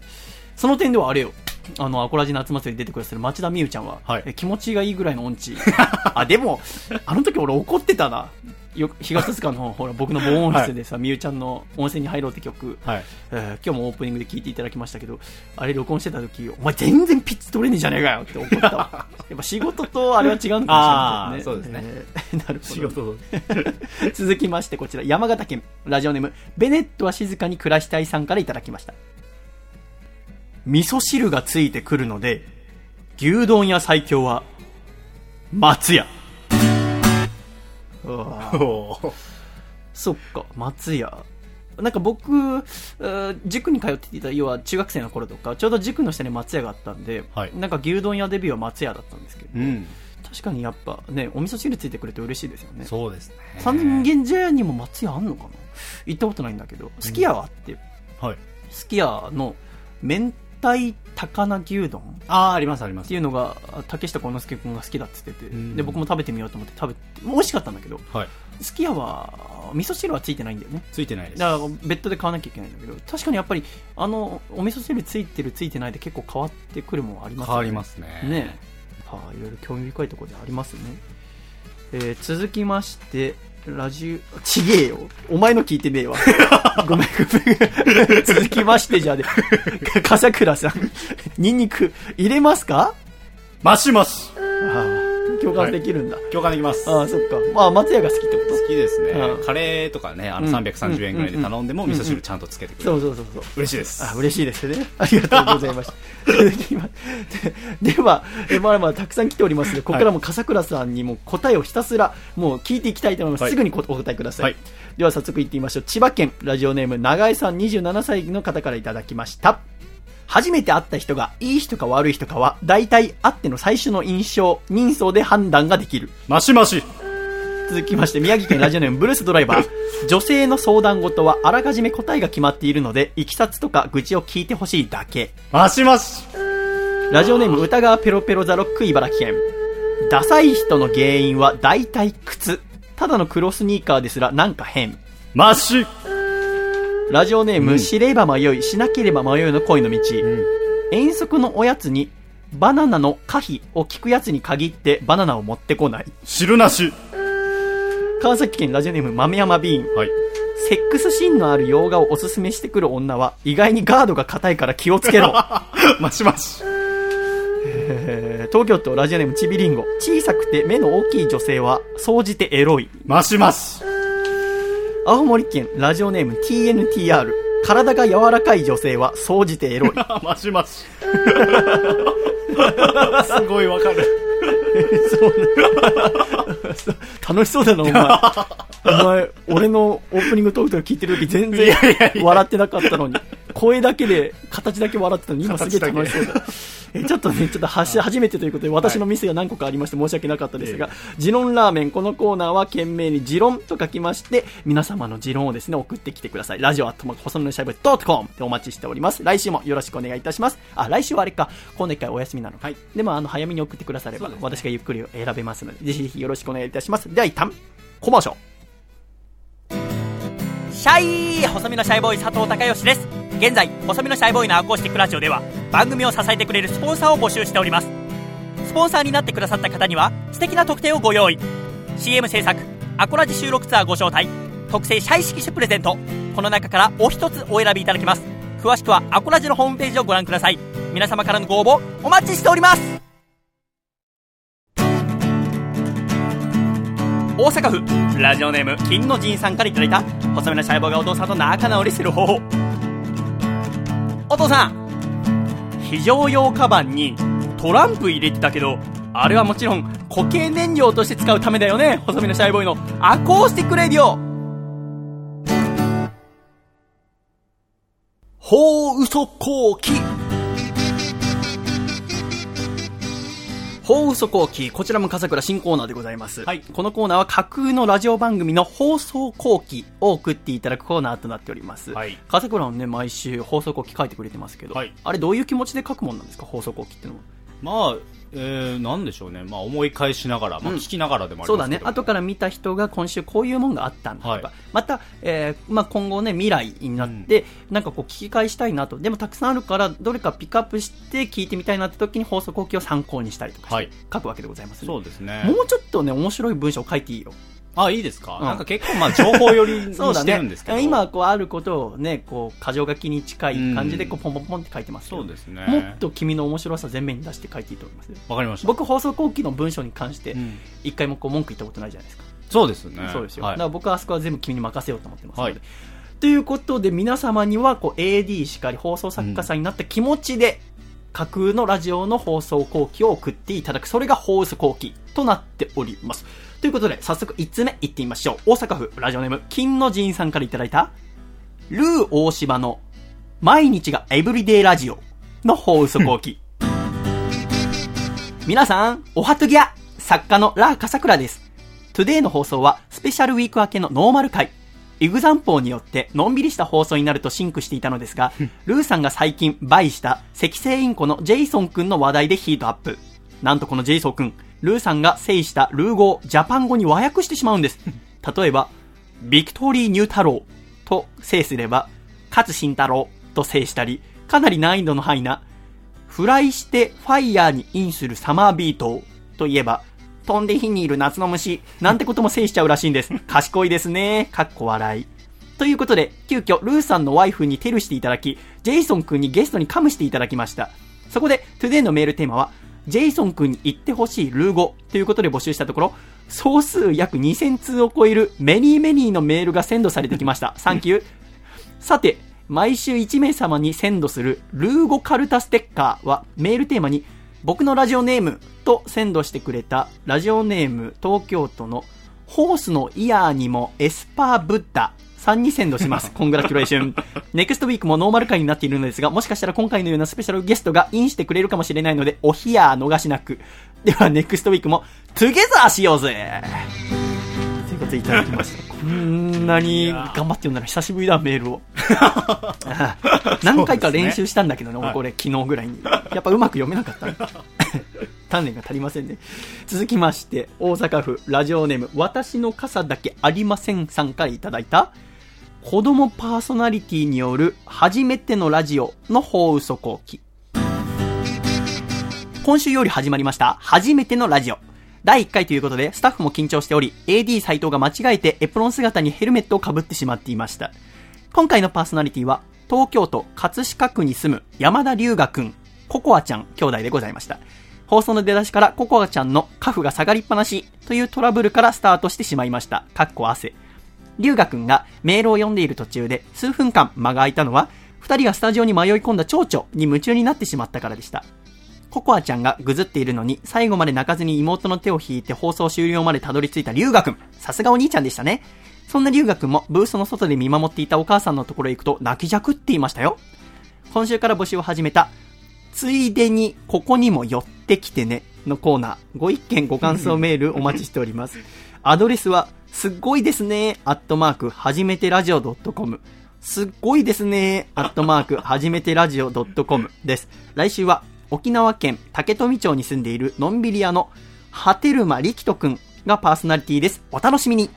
S1: その点ではあれよ。あの、アコラジ夏祭りに出てくださる町田美優ちゃんは、え気持ちがいいぐらいの音痴。あ、でも、あの時俺怒ってたな。よ東戸塚の ほら僕の防音室でさ、みゆちゃんの温泉に入ろうって曲、
S2: はい
S1: えー今日もオープニングで聴いていただきましたけど、あれ録音してた時、お前全然ピッチ取れねえじゃねえかよって怒ったわ。やっぱ仕事とあれは違うのかもしれないですね。
S2: あーそうですね
S1: えーなるほど。続きましてこちら、山形県ラジオネーム、ベネットは静かに暮らしたいさんからいただきました。味噌汁がついてくるので、牛丼屋最強は、松屋。そっか、松屋。なんか僕、塾に通っていた、要は中学生の頃とか、ちょうど塾の下に松屋があったんで、なんか牛丼屋デビューは松屋だったんですけど、
S2: うん。
S1: 確かにやっぱね、お味噌汁ついてくれて嬉しいですよね。
S2: そうですね。
S1: 三軒茶屋にも松屋あんのかな？行ったことないんだけど、すき家はあって、
S2: はい。
S1: すき家の明太高菜牛丼？
S2: ああ、ありますあります。
S1: っていうのが、竹下幸之助君が好きだって言ってて、で、僕も食べてみようと思って食べて、美味しかったんだけど、
S2: はい。
S1: すき家は、味噌汁はついてないんだよね。
S2: ついてないです。
S1: だから、別途で買わなきゃいけないんだけど、確かにやっぱり、あの、お味噌汁ついてるついてないで結構変わってくるもんあります
S2: 変わりますね
S1: ねはあ、いろいろ興味深いところでありますね。えー続きまして、ラジオ、ちげえよ。お前の聞いてねえわ。ごめんごめん。続きまして、じゃあね、笠倉さん、ニンニク入れますか？
S2: マシマシ
S1: ああ共感できるんだ。
S2: 共感できます。
S1: ああ、そっか。まあ、松屋が好きってこと？
S2: 好きですね
S1: うん。
S2: カレーとかね、あの
S1: うん
S2: 330円ぐらいで頼んでも
S1: うん
S2: 味噌汁ちゃんとつけてくれる。
S1: そうそうそうそう。
S2: 嬉しいです。
S1: あ、嬉しいですね。ありがとうございました。ででは、えまだまだたくさん来ておりますので、ここからも笠倉さんにも答えをひたすらもう聞いていきたいと思います。
S2: はい
S1: すぐにこお答えください。
S2: はい
S1: では早速行ってみましょう。千葉県ラジオネーム長井さん27歳の方からいただきました。初めて会った人がいい人か悪い人かは、大体会っての最初の印象、人相で判断ができる。
S2: マシマシ
S1: 続きまして、宮城県ラジオネームブルースドライバー。女性の相談事はあらかじめ答えが決まっているので、いきさつとか愚痴を聞いてほしいだけ。
S2: マシマシ
S1: ラジオネーム歌川ペロペロザロック茨城県。ダサい人の原因は大体靴。ただの黒スニーカーですらなんか変。
S2: マシ
S1: ラジオネーム、知れば迷い、しなければ迷いの恋の道。遠足のおやつに、バナナの可否を聞くやつに限ってバナナを持ってこない。
S2: 汁なし
S1: 川崎県ラジオネーム豆山ビーン。セックスシーンのある洋画をおすすめしてくる女は、意外にガードが硬いから気をつけろ。
S2: マシマシ
S1: えー東京都ラジオネームちびりんご。小さくて目の大きい女性は、総じてエロい。
S2: マシマシ
S1: 青森県ラジオネーム TNTR。体が柔らかい女性は、総じてエロい。
S2: マシマシすごいわかる。
S1: 楽しそうだな、お前。お前、俺のオープニングトークとか聞いてる時全然笑ってなかったのに。声だけで、形だけ笑ってたのに、今すげえ楽しそうだ。えちょっとね、ちょっとはし初めてということで、私のミスが何個かありまして申し訳なかったですが、ジロンラーメン、このコーナーは懸命にジロンと書きまして、皆様のジロンをですね、送ってきてください。ラジオアットマーク細野のシャイボーイドットコムでお待ちしております。来週もよろしくお願いいたします。あ、来週はあれか、今度一回お休みなのか。でも、あの、早めに送ってくだされば、私がゆっくり選べますので、ぜひぜひよろしくお願いいたします。では一旦、コマーショシャイ細身のシャイボーイ佐藤孝義です現在細身のシャイボーイのアコースティックラジオでは番組を支えてくれるスポンサーを募集しております。スポンサーになってくださった方には素敵な特典をご用意。CM 制作アコラジ収録ツアーご招待特製シャイ色紙プレゼント。この中からお一つお選びいただけます。詳しくはアコラジのホームページをご覧ください。皆様からのご応募お待ちしております。大阪府ラジオネーム金の神さんからいただいた細身のシャイボーイがお父さんと仲直りする方法。お父さん。非常用カバンにトランプ入れてたけどあれはもちろん固形燃料として使うためだよね。細身のシャイボーイの。アコースティックレディオ。ほう嘘後期法嘘後期こちらも笠倉新コーナーでございます、このコーナーは架空のラジオ番組の放送後期を送っていただくコーナーとなっております、笠倉はね毎週放送後期書いてくれてますけど、あれどういう気持ちで書くもんなんですか放送後期ってのは？
S2: まあ、えー、なんでしょうね。まあ、思い返しながら、まあ、
S1: うん
S2: 聞きながらでもあり
S1: そうだ
S2: ますけど。
S1: ね。後から見た人が今週こういうもんがあったんだとか、
S2: はい。
S1: また、えーまあ、今後ね未来になって、なんかこう聞き返したいなと。でもたくさんあるからどれかピックアップして聞いてみたいなって時に放送後期を参考にしたりとかして書くわけでございますね、
S2: そうですね。
S1: もうちょっとね面白い文章を書いていいよ
S2: あ、いいですか、
S1: うん。
S2: なんか結構まあ情報寄りにしてるんですけど。
S1: ね、今こうあることをねこう箇条書きに近い感じでこうポンポンポンって書いてます
S2: そうですね。
S1: もっと君の面白さ全面に出して書いていいと思います。よ
S2: わかりました。
S1: 僕放送後期の文章に関して一回もこう文句言ったことないじゃないですか。
S2: そうですね。
S1: そうですよ、
S2: はい。
S1: だから僕はあそこは全部君に任せようと思ってますので、ということで皆様にはこう AD しかり放送作家さんになった気持ちで、架空のラジオの放送後期を送っていただく。それが放送後期となっておりますということで早速1つ目いってみましょう大阪府ラジオネーム金の神さんからいただいたルー大柴の毎日が everyday ラジオの放送後記皆さん、おはとぎゃ作家のラー笠倉です。 Today の放送はスペシャルウィーク明けのノーマル回。イグザンポーによってのんびりした放送になると think していたのですが、ルーさんが最近 buy した赤星インコのジェイソン君の話題でヒートアップ。なんとこのジェイソン君、ルーさんが say したルー語を Japan 語に和訳してしまうんです。例えば、 victory new 太郎と say すれば、勝新太郎と say したり、かなり難易度の範囲な fly して fire に in する summer beetle といえば、飛んで火にいる夏の虫、なんてことも say しちゃうらしいんです。賢いですね。かっこ笑い。ということで、急遽ルーさんの wife に tel していただき、ジェイソン君にゲストに come していただきました。そこで、 Today のメールテーマは、ジェイソン君に言ってほしいルー語ということで募集したところ、総数約2000通を超える many many のメールが send されてきました。 Thank you。さて、毎週1名様に send するルー語カルタステッカーはメールテーマに僕のラジオネームと send してくれたラジオネーム東京都のホースのイヤーにもエスパーブッダさんに send します。Congratulation。ネクストウィークもノーマル回になっているのですが、もしかしたら今回のようなスペシャルゲストがインしてくれるかもしれないので、お冷や逃しなく。では、ネクストウィークも、トゥゲザーしようぜということでいただきました。こんなに頑張って読んだら久しぶりだ、メールを。何回か練習したんだけどね、
S2: はい
S1: これ昨日ぐらいに。やっぱうまく読めなかったね。鍛錬が足りませんね。続きまして、大阪府ラジオネーム、私の傘だけありませんさんからいただいた、子供パーソナリティによる初めてのラジオの放嘘後期。今週より始まりました、初めてのラジオ。第1回ということで、スタッフも緊張しており、AD 斎藤が間違えてエプロン姿にヘルメットをかぶってしまっていました。今回のパーソナリティは、東京都葛飾区に住む山田龍河くん、ココアちゃん兄弟でございました。放送の出だしからココアちゃんのカフが下がりっぱなしというトラブルからスタートしてしまいました。かっこ汗。龍河くんがメールを読んでいる途中で数分間間が空いたのは、二人がスタジオに迷い込んだ蝶々に夢中になってしまったからでした。ココアちゃんがぐずっているのに、最後まで泣かずに妹の手を引いて放送終了までたどり着いた龍河くん。さすがお兄ちゃんでしたね。そんな龍河くんもブースの外で見守っていたお母さんのところへ行くと泣きじゃくっていましたよ。今週から募集を始めた、ついでにここにも寄ってきてねのコーナー。ご意見ご感想メール お待ちしております。アドレスは、すっごいですね、アットマーク、はじめてラジオ .com。すっごいですね、アットマーク、はじめてラジオ .com です。来週は、沖縄県竹富町に住んでいるのんびり屋の、はてるまりきとくんがパーソナリティです。お楽しみに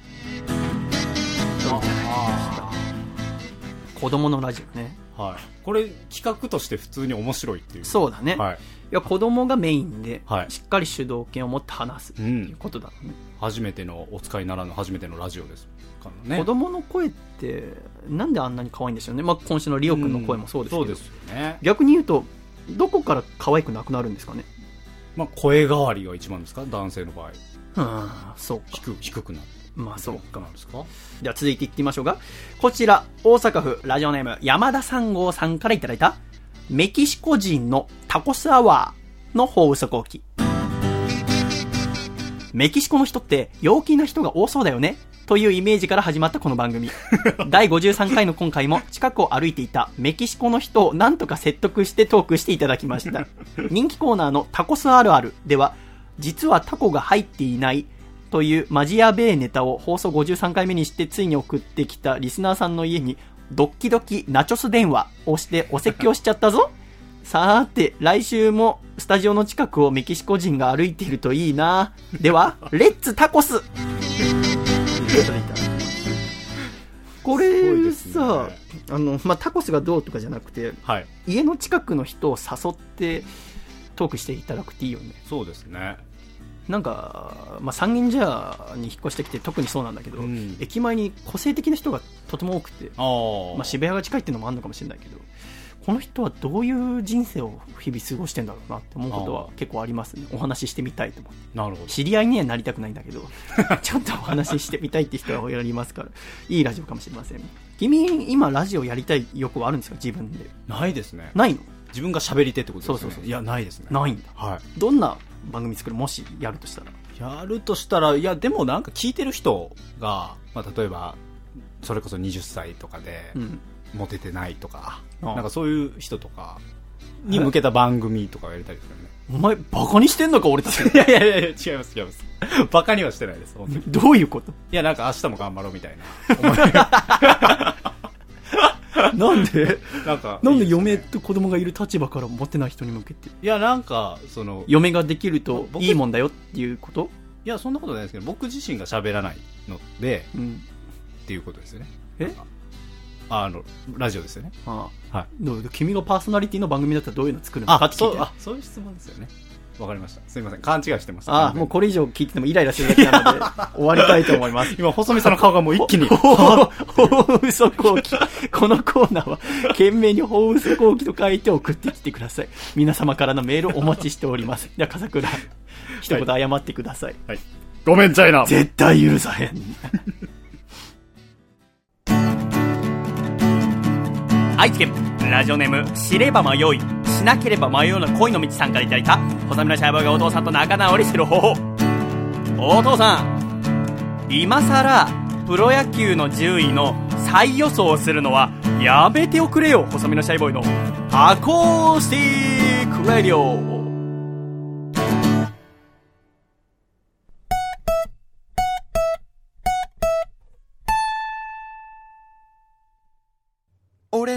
S1: 子供のラジオね。
S2: はい。これ企画として普通に面白いっていう。
S1: そうだね。
S2: はい。
S1: いや、子供がメインで、
S2: はい
S1: しっかり主導権を持って話すっていうことだね。
S2: 初めてのお使いならぬ初めてのラジオですからね。
S1: 子供の声って、なんであんなに可愛いんでしょうね。まあ、今週のリオくんの声もそうですけど。
S2: そうですよね。
S1: 逆に言うと、どこから可愛くなくなるんですかね。
S2: まあ、声変わりが一番ですか？男性の場合。
S1: うん、そうか。
S2: 低低くなる。
S1: まあそうか。
S2: なんですか？
S1: では続いていってみましょうか。こちら、大阪府ラジオネーム山田三号さんからいただいた、メキシコ人のタコスアワーの放送後期。メキシコの人って陽気な人が多そうだよねというイメージから始まったこの番組。第53回の今回も近くを歩いていたメキシコの人をなんとか説得してトークしていただきました。人気コーナーのタコスあるあるでは、実はタコが入っていないというマジやべえネタを放送53回目にしてついに送ってきたリスナーさんの家にドッキドキナチョス電話をしてお説教しちゃったぞ。さーて、来週もスタジオの近くをメキシコ人が歩いているといいな。では、レッツタコス これさ、あの、まあ、タコスがどうとかじゃなくて、
S2: はい。
S1: 家の近くの人を誘ってトークしていただくっていいよね。
S2: そうですね。
S1: なんか、まあ、三軒茶屋に引っ越してきて特にそうなんだけど、駅前に個性的な人がとても多くて、まあ、渋谷が近いっていうのもあるのかもしれないけど、この人はどういう人生を日々過ごしてんだろうなって思うことは結構ありますね。お話ししてみたいと思って。
S2: なるほど。
S1: 知り合いにはなりたくないんだけど、ちょっとお話ししてみたいって人はやりますから、いいラジオかもしれません。君、今ラジオやりたい欲はあるんですか？自分で。
S2: ないですね。
S1: ないの？
S2: 自分が喋り手ってことですね。
S1: そうそうそう
S2: いや、ないですね。
S1: ないんだ。
S2: はい。
S1: どんな番組作るもしやるとしたら。
S2: やるとしたら、いや、でもなんか聞いてる人が、まあ、例えば、それこそ20歳とかで
S1: うん、
S2: モテてないとか、なんかそういう人とかに向けた番組とかをやりたいですよね。
S1: お前、バカにしてんのか俺たち。
S2: いやいやいや、違います、違います。バカにはしてないです。
S1: どういうこと？
S2: いや、なんか明日も頑張ろうみたいな。
S1: なんで？
S2: なんか、
S1: なんで嫁と子供がいる立場からモテない人に向けて？
S2: いや、なんか、その、
S1: 嫁ができると
S2: 僕
S1: いいもんだよっていうこと？
S2: いや、そんなことないですけど、僕自身が喋らないので、
S1: うん。
S2: っていうことですよね。
S1: え？
S2: ああの、ラジオですよね。
S1: ああ
S2: はい。
S1: 君がパーソナリティの番組だったらどういうの作るの？か
S2: あ
S1: って聞いうて。
S2: そあそういう質問ですよねわかりましたすいません勘違いしてました
S1: ああ、もうこれ以上聞いててもイライラするだけなので、終わりたいと思います。
S2: 今細見さんの顔がもう一気に
S1: ほほ嘘後期。このコーナーは、懸命にほ嘘後期と書いて送ってきてください。皆様からのメールお待ちしております。では、笠倉、一言謝ってください。
S2: はい。ごめん、チャイナ。
S1: 絶対許さへん。愛知県ラジオネーム知れば迷いしなければ迷うような恋の道さんからいただいた。細身のシャイボーイがお父さんと仲直りする方法。お父さん今さらプロ野球の順位の再予想をするのはやめておくれよ。細身のシャイボーイのアコースティックラディオ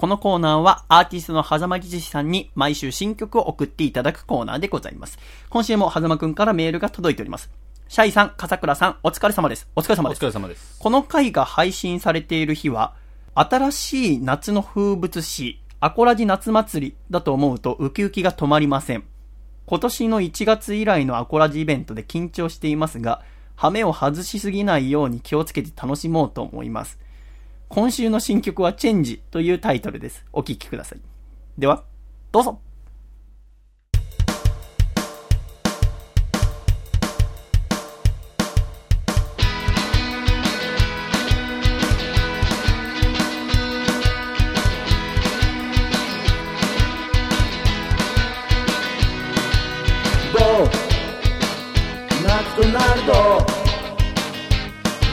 S1: このコーナーはアーティストの狭間律師さんに毎週新曲を送っていただくコーナーでございます。今週も狭間くんからメールが届いております。シャイさん、笠倉さん、お疲れ様です。お疲れ様です。
S2: お疲れ様です。
S1: この回が配信されている日は、新しい夏の風物詩、アコラジ夏祭りだと思うとウキウキが止まりません。今年の1月以来のアコラジイベントで緊張していますが、ハメを外しすぎないように気をつけて楽しもうと思います。今週の新曲はチェンジというタイトルです。お聴きください。では、どうぞ。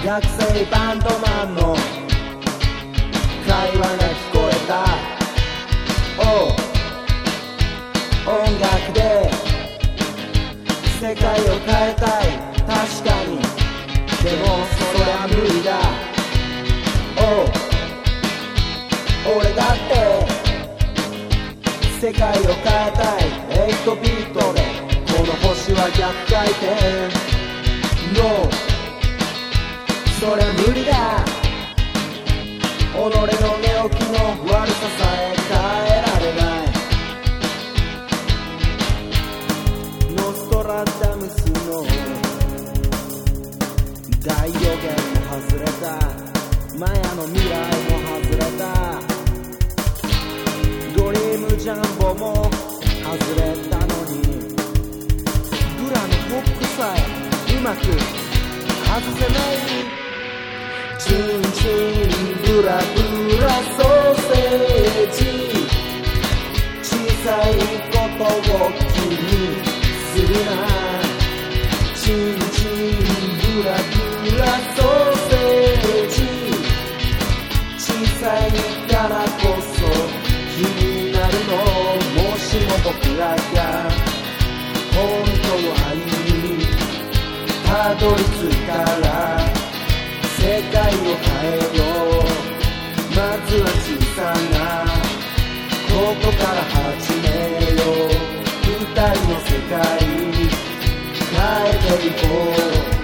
S9: 学生バンドマンの世界を変えたい。確かに。でもそれは無理だ。おう。俺だって。世界を変えたい。8ビートで。この星は逆回転。No そりゃ無理だ。己の寝起きの悪ささえ。予言も外れた。マヤの未来も外れた。ドリームジャンボも外れたのにグラのホックさえうまく外せない。チュンチュンブラブラソーセージ。小さいことを気にするな。チンチンブラブラ。が本当の愛にたどり着いたら世界を変えよう。まずは小さなここから始めよう。二人の世界変えていこう。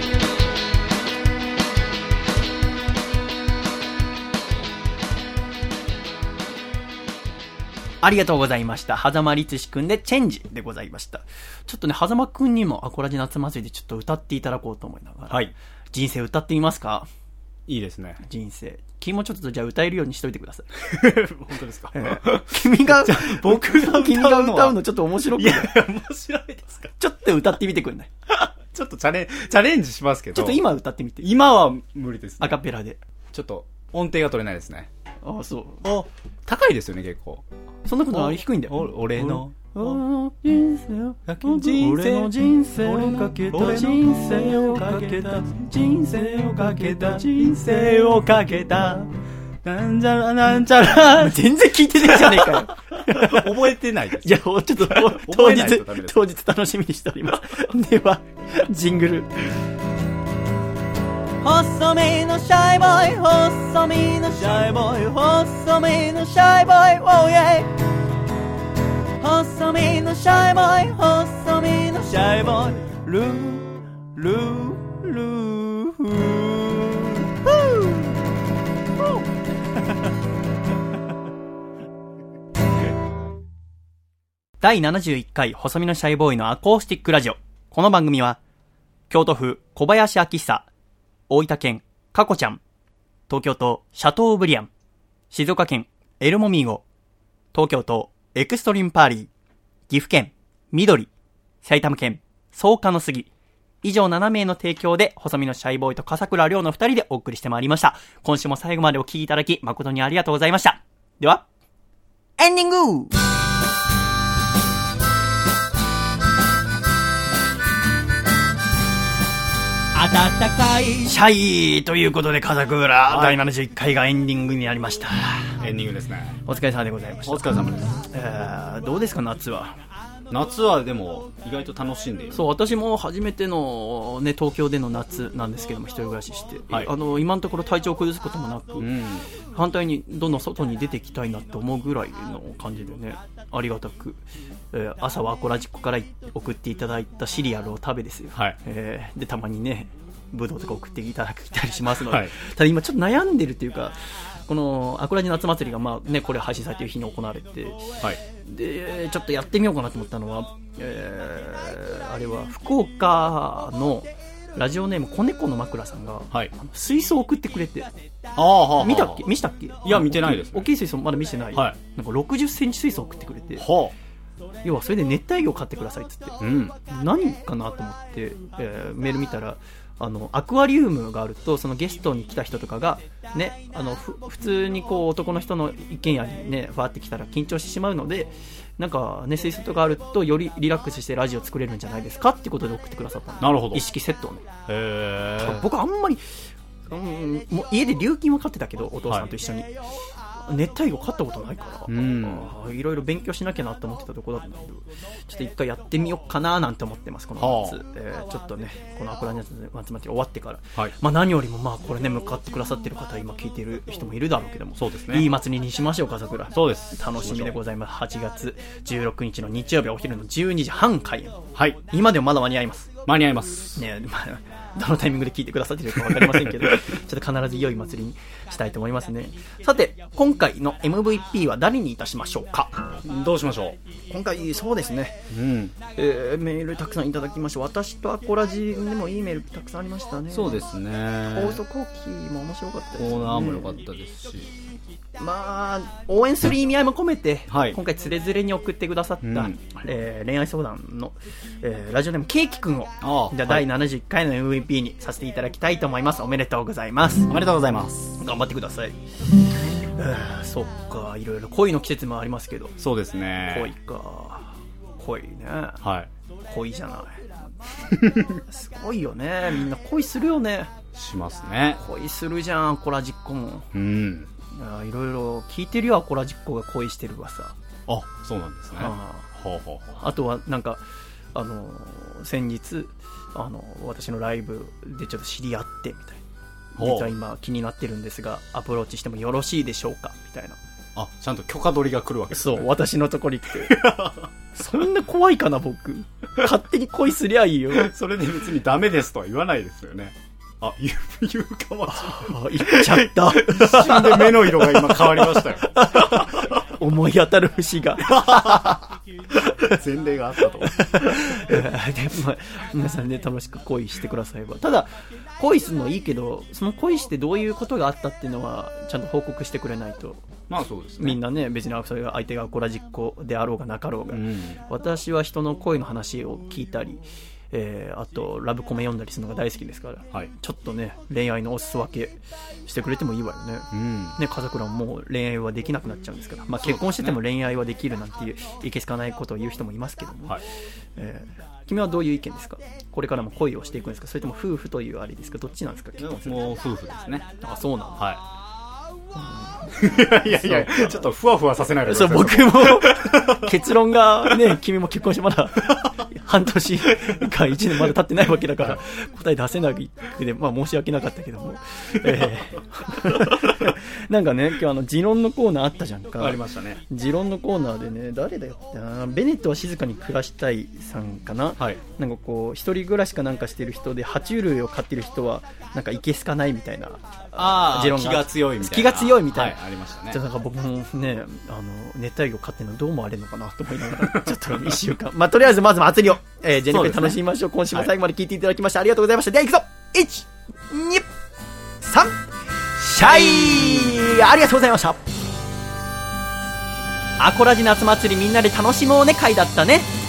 S1: ありがとうございました。狭間律志くんでチェンジでございました。ちょっとね、狭間くんにもアコラジ夏祭りでちょっと歌っていただこうと思いながら。
S2: はい。
S1: 人生歌ってみますか？
S2: いいですね。
S1: 人生。君もちょっとじゃあ歌えるようにしといてください。
S2: 本当ですか？
S1: ええ君が、僕が君が歌うのちょっと面白くない
S2: いや、面白いですか？
S1: ちょっと歌ってみてくんない？
S2: ちょっとチャレン、チャレンジしますけど。
S1: ちょっと今歌ってみて。
S2: 今は無理です、ね。
S1: アカペラで。
S2: ちょっと音程が取れないですね。
S1: ああ、そう。
S2: あ、高いですよね、結構。
S1: そんなことない低いんだよ。
S2: お俺の？
S1: 人生をかけた俺の？人生をかけた人生をかけた人生をかけた人生をかけたなんちゃらなんちゃら全然聞いてねえじゃねえかよ。
S2: 覚えてないです。
S1: いや、ちょっと当日当日楽しみにしております。では、ジングル。細身のシャイボーイ、細身のシャイボーイ、細身のシャイボーイ、oh yeah 細身のシャイボーイ、細身のシャイボーイ、ルー、ルー、ルー、フー。第71回細身のシャイボーイのアコースティックラジオ。この番組は、京都府小林明久、大分県かこちゃん、東京都シャトーブリアン、静岡県エルモミーゴ、東京都エクストリームパーリー、岐阜県緑、埼玉県草加の杉、以上7名の提供で、細身のシャイボーイと笠倉亮の2人でお送りしてまいりました。今週も最後までお聴きいただき、誠にありがとうございました。では、エンディング!
S3: 暖かい
S1: シャイということで、笠倉、第71回がエンディングになりました。
S2: エンディングですね。
S1: お疲れ様でございました。
S2: お疲れ様です。
S1: えー、どうですか、夏は？
S2: 夏はでも、意外と楽しんでいる。
S1: そう、私も初めての、ね、東京での夏なんですけども、一人暮らしして、
S2: はい
S1: あの、今のところ体調を崩すこともなく、
S2: うん。
S1: 反対にどんどん外に出ていきたいなって思うぐらいの感じでね、ありがたく、えー朝はアコラジックから送っていただいたシリアルを食べですよ。
S2: はい
S1: えーで、たまにね、ブドウとか送っていただいたりしますので、
S2: はい
S1: ただ今ちょっと悩んでるっていうか、このアコラジ夏祭りが、まあね、これ配信されてる日に行われて、
S2: はい。
S1: で、ちょっとやってみようかなと思ったのは、えーあれは福岡のラジオネーム子猫の枕さんが、
S2: はい。
S1: 水槽を送ってくれて、
S2: あ。
S1: 見たっけ？見したっけ？
S2: いや見てないですね
S1: 大きい水槽まだ見せてない。
S2: はい
S1: なんか60センチ水槽送ってくれて、
S2: は
S1: 要はそれで熱帯魚買ってくださいって言って
S2: あ。、うん。
S1: 何かなと思って、えーメール見たら、あの、アクアリウムがあると、そのゲストに来た人とかが、ね、あの、ふ普通にこう男の人の一軒家にね、ファーって来たら緊張してしまうので、なんかね、水槽とかあると、よりリラックスしてラジオ作れるんじゃないですかってことで送ってくださったの
S2: なるほど
S1: 一式セットをね。
S2: へえ。
S1: 僕あんまり、うん、もう家で琉金は飼ってたけど、お父さんと一緒に。熱帯魚飼ったことないから、いろいろ勉強しなきゃなと思ってたところだったんだけど、ちょっと一回やってみようかななんて思ってます、この夏。
S2: はあ
S1: えーちょっとね、このアクラニャツ松祭り終わってから、
S2: はい。
S1: まあ何よりもまあこれね、向かってくださってる方、今聞いてる人もいるだろうけども、
S2: そうですね。
S1: いい祭りにしましょうか、桜。
S2: そうです。
S1: 楽しみでございます。8月16日の日曜日お昼の12時半開演。
S2: はい。
S1: 今でもまだ間に合います。
S2: 間に合います。
S1: ね、まあ、どのタイミングで聞いてくださってるかわかりませんけど、ちょっと必ず良い祭りにしたいと思いますね。さて、今回の MVP は誰にいたしましょうか？
S2: どうしましょ
S1: 今回、そうですね。
S2: ううん。
S1: えーメールたくさんいただきました。私とアコラジでもいいメールたくさんありましたね。
S2: そうですね。
S1: 放送後期も面白かったです、ね。
S2: コーナーも良かったですし。
S1: まあ、応援する意味合いも込めて、
S2: はい
S1: 今回つれづれに送ってくださった、
S2: うん
S1: えー恋愛相談の、えーラジオネームケーキくんを、じゃあ第
S2: はい
S1: 71回の MVP にさせていただきたいと思います。おめでとうございます。
S2: おめでとうございます。
S1: 頑張ってください。えーそっか、いろいろ恋の季節もありますけど、
S2: そうですね。
S1: 恋か。恋ね。
S2: はい。
S1: 恋じゃない。すごいよね。みんな恋するよね。
S2: しますね。
S1: 恋するじゃん、コラジッコも。
S2: うん。
S1: いろいろ聞いてるよ、コラジッコが恋してるわさ。
S2: あ、そうなんですね。
S1: あ
S2: ほうほうほう。
S1: あとはなんかあの先日あの私のライブでちょっと知り合ってみたいな。実は今気になってるんですがアプローチしてもよろしいでしょうか？みたいな。
S2: あ、ちゃんと許可取りが来るわけです
S1: そう私のとこに来て。そんな怖いかな僕。勝手に恋すりゃいいよ。
S2: それで別にダメですとは言わないですよね。あ、言う、言うかもし
S1: あ言っちゃった。
S2: 一瞬で目の色が今変わりましたよ。
S1: 思い当たる節が
S2: 前例があったと。
S1: 皆さんね楽しく恋してくださいばただ恋するのいいけどその恋してどういうことがあったっていうのはちゃんと報告してくれないと
S2: まあそうですね。
S1: みんなね別にそれが相手がアコラ実行であろうがなかろうが、
S2: うん。
S1: 私は人の恋の話を聞いたり、えーあとラブコメ読んだりするのが大好きですから、
S2: はい。
S1: ちょっとね恋愛のお裾分けしてくれてもいいわよね、
S2: うん。
S1: ね家族らももう恋愛はできなくなっちゃうんですから、まあ、結婚してても恋愛はできるなんていういけすかないことを言う人もいますけども、
S2: はい。
S1: えー君はどういう意見ですか？これからも恋をしていくんですか？それとも夫婦というあれですか？どっちなんですか？結婚する
S2: もう夫婦ですね。
S1: あそうなの
S2: はい。いやいやいや、ちょっとふわふわさせないでく
S1: そう、
S2: い。
S1: 僕も、結論がね、君も結婚してまだ、半年か1年まだ経ってないわけだから、答え出せなくて、まあ申し訳なかったけども。えーなんかね、今日あの、持論のコーナーあったじゃんか。
S2: ありましたね。
S1: 持論のコーナーでね、誰だよってな、ベネットは静かに暮らしたいさんかな。
S2: はい。
S1: なんかこう、一人暮らしかなんかしてる人で、爬虫類を飼ってる人は、なんかいけすかないみたいな、
S2: あ
S1: 持論
S2: 気が強いみたいな。
S1: 気が強いみたいな。
S2: はい、ありましたね
S1: じゃ。あなんか僕もね、あの、熱帯魚飼ってるのどう思われるのかなと思いながら、ちょっと一週間。まあ、とりあえずまず祭りを、えー、ジェニペ
S2: そうですね
S1: 楽しみましょう。今週も最後まで聞いていただきまして、ありがとうございました。では行くぞ !1、2、3、シャイありがとうございましたアコラジ夏祭りみんなで楽しもうね会だったね。